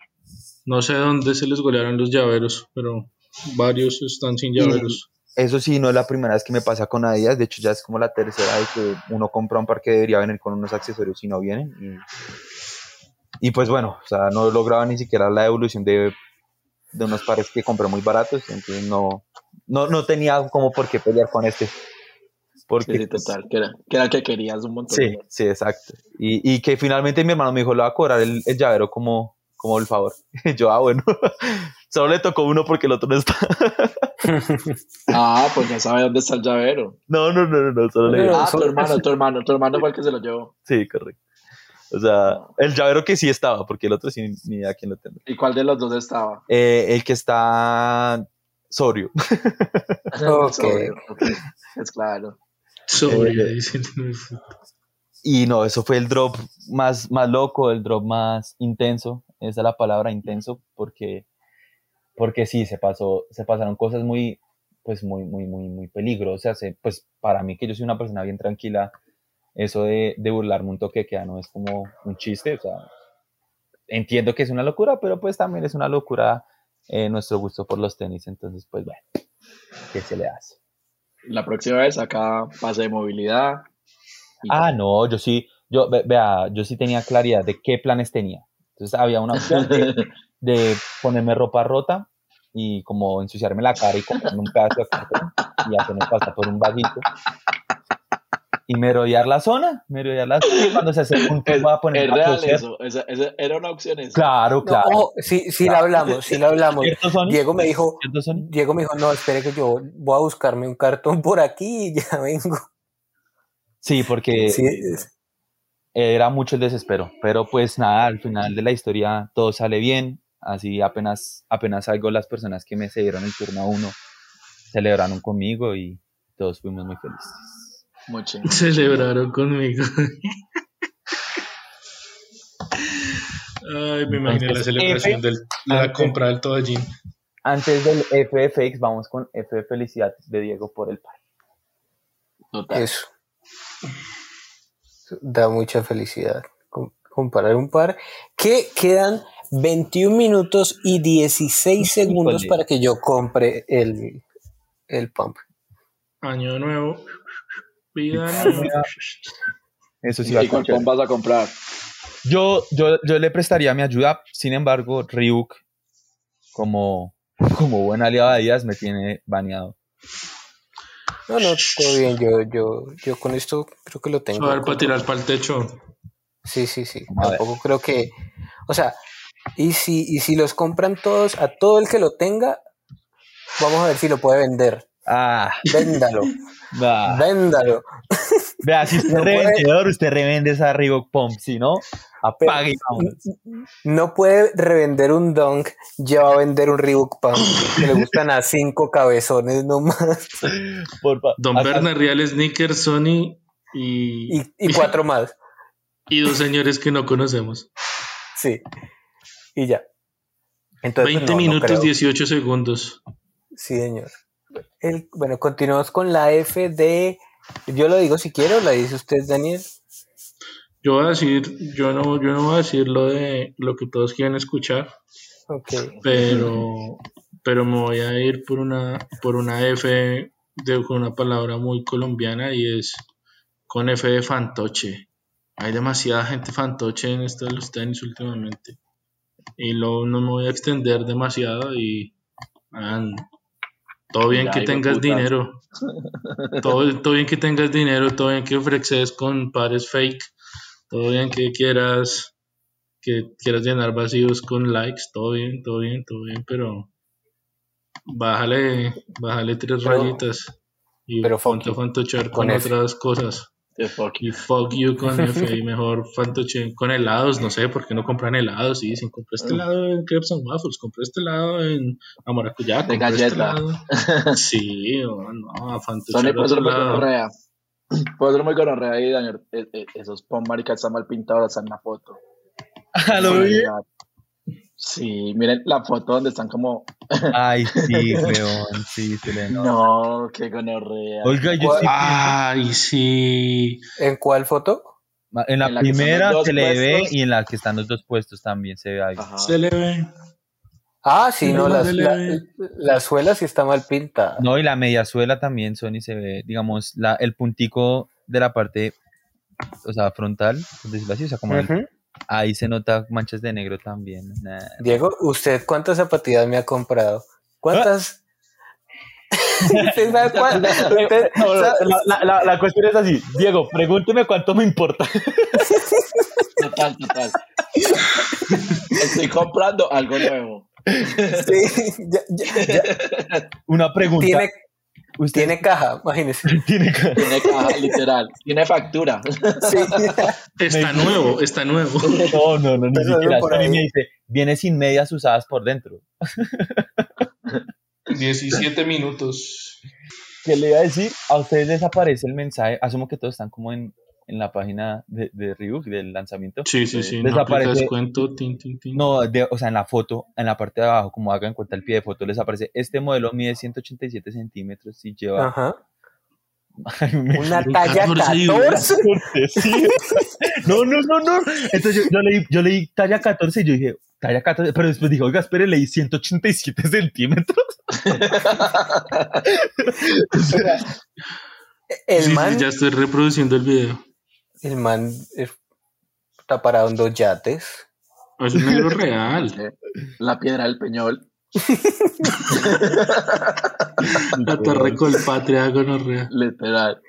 no sé dónde se les golearon los llaveros, pero varios están sin llaveros. Eso sí, no es la primera vez que me pasa con Adidas, de hecho ya es como la tercera vez que uno compra un par que debería venir con unos accesorios y no vienen. Y, y pues bueno, o sea, no lograba ni siquiera la evolución de, de unos pares que compré muy baratos, entonces no, no, no tenía como por qué pelear con este. Porque, Sí, sí, pues, total, que era, que era que querías un montón. Sí, sí, exacto. Y, y que finalmente mi hermano me dijo, le va a cobrar el, el llavero como, como el favor. Yo, ah, bueno, solo le tocó uno porque el otro no está. Ah, pues ya sabe dónde está el llavero. no, no, no, no, no, solo le Ah, tu hermano, tu hermano, tu hermano fue el que se lo llevó. Sí, correcto. O sea, el llavero que sí estaba, porque el otro sí ni idea quién lo tendrá. ¿Y cuál de los dos estaba? Eh, el que está sobrio. Ok. Sobrio, ok, Es claro. Sobre, Eh, dicen. Y no, eso fue el drop más, más loco, el drop más intenso. Esa es la palabra intenso, porque, porque sí, se pasó, se pasaron cosas muy, pues muy, muy, muy, muy peligrosas. eh, Pues para mí, que yo soy una persona bien tranquila, eso de, de burlarme un toque que ya no es como un chiste. O sea, entiendo que es una locura, pero pues también es una locura eh, nuestro gusto por los tenis. Entonces, pues bueno, ¿qué se le hace? La próxima vez acá pase de movilidad. y- Ah, no, yo sí, yo, ve- vea, yo sí tenía claridad de qué planes tenía. Entonces había una opción de, de ponerme ropa rota y como ensuciarme la cara y comprarme un pedazo de cartón y hacerme pasar por un vaguito. Y merodear la zona, merodear la zona y cuando se acerque un tipo a poner es a real toser. eso. Esa, esa era una opción esa. Claro, No, claro. ojo, sí, sí la hablamos, sí la hablamos. Diego me dijo. Diego me dijo, no, espere que yo voy a buscarme un cartón por aquí y ya vengo. Sí, porque Sí, es- era mucho el desespero, pero pues nada, al final de la historia todo sale bien, así apenas, apenas salgo las personas que me cedieron el turno a uno, celebraron conmigo y todos fuimos muy felices. Chingón. Celebraron conmigo. Ay, me imaginé la celebración de la antes- compra del toallín. Antes del FFX vamos con F de felicidad de Diego por el par. Total. eso. Da mucha felicidad com- comparar un par que quedan 21 minutos y 16 segundos para que yo compre el, el pump. Año nuevo. Vida nueva. Eso sí ¿Y va a pon vas a comprar? Yo, yo, yo le prestaría mi ayuda, sin embargo, Ryuk, como, como buen aliado de Díaz, me tiene baneado. No, no, todo bien. Yo, yo, yo con esto creo que lo tengo. A ver, para tirar para el techo. Sí, sí, sí. A ver. Tampoco creo que. O sea, y si, y si los compran todos, a todo el que lo tenga, vamos a ver si lo puede vender. Ah, Véndalo, véndalo. Vea, si usted es No puede- revendedor, usted revende esa Reebok Pump, si no, apague. No puede revender un Dunk, ya va a vender un Reebok Pump. Que le gustan a cinco cabezones nomás. Porfa. Don Bernard Real, Sneaker, Sony y, Y, y cuatro más. y dos señores que no conocemos. Sí. Y ya. Entonces, 20 no, no minutos, creo. 18 segundos. Sí, señor. El, bueno, continuamos con la F de. Yo lo digo si quiero, la dice usted, Daniel. Yo voy a decir, yo no, yo no voy a decir lo de lo que todos quieren escuchar, Ok. pero, pero me voy a ir por una, por una F de, con una palabra muy colombiana y es con F de fantoche. Hay demasiada gente fantoche en esto de los tenis últimamente. Y luego no me voy a extender demasiado y todo bien Ya, que tengas dinero. Todo, todo bien que tengas dinero, todo bien que ofreces con pares fake, todo bien que quieras que quieras llenar vacíos con likes, todo bien, todo bien, todo bien, pero bájale, bájale tres Pero- rayitas. Y Pero fuck ponte a you. fantochear Con otras cosas. The fuck you. Y fuck you con F y mejor fantoche con helados, no sé, ¿por qué no compran helados? Sí, si compré este helado en Crepes and Waffles, compré este helado en a Maracuyá, De compré este galleta. helado. Sí, o no, a Sony fantochear puede ser otro muy lado. gonorrea. Puede ser muy gonorrea ahí, Daniel. Eh, eh, Esos pom maricas están mal pintados, están en la foto. Ah, ¿Lo vi? Sí, miren la foto donde están como. Ay, sí, weón, sí, se le nota. No, qué gonorrea. Oiga, yo sí Ay, sí. ¿En cuál foto? En la, En primera se le ve y en la que están los dos puestos también se ve. Ajá. Se le ve. Ah, sí, no, No, las- la, suela sí está mal pintada. No, y la mediasuela también, Sony, se ve, digamos, la, el puntico de la parte, o sea, frontal, por decirlo así, o sea, como el- Ujú. Ahí se nota manchas de negro también. Nah. Diego, ¿usted cuántas zapatillas me ha comprado? ¿Cuántas? ¿Usted sabe cuál- usted No, no, sabe- la, la- la- la cuestión es así, Diego, pregúnteme cuánto me importa. Total, total. Estoy comprando algo nuevo. Sí, ya- ya- ya. Una pregunta. Tiene, ¿Usted tiene caja, imagínese. tiene ca- Tiene caja, literal. Tiene factura. Sí. Está nuevo, está nuevo. No, no, no, ni siquiera. por ahí. me dice, viene sin medias usadas por dentro. 17 minutos. ¿Qué le iba a decir? A ustedes les aparece el mensaje, asumo que todos están como en, en la página de, de Reebok, del lanzamiento. Sí, sí, sí. Les No descuento. Tin, tin, tin. No, de- o sea, en la foto, en la parte de abajo, como hagan cuenta el pie de foto, les aparece, este modelo mide 187 centímetros y lleva... Ajá. Ay, Una Un talla 14 y 14. Sí. No, no, no, no. Entonces yo, yo leí, yo leí talla 14 y yo dije, talla 14, pero después dije, oiga, espere, leí 187 centímetros. O sea, El Sí, ya estoy reproduciendo el video. El man eh, está parado en dos yates. Es un negro real. La piedra del peñol. La torre colpatria gonorrea. Literal.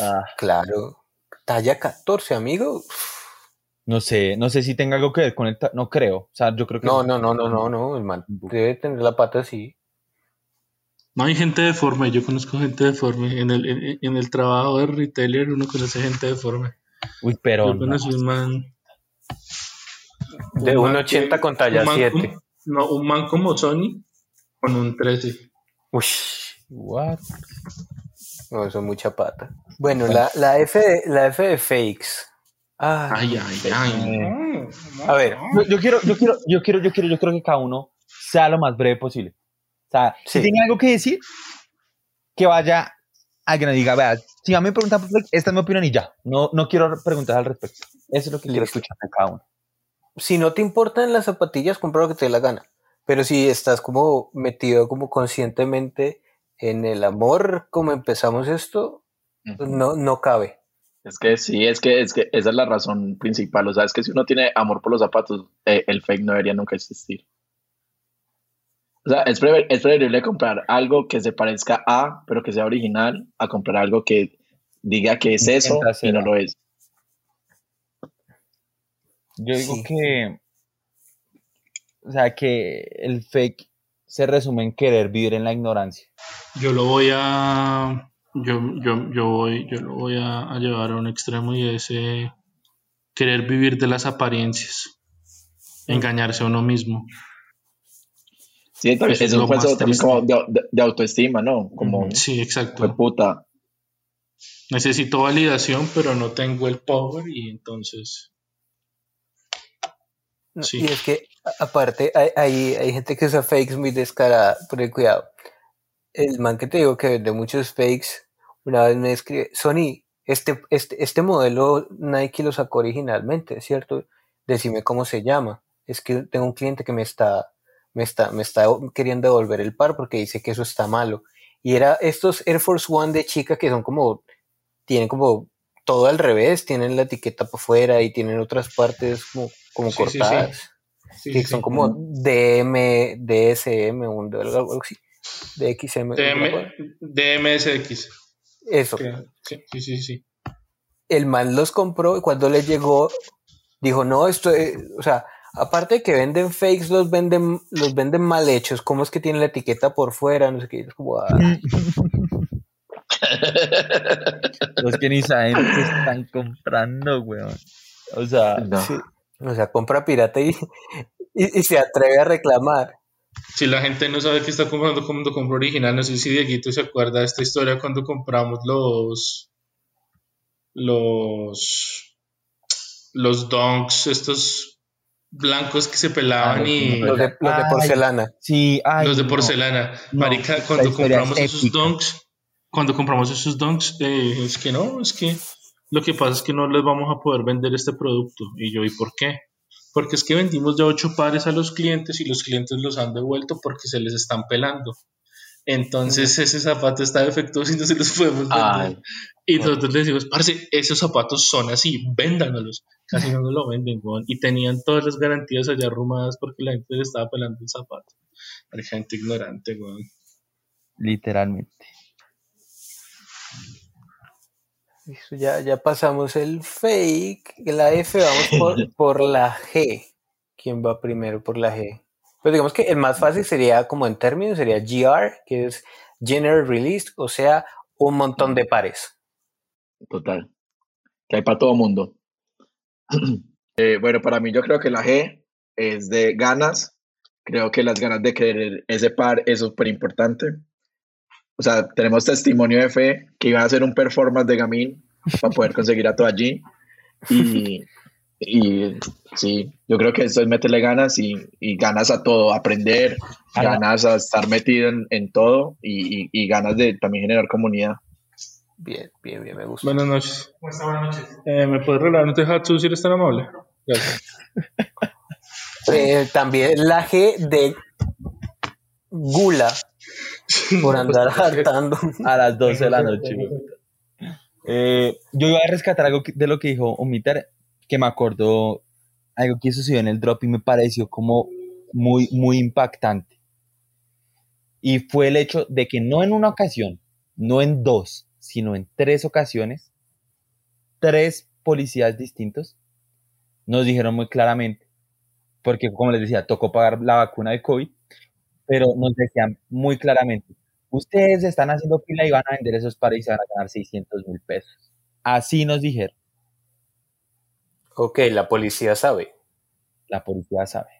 ah, Claro. Talla 14, amigo. no sé, no sé si tenga algo que ver con el... No creo. O sea, yo creo que... No, no, no, no, no, no. El man debe tener la pata así. No hay gente deforme, yo conozco gente deforme. En el, en, en el trabajo de retailer uno conoce gente deforme. Uy, pero... Yo no. conocí un man. De un man 1,80 que- con talla man 7. como- no, un man como Sony con un 13. Uy, What? no, eso es mucha pata. Bueno, la, la, F de, la F de fakes. Ah, Ay, ay, ay. a ver, Yo, yo quiero, yo quiero, yo quiero, yo quiero, yo quiero que cada uno sea lo más breve posible. O sea, si Sí. tiene algo que decir, que vaya a que nos diga, vea, si a mí me preguntan, pues, esta es mi opinión y ya. No, no quiero preguntar al respecto. Eso es lo que quiero escuchar de cada uno. si no te importan las zapatillas, compra lo que te dé la gana. Pero si estás como metido como conscientemente en el amor, como empezamos esto, no, no cabe. Es que sí, es que, es que esa es la razón principal. O sea, es que si uno tiene amor por los zapatos, eh, el fake no debería nunca existir. O sea, es, prefer- es preferible comprar algo que se parezca a, pero que sea original, a comprar algo que diga que es eso y no lo es. Yo digo Sí. que, o sea, que el fake se resume en querer vivir en la ignorancia. Yo lo voy a. Yo, yo, yo, voy, yo lo voy a, a llevar a un extremo y es eh, querer vivir de las apariencias. Engañarse a uno mismo. Sí, es es un también como de, de- de autoestima, ¿no? Como, Sí, exacto. puta. Necesito validación, pero no tengo el power y entonces. No, Sí. Y es que, aparte, hay, hay, hay gente que usa fakes muy descarada, pero cuidado. El man que te digo que vende muchos fakes, una vez me escribe, Sony, este, este, este modelo Nike lo sacó originalmente, ¿cierto? Decime cómo se llama. Es que tengo un cliente que me está, me está, me está queriendo devolver el par porque dice que eso está malo. Y era estos Air Force One de chica que son como, tienen como todo al revés, tienen la etiqueta por fuera y tienen otras partes como, como Sí, sí, sí. cortadas Sí, que sí, son sí. como DM, DSM, un, algo así, DXM. DM, DMSX. Eso. Sí, sí, sí, sí. El man los compró y cuando le llegó, dijo, no, esto, es- o sea, aparte de que venden fakes, los venden, los venden mal hechos, ¿cómo es que tiene la etiqueta por fuera? No sé qué, es como, ah, Los que ni saben qué están comprando, weón. O sea, No. Sí. O sea, compra pirata y, y, y se atreve a reclamar. Si la gente no sabe qué está comprando cuando compra original, no sé si Dieguito se acuerda de esta historia cuando compramos los los los donks, estos blancos que se pelaban Ah, y Los de, los de Ay. porcelana. sí, ay, los de porcelana. No, Marica, cuando compramos es esos donks, cuando compramos esos donks, eh, es que no, es que lo que pasa es que no les vamos a poder vender este producto. Y yo, ¿y por qué? Porque es que vendimos ya ocho pares a los clientes y los clientes los han devuelto porque se les están pelando. Entonces ese zapato está defectuoso y no se los podemos vender. Ay. y nosotros le decimos, parce, esos zapatos son así, véndanos. Casi no lo venden, weón. Y tenían todas las garantías allá arrumadas porque la gente le estaba pelando el zapato. Hay gente ignorante, weón. Literalmente. Listo, ya, ya pasamos el fake, la F, vamos por, por la G. ¿Quién va primero por la G? Pues digamos que el más fácil sería, como en términos, sería GR, que es General Release, o sea, un montón de pares. Total. Que hay para todo mundo. Eh, bueno, para mí yo creo que la G es de ganas. Creo que las ganas de querer ese par es súper importante. O sea, tenemos testimonio de fe que iba a hacer un performance de Gamin para poder conseguir a todo allí. Y, y sí, yo creo que eso es meterle ganas y, y ganas a todo, aprender, ganas a estar metido en, en todo y, y- y ganas de también generar comunidad. Bien, bien, bien, me gusta. Buenas noches. Buenas noches. Eh, ¿Me puedes regalar un Tehatsu si eres tan amable? Gracias. Eh, también la G de Gula, por andar hartando. A las 12 de la noche. Eh, yo iba a rescatar algo de lo que dijo Omitar, que me acordó algo que sucedió en el drop y me pareció como muy, muy impactante. Y fue el hecho de que no en una ocasión, no en dos, sino en tres ocasiones, tres policías distintos nos dijeron muy claramente, porque como les decía, tocó pagar la vacuna de COVID, pero nos decían muy claramente, ustedes están haciendo fila y van a vender esos pares y se van a ganar 600 mil pesos. Así nos dijeron, Ok, la policía sabe. la policía sabe.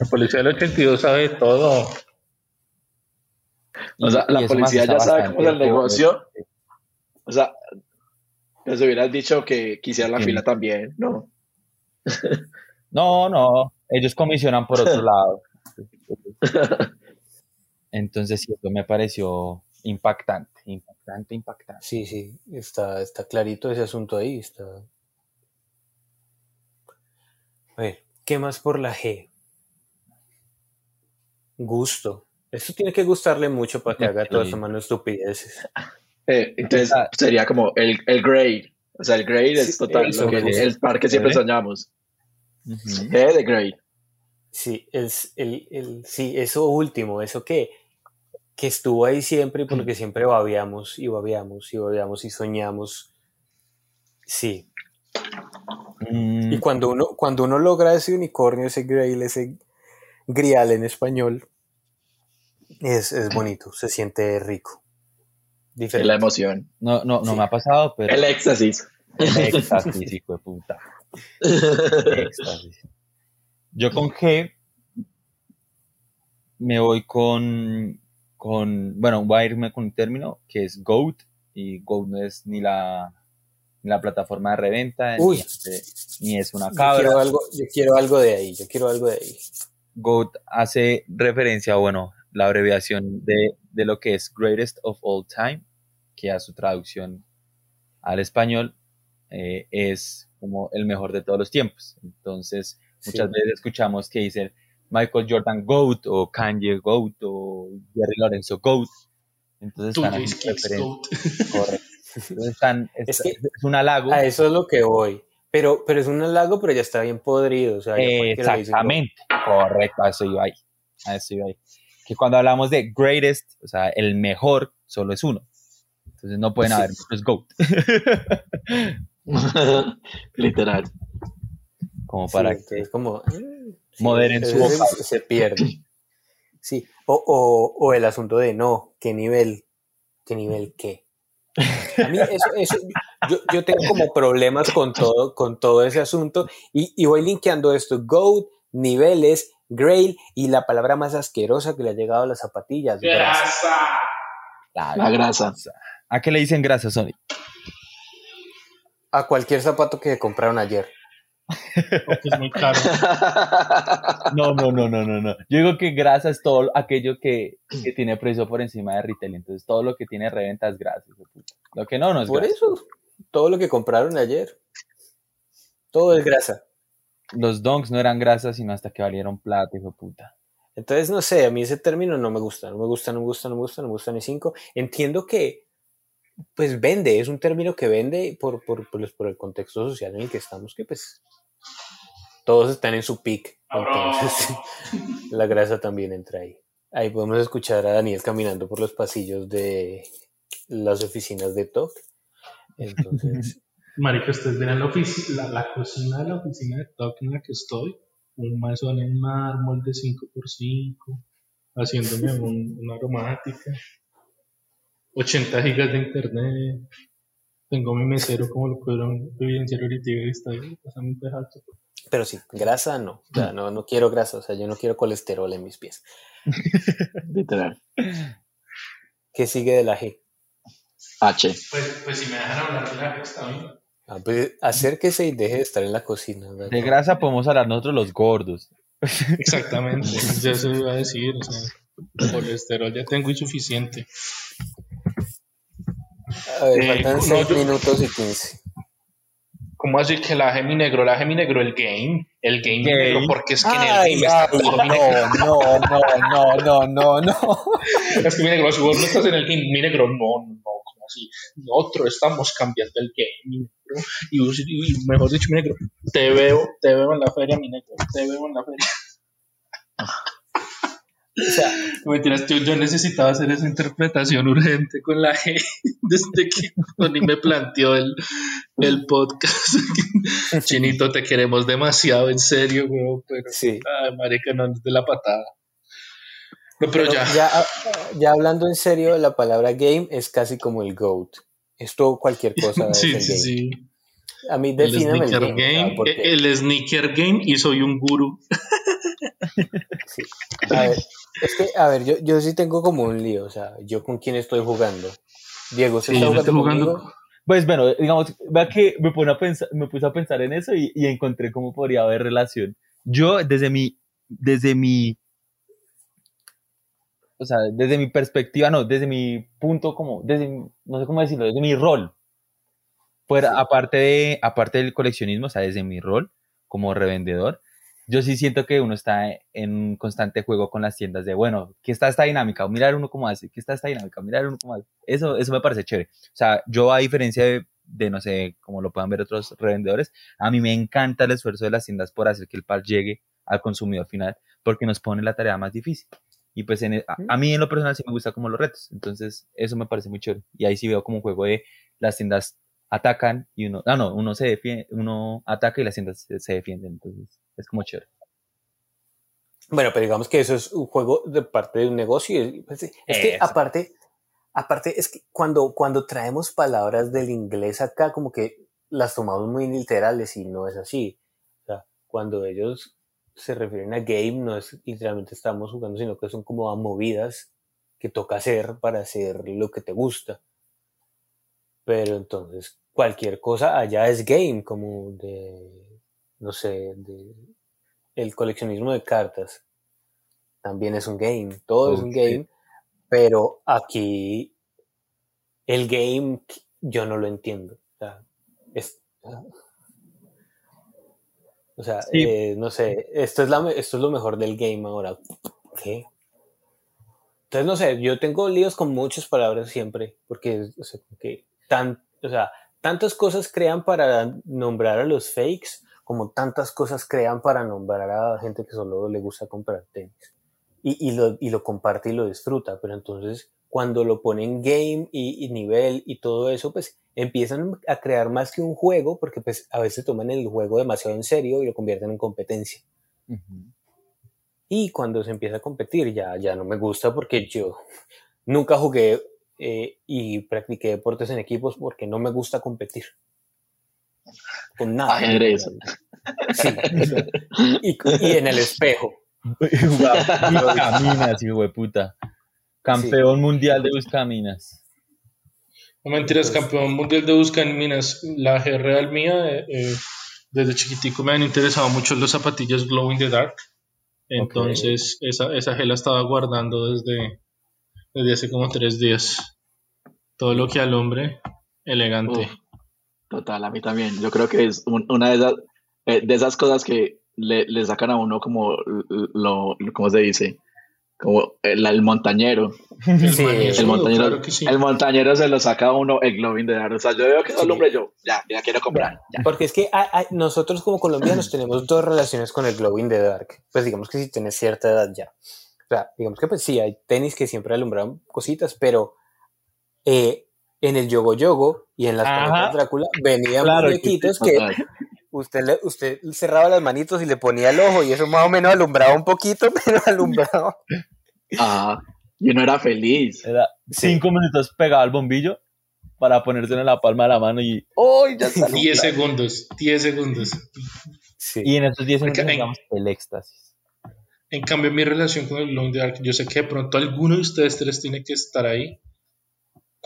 La policía del 82 sabe todo. O sea, Y- la y eso policía ya sabe cómo es el negocio. O sea, les hubieras dicho que quisiera la Sí. fila también, ¿no? No, no, ellos comisionan por otro lado. Entonces, sí, esto me pareció impactante, impactante, impactante. Sí, sí, está, está clarito ese asunto ahí. Está... A ver, ¿qué más por la G? Gusto. Esto tiene que gustarle mucho para que haga toda esa mano de estupideces. Eh, entonces Ah. sería como el, el grade. O sea, el grade Sí, es total, eso, lo que, sí. el par que siempre soñamos. G de grade. Sí, el, el, el- sí, eso último, eso que, que estuvo ahí siempre porque siempre babeamos y babeamos y babeamos y soñamos. Sí, Mm, Y cuando uno, cuando uno logra ese unicornio, ese grail, ese grial en español, es, es bonito, se siente rico. Es la Diferente. emoción. no, no, no Sí. me ha pasado, pero El éxtasis. el éxtasis, hijo de puta. Éxtasis. Yo con G me voy con, con, bueno, voy a irme con un término que es GOAT, y GOAT no es ni la, ni la plataforma de reventa, ni, Uy. es- ni es una Yo cabra. quiero, algo, yo quiero algo de ahí, yo quiero algo de ahí. GOAT hace referencia, bueno, la abreviación de, de lo que es Greatest of All Time, que a su traducción al español eh, es como el mejor de todos los tiempos. Entonces, muchas Sí. veces escuchamos que dicen Michael Jordan GOAT o Kanye GOAT o Jerry Lorenzo GOAT. Entonces Tú, están. Goat. Entonces están, es, Es que- es un halago. A eso es lo que voy. Pero, pero es un halago, pero ya está bien podrido. O sea. Exactamente, correcto, a eso iba ahí, a eso iba ahí. Que cuando hablamos de greatest, o sea, el mejor solo es uno. Entonces no pueden Sí. haber muchos GOAT, Literal. como Sí, para entonces como... mm, sí, Moderen su ese vocablo. Se pierde. Sí, o, o, o el asunto de no, ¿qué nivel? ¿Qué nivel qué? A mí eso, eso yo, yo, tengo como problemas con todo, con todo ese asunto y, y voy linkeando esto, goat, niveles, grail y la palabra más asquerosa que le ha llegado a las zapatillas, grasa. La, la grasa. ¿A qué le dicen grasa, Sony? A cualquier zapato que compraron ayer. Porque es muy caro. No, no, no, no, no, no. Yo digo que grasa es todo aquello que, que tiene precio por encima de retail. Entonces, todo lo que tiene reventa es grasa. Lo que no, no es Por grasa. eso, todo lo que compraron ayer, todo es grasa. Los donks no eran grasas sino hasta que valieron plata, hijo de puta. Entonces, no sé, a mí ese término no me gusta, no me gusta, no me gusta, no me gusta, no me gusta ni cinco. Entiendo que, pues vende, es un término que vende por, por, por, por el contexto social en el que estamos, que pues todos están en su peak. Entonces, la grasa también entra ahí. Ahí podemos escuchar a Daniel caminando por los pasillos de las oficinas de TOC. Entonces, Marica, ustedes ven la, ofici- la, la cocina de la oficina de TOC en la que estoy. Un mesón en mármol de 5x5, haciéndome un- una aromática. 80 gigas de internet. Tengo mi mesero, como lo pudieron evidenciar ahorita, y está un pedazo. pero sí, grasa no. O sea, no, no quiero grasa, o sea, yo no quiero colesterol en mis pies. Literal. ¿Qué sigue de la G? H. Pues, pues si me dejan hablar de la está bien. Ah, pues, acérquese y deje de estar en la cocina. ¿verdad? De grasa podemos hablar nosotros los gordos. Exactamente, ya se iba a decir, o sea, colesterol ya tengo insuficiente. A ver, Eh, faltan no, 6 yo- minutos y 15. ¿Cómo así que la Gemi negro? La Gemi negro, el game. El game, Game. negro, porque es que en el Ay, game está ay, no, no, no, no, no, no, no. Es que mi negro, si vos no estás en el game, mi negro, no, no, así. Nosotros estamos cambiando el game, mi negro. Y, mejor dicho, mi negro, te veo, te veo en la feria, mi negro, te veo en la feria. O sea, No Mentiras, yo, yo necesitaba hacer esa interpretación urgente con la G desde que Tony me planteó el, el podcast. Chinito, te queremos demasiado, en serio, weón, pero sí. ay, marica, no es de la patada. No, pero, Pero ya, ya, ya hablando en serio, la palabra game es casi como el GOAT. Esto cualquier cosa sí, es sí, game. sí. A mí El defíname el sneaker game. el sneaker game y soy un guru. Sí. A ver, es que, a ver, yo, yo sí tengo como un lío, o sea, yo con quién estoy jugando. Diego, ¿se Sí, está yo jugando, estoy jugando? Pues bueno, digamos, vea que me, pone a pensar, me puse a pensar en eso y, y encontré cómo podría haber relación. Yo, desde mi, desde mi, o sea, desde mi perspectiva, no, desde mi punto como, desde, no sé cómo decirlo, desde mi rol. Fuera, aparte de, aparte del coleccionismo, o sea, desde mi rol como revendedor, yo sí siento que uno está en un constante juego con las tiendas de, bueno, ¿qué está esta dinámica? O mirar uno cómo hace, ¿qué está esta dinámica? O mirar uno cómo hace. Eso, eso me parece chévere. O sea, yo a diferencia de, de, no sé, como lo puedan ver otros revendedores, a mí me encanta el esfuerzo de las tiendas por hacer que el par llegue al consumidor final, porque nos pone la tarea más difícil. Y pues en el- a, a mí en lo personal sí me gusta como los retos, entonces eso me parece muy chévere. Y ahí sí veo como un juego de las tiendas atacan y uno, ah no, uno se defiende, uno ataca y las tiendas se, se defienden, entonces es como chévere. Bueno, pero digamos que eso es un juego de parte de un negocio. pues, Es que Eso. aparte, aparte es que cuando, cuando traemos palabras del inglés acá, como que las tomamos muy literales y no es así. O sea, cuando ellos se refieren a game, no es literalmente estamos jugando, sino que son como a movidas que toca hacer para hacer lo que te gusta. Pero entonces, cualquier cosa allá es game, como de, no sé, de el coleccionismo de cartas también es un game, todo es un game, pero aquí el game yo no lo entiendo. O sea, es- o sea, Sí. eh, no sé, esto es, la, esto es lo mejor del game ahora. ¿Qué? Entonces, no sé, yo tengo líos con muchas palabras siempre, porque, o sea, que tan, o sea, tantas cosas crean para nombrar a los fakes, como tantas cosas crean para nombrar a gente que solo le gusta comprar tenis. Y, y, lo, y lo comparte y lo disfruta, pero entonces cuando lo ponen game y, y nivel y todo eso, pues empiezan a crear más que un juego, porque pues a veces toman el juego demasiado en serio y lo convierten en competencia. Y cuando se empieza a competir ya, ya no me gusta porque yo nunca jugué eh, y practiqué deportes en equipos porque no me gusta competir. Con nada. Ajedrez. Sí. Y, y en el espejo. Buscaminas, hijo de puta. Campeón mundial de Buscaminas. No mentiras, campeón mundial de busca en minas. La G real mía, eh, eh, desde chiquitico me han interesado mucho las zapatillas Glow in the Dark. Entonces, esa, esa G la estaba guardando desde, desde hace como tres días. Todo lo que alumbre, elegante. Uf, total, a mí también. Yo creo que es un- una de esas, eh, de esas cosas que le, le sacan a uno como lo, ¿cómo se dice? Como el, el montañero. El Sí, mañoso, El montañero, claro que sí. el montañero se lo saca a uno el globin de dar. O sea, yo veo que es el hombre yo, ya, ya quiero comprar. ya. Porque es que nosotros como colombianos tenemos dos relaciones con el glow in the dark. Pues digamos que si tienes cierta edad ya. O sea, digamos que pues sí, hay tenis que siempre alumbran cositas, pero eh, en el yogo yogo y en las Ajá. paletas Drácula venían Claro que muñequitos que. Usted, le, usted cerraba las manitos y le ponía el ojo y eso más o menos alumbraba un poquito, pero alumbraba. Ajá. Y uno era feliz. Era cinco minutos pegado al bombillo para ponérselo en la palma de la mano y ¡Oh! Ya está. 10 segundos, 10 segundos. Sí. Y en esos 10 Porque segundos en- digamos el éxtasis. En cambio, mi relación con el the Dark, yo sé que de pronto alguno de ustedes tres tiene que estar ahí.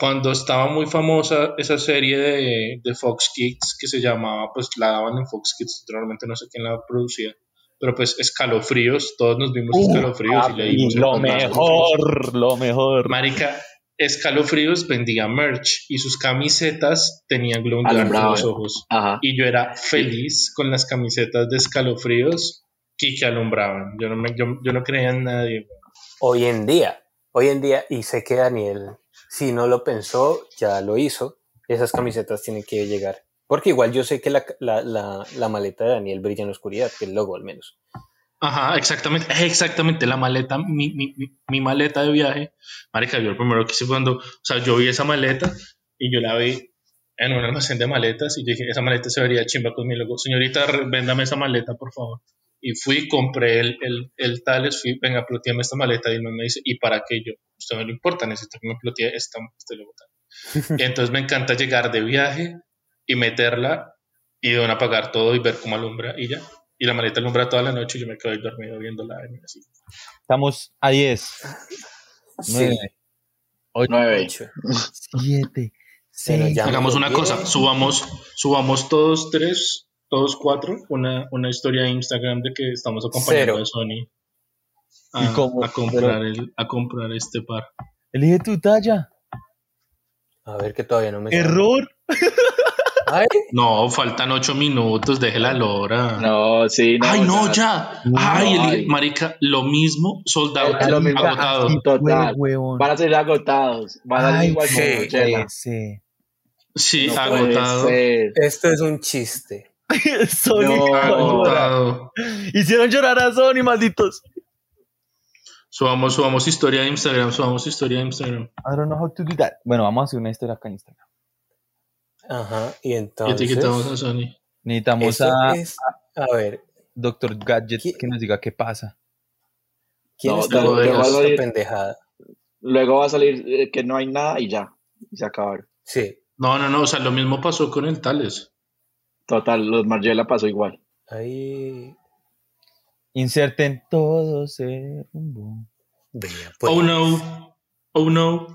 Cuando estaba muy famosa esa serie de, de Fox Kids que se llamaba, pues la daban en Fox Kids, realmente no sé quién la producía, pero pues Escalofríos, todos nos vimos Escalofríos y Y leímos lo el- mejor, lo mejor. Marica, Escalofríos vendía merch y sus camisetas tenían glow en los ojos. Ajá. Y yo era feliz con las camisetas de escalofríos que, que alumbraban. Yo no, me, yo, yo no creía en nadie. Hoy en día, hoy en día, y sé que Daniel, si no lo pensó, ya lo hizo, esas camisetas tienen que llegar. Porque igual yo sé que la, la, la, la maleta de Daniel brilla en la oscuridad, que el logo al menos. Ajá, exactamente, exactamente, la maleta, mi, mi, mi, maleta de viaje, marica, yo lo primero que hice cuando, o sea, yo vi esa maleta y yo la vi en un almacén de maletas y yo dije, esa maleta se vería chimba con mi logo, señorita, véndame esa maleta, por favor. Y fui, compré el, el, el Tales, fui, venga, ploteame esta maleta y no me dice, ¿y para qué yo? Usted no le importa, necesito que me plotee esta, este. Y entonces me encanta llegar de viaje y meterla y de una apagar todo y ver cómo alumbra y ya. Y la maleta alumbra toda la noche y yo me quedo ahí dormido viéndola así. Estamos a 10, Sí, 9, 8, Nueve. ocho. 7, Pero 6. ya- Hagamos una cosa, subamos, subamos todos tres, todos cuatro, una, una historia de Instagram de que estamos acompañando Cero. a Sony ¿Y a, cómo? a comprar el, a comprar este par. Elige tu talla. A ver que todavía no me... Error. Ay, No, faltan ocho minutos, deje la lora. No, sí, no. Ay, no, ya. No, Ay, marica, lo mismo, soldado, Es lo mismo. agotado. Así Total. Van a salir agotados. Van a igual sí. Sí, No puede agotado. ser. esto es un chiste. Sony No. Hicieron llorar a Sony, malditos. Subamos, subamos historia de Instagram, subamos historia de Instagram. I don't know how to do that. Bueno, vamos a hacer una historia acá en Instagram. Ajá, y Y entonces... etiquetamos a Sony. Necesitamos a es- a ver, Doctor Gadget ¿Qui- que nos diga qué pasa. ¿quién No, está luego pendejada? Luego va a salir eh, que no hay nada y ya. Y se acabaron. Sí, No, no, no, o sea, lo mismo pasó con el Tales. Total, los Margiela pasó igual. ahí... Inserten todo se rumbo. Vea, pues. Oh no, oh no,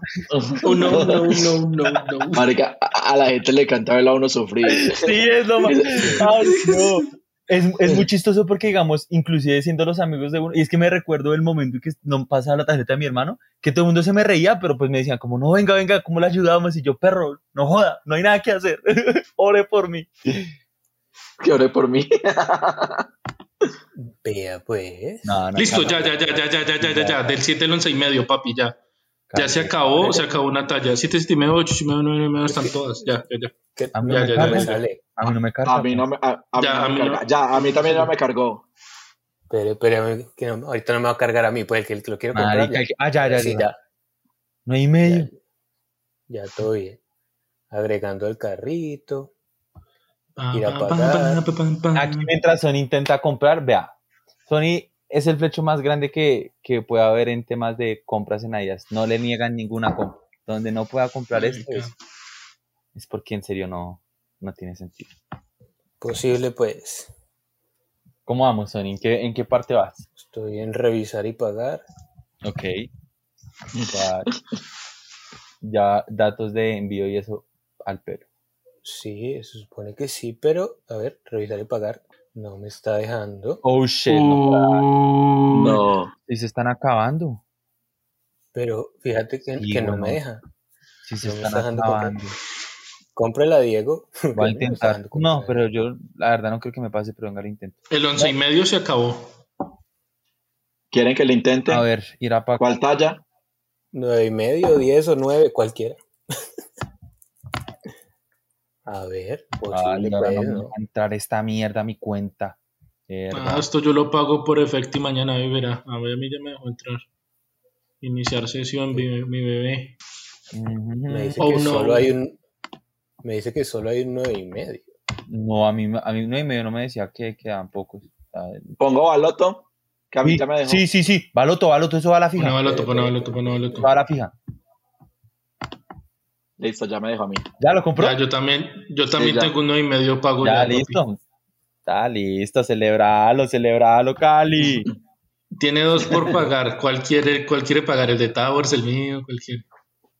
oh no, no, no, no, no. Marica, a, la gente le encanta ver a uno sufrir. Sí, es lo más. Ay, no. Es, es muy chistoso porque, digamos, inclusive siendo los amigos de uno, y es que me recuerdo el momento en que no pasaba la tarjeta de mi hermano, que todo el mundo se me reía, pero pues me decían como, no, venga, venga, ¿cómo le ayudamos? Y yo, perro, no joda, no hay nada que hacer, ore por mí. Que ore por mí. Vea, pues. No, no, Listo, ya, ya, ya, ya, ya, ya, ya, ya, ya, del 7 al 11 y medio, papi, ya. Ya se acabó, se acabó una talla. 7, 7 y medio, 8 y medio, 9 y medio, están todas. Ya, ya, ya. Ya, ya, ya, me carga. ya. A mí no me carga. A mí no me, a, a mí Ya, no a me mí carga. no. Ya, a mí también no me cargó. Pero, pero que no- ahorita no me va a cargar a mí, pues el que, el que lo quiero comprar. Ya. ah, ya, ya, Sí, ya. ya, No hay medio. ya todo bien. Agregando el carrito. Ir a pagar. Aquí mientras Sony intenta comprar, vea, Sony es el flecho más grande que, que puede haber en temas de compras en Adidas. No le niegan ninguna compra. donde no pueda comprar esto es, es porque en serio no, no tiene sentido. Posible, pues. ¿Cómo vamos, Sony? ¿En qué, en qué parte vas? Estoy en revisar y pagar. Ok. Ya, ya datos de envío y eso al pelo. Sí, se supone que sí, pero a ver, revisar y pagar. No me está dejando. Oh shit, no, Uh, No. y se están acabando. Pero fíjate que, Sí, que no me deja. Sí, se No me están está dejando comprar. acabando. Cómprela, Diego. Voy a No intentar. No, pero yo la verdad no creo que me pase, pero venga, lo intento. El once y medio se acabó. ¿Quieren que le intente? A ver, ir a pagar. ¿Cuál talla? Nueve y medio, diez o nueve, cualquiera. a ver, posible, no pues, me ¿no? va a entrar esta mierda a mi cuenta. Ah, esto yo lo pago por efecto y mañana verá. A ver, a mí ya me dejó entrar. Iniciar sesión, mi, mi bebé. Me dice Oh, que no. solo hay un. Me dice que solo hay un nueve y medio. No, a mí, a mí no y medio no me decía que quedaban pocos. Pongo baloto, que a mí Sí, ya me dejó. sí, sí, sí. Baloto, baloto, eso va a la fija. Pone baloto, pone baloto, pone baloto. Va a la fija. Listo, ya me dejó a mí. ¿Ya lo compró? Ya, yo también, yo también ya. tengo uno y medio pago Ya, ya, papi. listo. Está listo, celebralo, celebralo, Cali. Tiene dos por pagar. ¿Cuál quiere, cuál quiere pagar? ¿El de Towers, el mío? Cualquier.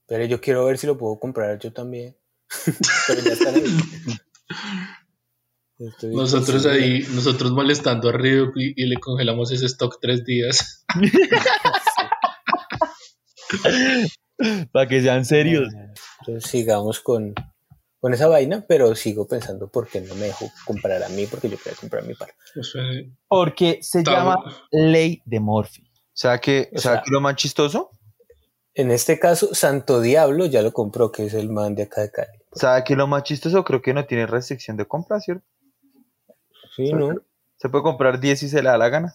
Pero yo quiero ver si lo puedo comprar yo también. Pero ya están ahí. Estoy Nosotros ahí, nosotros molestando a Río y, y le congelamos ese stock tres días. Para que sean serios. Entonces sigamos con, con esa vaina, pero sigo pensando por qué no me dejo comprar a mí, porque yo quería comprar mi par. Porque se Tal- llama ley de Morphy. ¿Sabe qué, O ¿sabe sea- qué es lo más chistoso? En este caso, Santo Diablo ya lo compró, que es el man de acá de Cali. ¿Sabe qué es lo más chistoso? Creo que no tiene restricción de compra, ¿cierto? Sí, ¿no? Se puede comprar 10 si se le da la gana.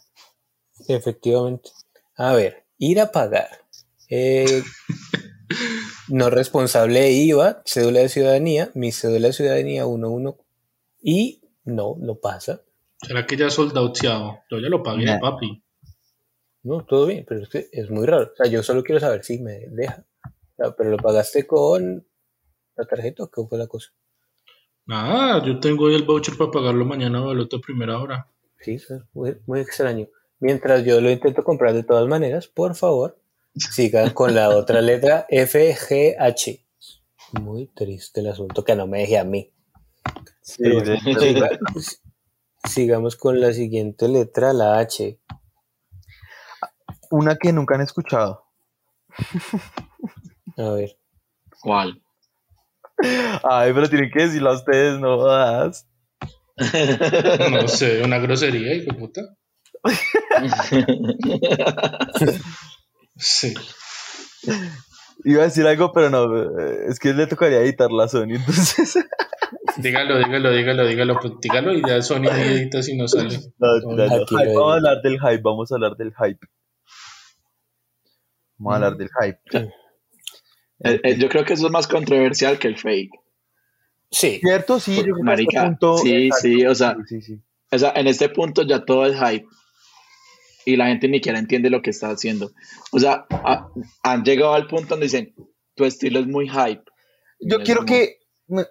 Efectivamente. A ver, ir a pagar. Eh, no responsable de IVA, cédula de ciudadanía, mi cédula de ciudadanía 11 y no, no pasa. ¿Será que ya soldauteado? Yo ya lo pagué, Nah. papi. No, todo bien, pero es que es muy raro. O sea, yo solo quiero saber si me deja. O sea, pero lo pagaste con la tarjeta o qué fue la cosa. Nada, yo tengo el voucher para pagarlo mañana a baloto a primera hora. Sí, eso es muy, muy extraño. Mientras yo lo intento comprar de todas maneras, por favor, sigan con la otra letra FGH. Muy triste el asunto que no me deje a mí. Pero bueno, siga- sigamos con la siguiente letra, la H. Una que nunca han escuchado. A ver. ¿Cuál? Ay, pero tienen que decirlo a ustedes, no jodas. No sé, una grosería, hijo de puta. Sí. Iba a decir algo, pero no, eh, es que le tocaría editar la Sony, entonces. Dígalo, dígalo, dígalo, dígalo, pues dígalo y ya Sony edita si no sale. No, no. Hype, Vamos a hablar del hype, vamos a hablar del hype. Vamos a hablar del hype. Eh, eh, yo creo que eso es más controversial que el fake. Sí, ¿Cierto? Sí, yo creo que a Marica, este punto- sí, sí, o sea, sí, sí. O sea, en este punto ya todo es hype. Y la gente ni siquiera entiende lo que está haciendo. O sea, a- han llegado al punto donde dicen, tu estilo es muy hype. Y Yo quiero como, que,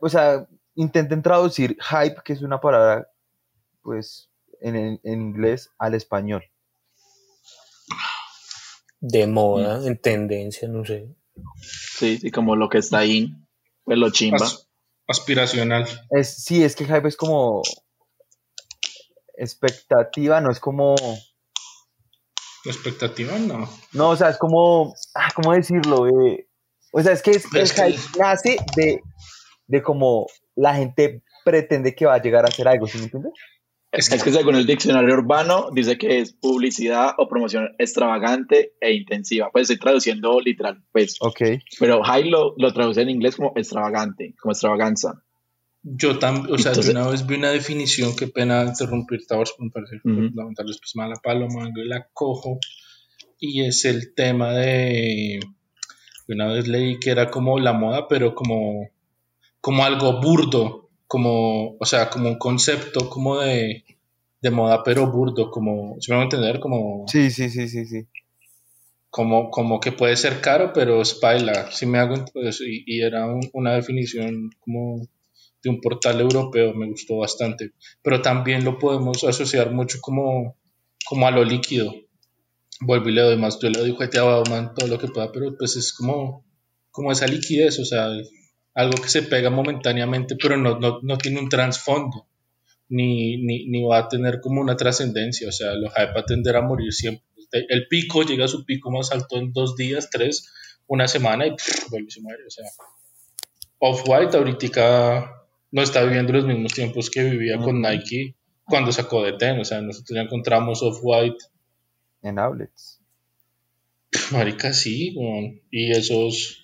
o sea, intenten traducir hype, que es una palabra, pues, en, en- en inglés al español. de moda, en tendencia, no sé. Sí, sí, como lo que está ahí, pues lo chimba. As- aspiracional. Es, sí, es que hype es como expectativa, no es como, Expectativa, no. no, o sea, es como, ah, ¿cómo decirlo? Eh, o sea, es que es- el Es que- hype nace de, de como la gente pretende que va a llegar a hacer algo, ¿sí me entiendes? Es que, según el diccionario urbano dice que es publicidad o promoción extravagante e intensiva. Pues estoy traduciendo literal, pues. Ok. Pero hype lo, lo traduce en inglés como extravagante, como extravaganza. Yo también, o sea, Entonces- de una vez vi una definición, qué pena interrumpir, Towers, me parece fundamental, pues mala paloma, yo la cojo, y es el tema de, una vez leí que era como la moda, pero como, como algo burdo, como, o sea, como un concepto como de, de moda, pero burdo, como, si me van a entender, como, Sí, sí, sí, sí, sí. como, como que puede ser caro, pero es si me hago pues, y, y era un- una definición como de un portal europeo, me gustó bastante, pero también lo podemos asociar mucho como, como a lo líquido. Vuelvo y le doy más, yo le doy juguete a Bauman todo lo que pueda, pero pues es como, como esa liquidez, o sea, algo que se pega momentáneamente, pero no, no, no tiene un trasfondo, ni, ni, ni va a tener como una trascendencia, o sea, los hype va a tender a morir siempre. El pico llega a su pico más alto en dos días, tres, una semana y pff, vuelve se muere, o sea. Off-White ahorita no está viviendo los mismos tiempos que vivía con Nike cuando sacó de Ten, o sea, nosotros ya encontramos Off-White En outlets. Marica, sí. Y esos,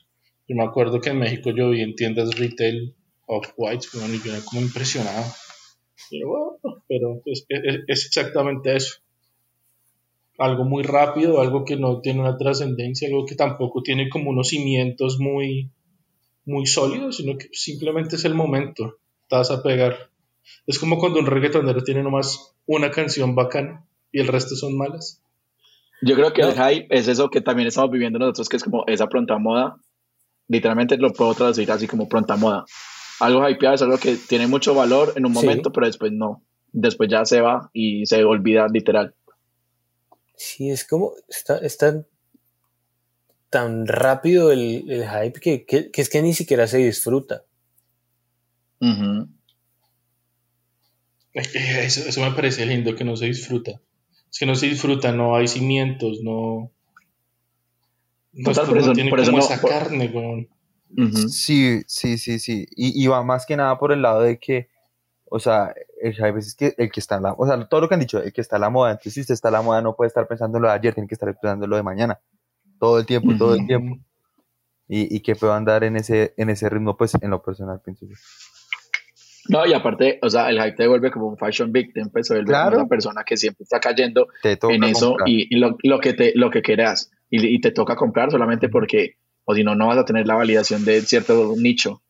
yo me acuerdo que en México yo vi en tiendas retail off-white, weón, y yo era como impresionado. Pero, bueno, pero es, es- es exactamente eso. Algo muy rápido, algo que no tiene una trascendencia, algo que tampoco tiene como unos cimientos muy, muy sólidos, sino que simplemente es el momento. Vas a pegar. Es como cuando un reggaetonero tiene nomás una canción bacana y el resto son malas. Yo creo que No. el hype es eso que también estamos viviendo nosotros, que es como esa pronta moda. Literalmente lo puedo traducir así como pronta moda. Algo hypeado es algo que tiene mucho valor en un Sí. momento, pero después no. Después ya se va y se olvida literal. Sí, es como, está, está tan rápido el, el hype que, que- que es que ni siquiera se disfruta. Eso me parece lindo, que no se disfruta. Es que no se disfruta, no hay cimientos, no. Total, por no eso- tiene por eso como no- esa por- carne, weón. Sí, sí, sí, sí. Y, y va más que nada por el lado de que, o sea, el hype es que el que está en la, o sea, todo lo que han dicho, el que está en la moda. Entonces, si usted está en la moda, no puede estar pensando en lo de ayer, tiene que estar pensando en lo de mañana. Todo el tiempo, todo el tiempo. Y, y que pueda andar en ese, en ese ritmo, pues, en lo personal, pienso yo. No, y aparte, o sea, el hype te vuelve como un fashion victim, pues se vuelve Claro. una persona que siempre está cayendo en eso comprar. y, y lo, lo que te lo que quieras y, y te toca comprar solamente porque o si no no vas a tener la validación de cierto nicho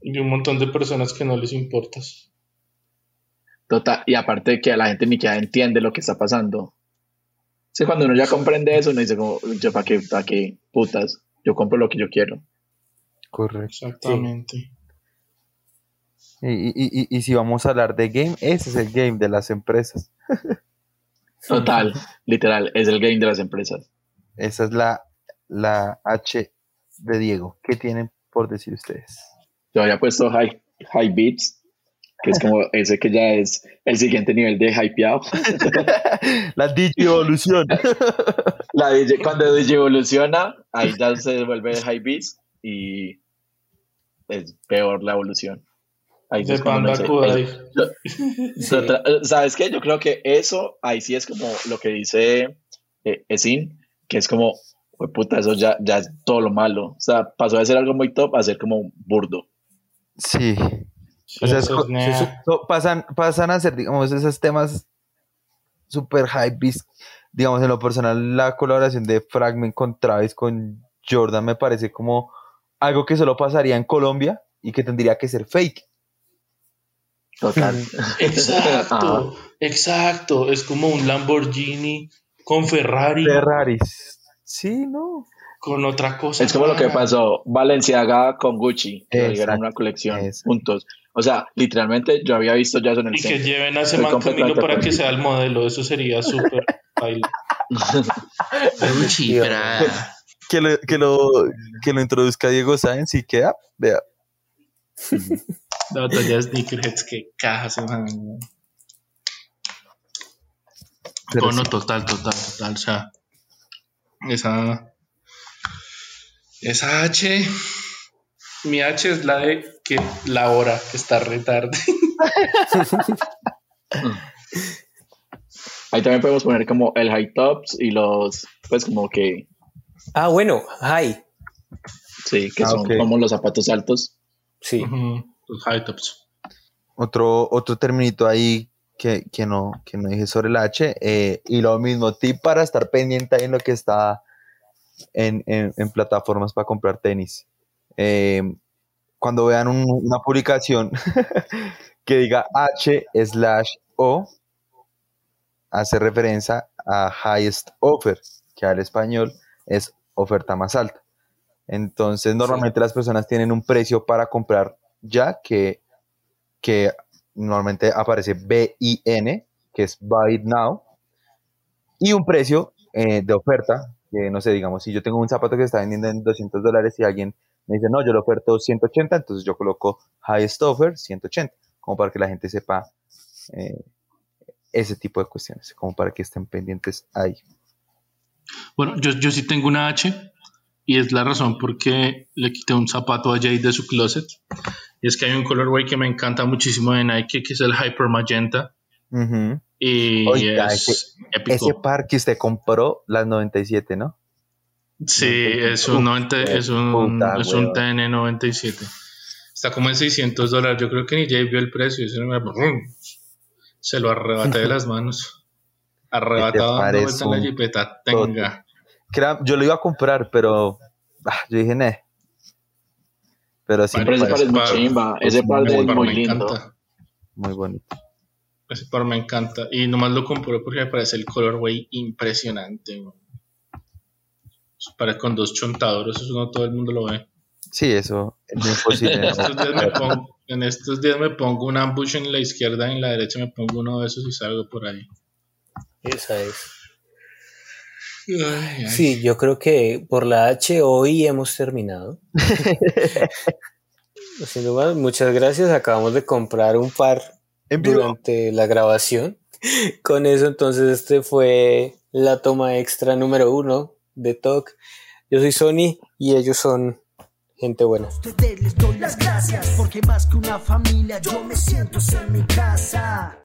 Y un montón de personas que no les importas. total y aparte que a la gente ni que entiende lo que está pasando sí, cuando uno ya comprende eso uno dice como yo para qué para qué putas yo compro lo que yo quiero Correcto. Exactamente. Y, y, y, y si vamos a hablar de game, ese es el game de las empresas. total literal es el game de las empresas Esa es la, la H de Diego. ¿Qué tienen por decir ustedes? yo había puesto high high beats que es como ese que ya es el siguiente nivel de hypeado la Digievolución. La DJ, cuando DJ evoluciona, ahí ya se vuelve high beats y es peor la evolución. Ahí De. Otra- eh, ¿Sabes qué? Yo creo que eso, ahí sí es como lo que dice eh, Esin, que es como, "Jue puta, eso ya, ya es todo lo malo. O sea, pasó de ser algo muy top a ser como burdo. Sí. Sí, O sea, es pasan, pasan a ser, digamos, esos temas super hype. Digamos, en lo personal, la colaboración de Fragment con Travis, con Jordan, me parece como algo que solo pasaría en Colombia y que tendría que ser fake. Total. Exacto, exacto. Es como un Lamborghini con Ferrari, Ferraris. Sí, no. con otra cosa. Es como lo que pasó Valenciaga con Gucci, que una colección exacto. juntos. O sea, literalmente yo había visto ya eso en el Y que lleven a ese man Camilo para que sea el modelo. Eso sería súper. Gucci, Que lo, que lo, que lo introduzca Diego Sáenz y queda, vea. Batalla de sneakerheads, que cajas, man. Pero No, no, sí. total, total, total. O sea, esa. Esa H. Mi H es la de que la hora que está re tarde. Ahí también podemos poner como el high tops y los, pues como que, Ah, bueno, hi. sí, que Ah, son como los zapatos altos. Sí. Ujú, Los high tops. Otro, otro terminito ahí que, que no, que no dije sobre el H. eh, y lo mismo, tip para estar pendiente ahí en lo que está en, en- en plataformas para comprar tenis. Eh, cuando vean un- una publicación que diga H slash O, hace referencia a highest offer, que al español es oferta más alta. Entonces, normalmente las personas tienen un precio para comprar ya que, que normalmente aparece BIN, que es Buy It Now, y un precio eh, de oferta, que no sé, digamos, si yo tengo un zapato que está vendiendo en 200 dólares y alguien me dice, no, yo lo oferto 180, entonces yo coloco Highest Offer 180, como para que la gente sepa eh, ese tipo de cuestiones, como para que estén pendientes ahí. Bueno, yo, yo sí tengo una H y es la razón por qué le quité un zapato a Jay de su closet. Y es que hay un colorway que me encanta muchísimo de Nike, que es el Hyper Magenta. Y Oiga, es ese, épico. ese par que usted compró, las 97, ¿no? Sí, es un, 90, es un, Puta, es un weón. TN 97. Está como en 600 dólares. Yo creo que ni Jay vio el precio. Se, lo arrebaté de las manos. Arrebatado dando vuelta en la jipeta. Tenga. Que era- yo lo iba a comprar, pero ah, yo dije, ne. Pero sí, Pero ese me par es muy chimba. Ese par es muy me lindo. encanta. muy bonito. Ese par me encanta. Y nomás lo compré porque me parece el colorway impresionante. Para con dos chontadoras, eso no todo el mundo lo ve. Sí, eso es imposible. En ¿no? estos, días me pongo, en estos días me pongo un ambush en la izquierda y en la derecha me pongo uno de esos y salgo por ahí. Esa es. Ay, ay. Sí, yo creo que por la H hoy hemos terminado. Sin duda, muchas gracias. Acabamos de comprar un par En vivo. durante la grabación. Con eso, entonces, este fue la toma extra número uno de Talk. Yo soy Sony y ellos son gente buena. ustedes les doy las gracias porque más que una familia yo me siento en mi casa.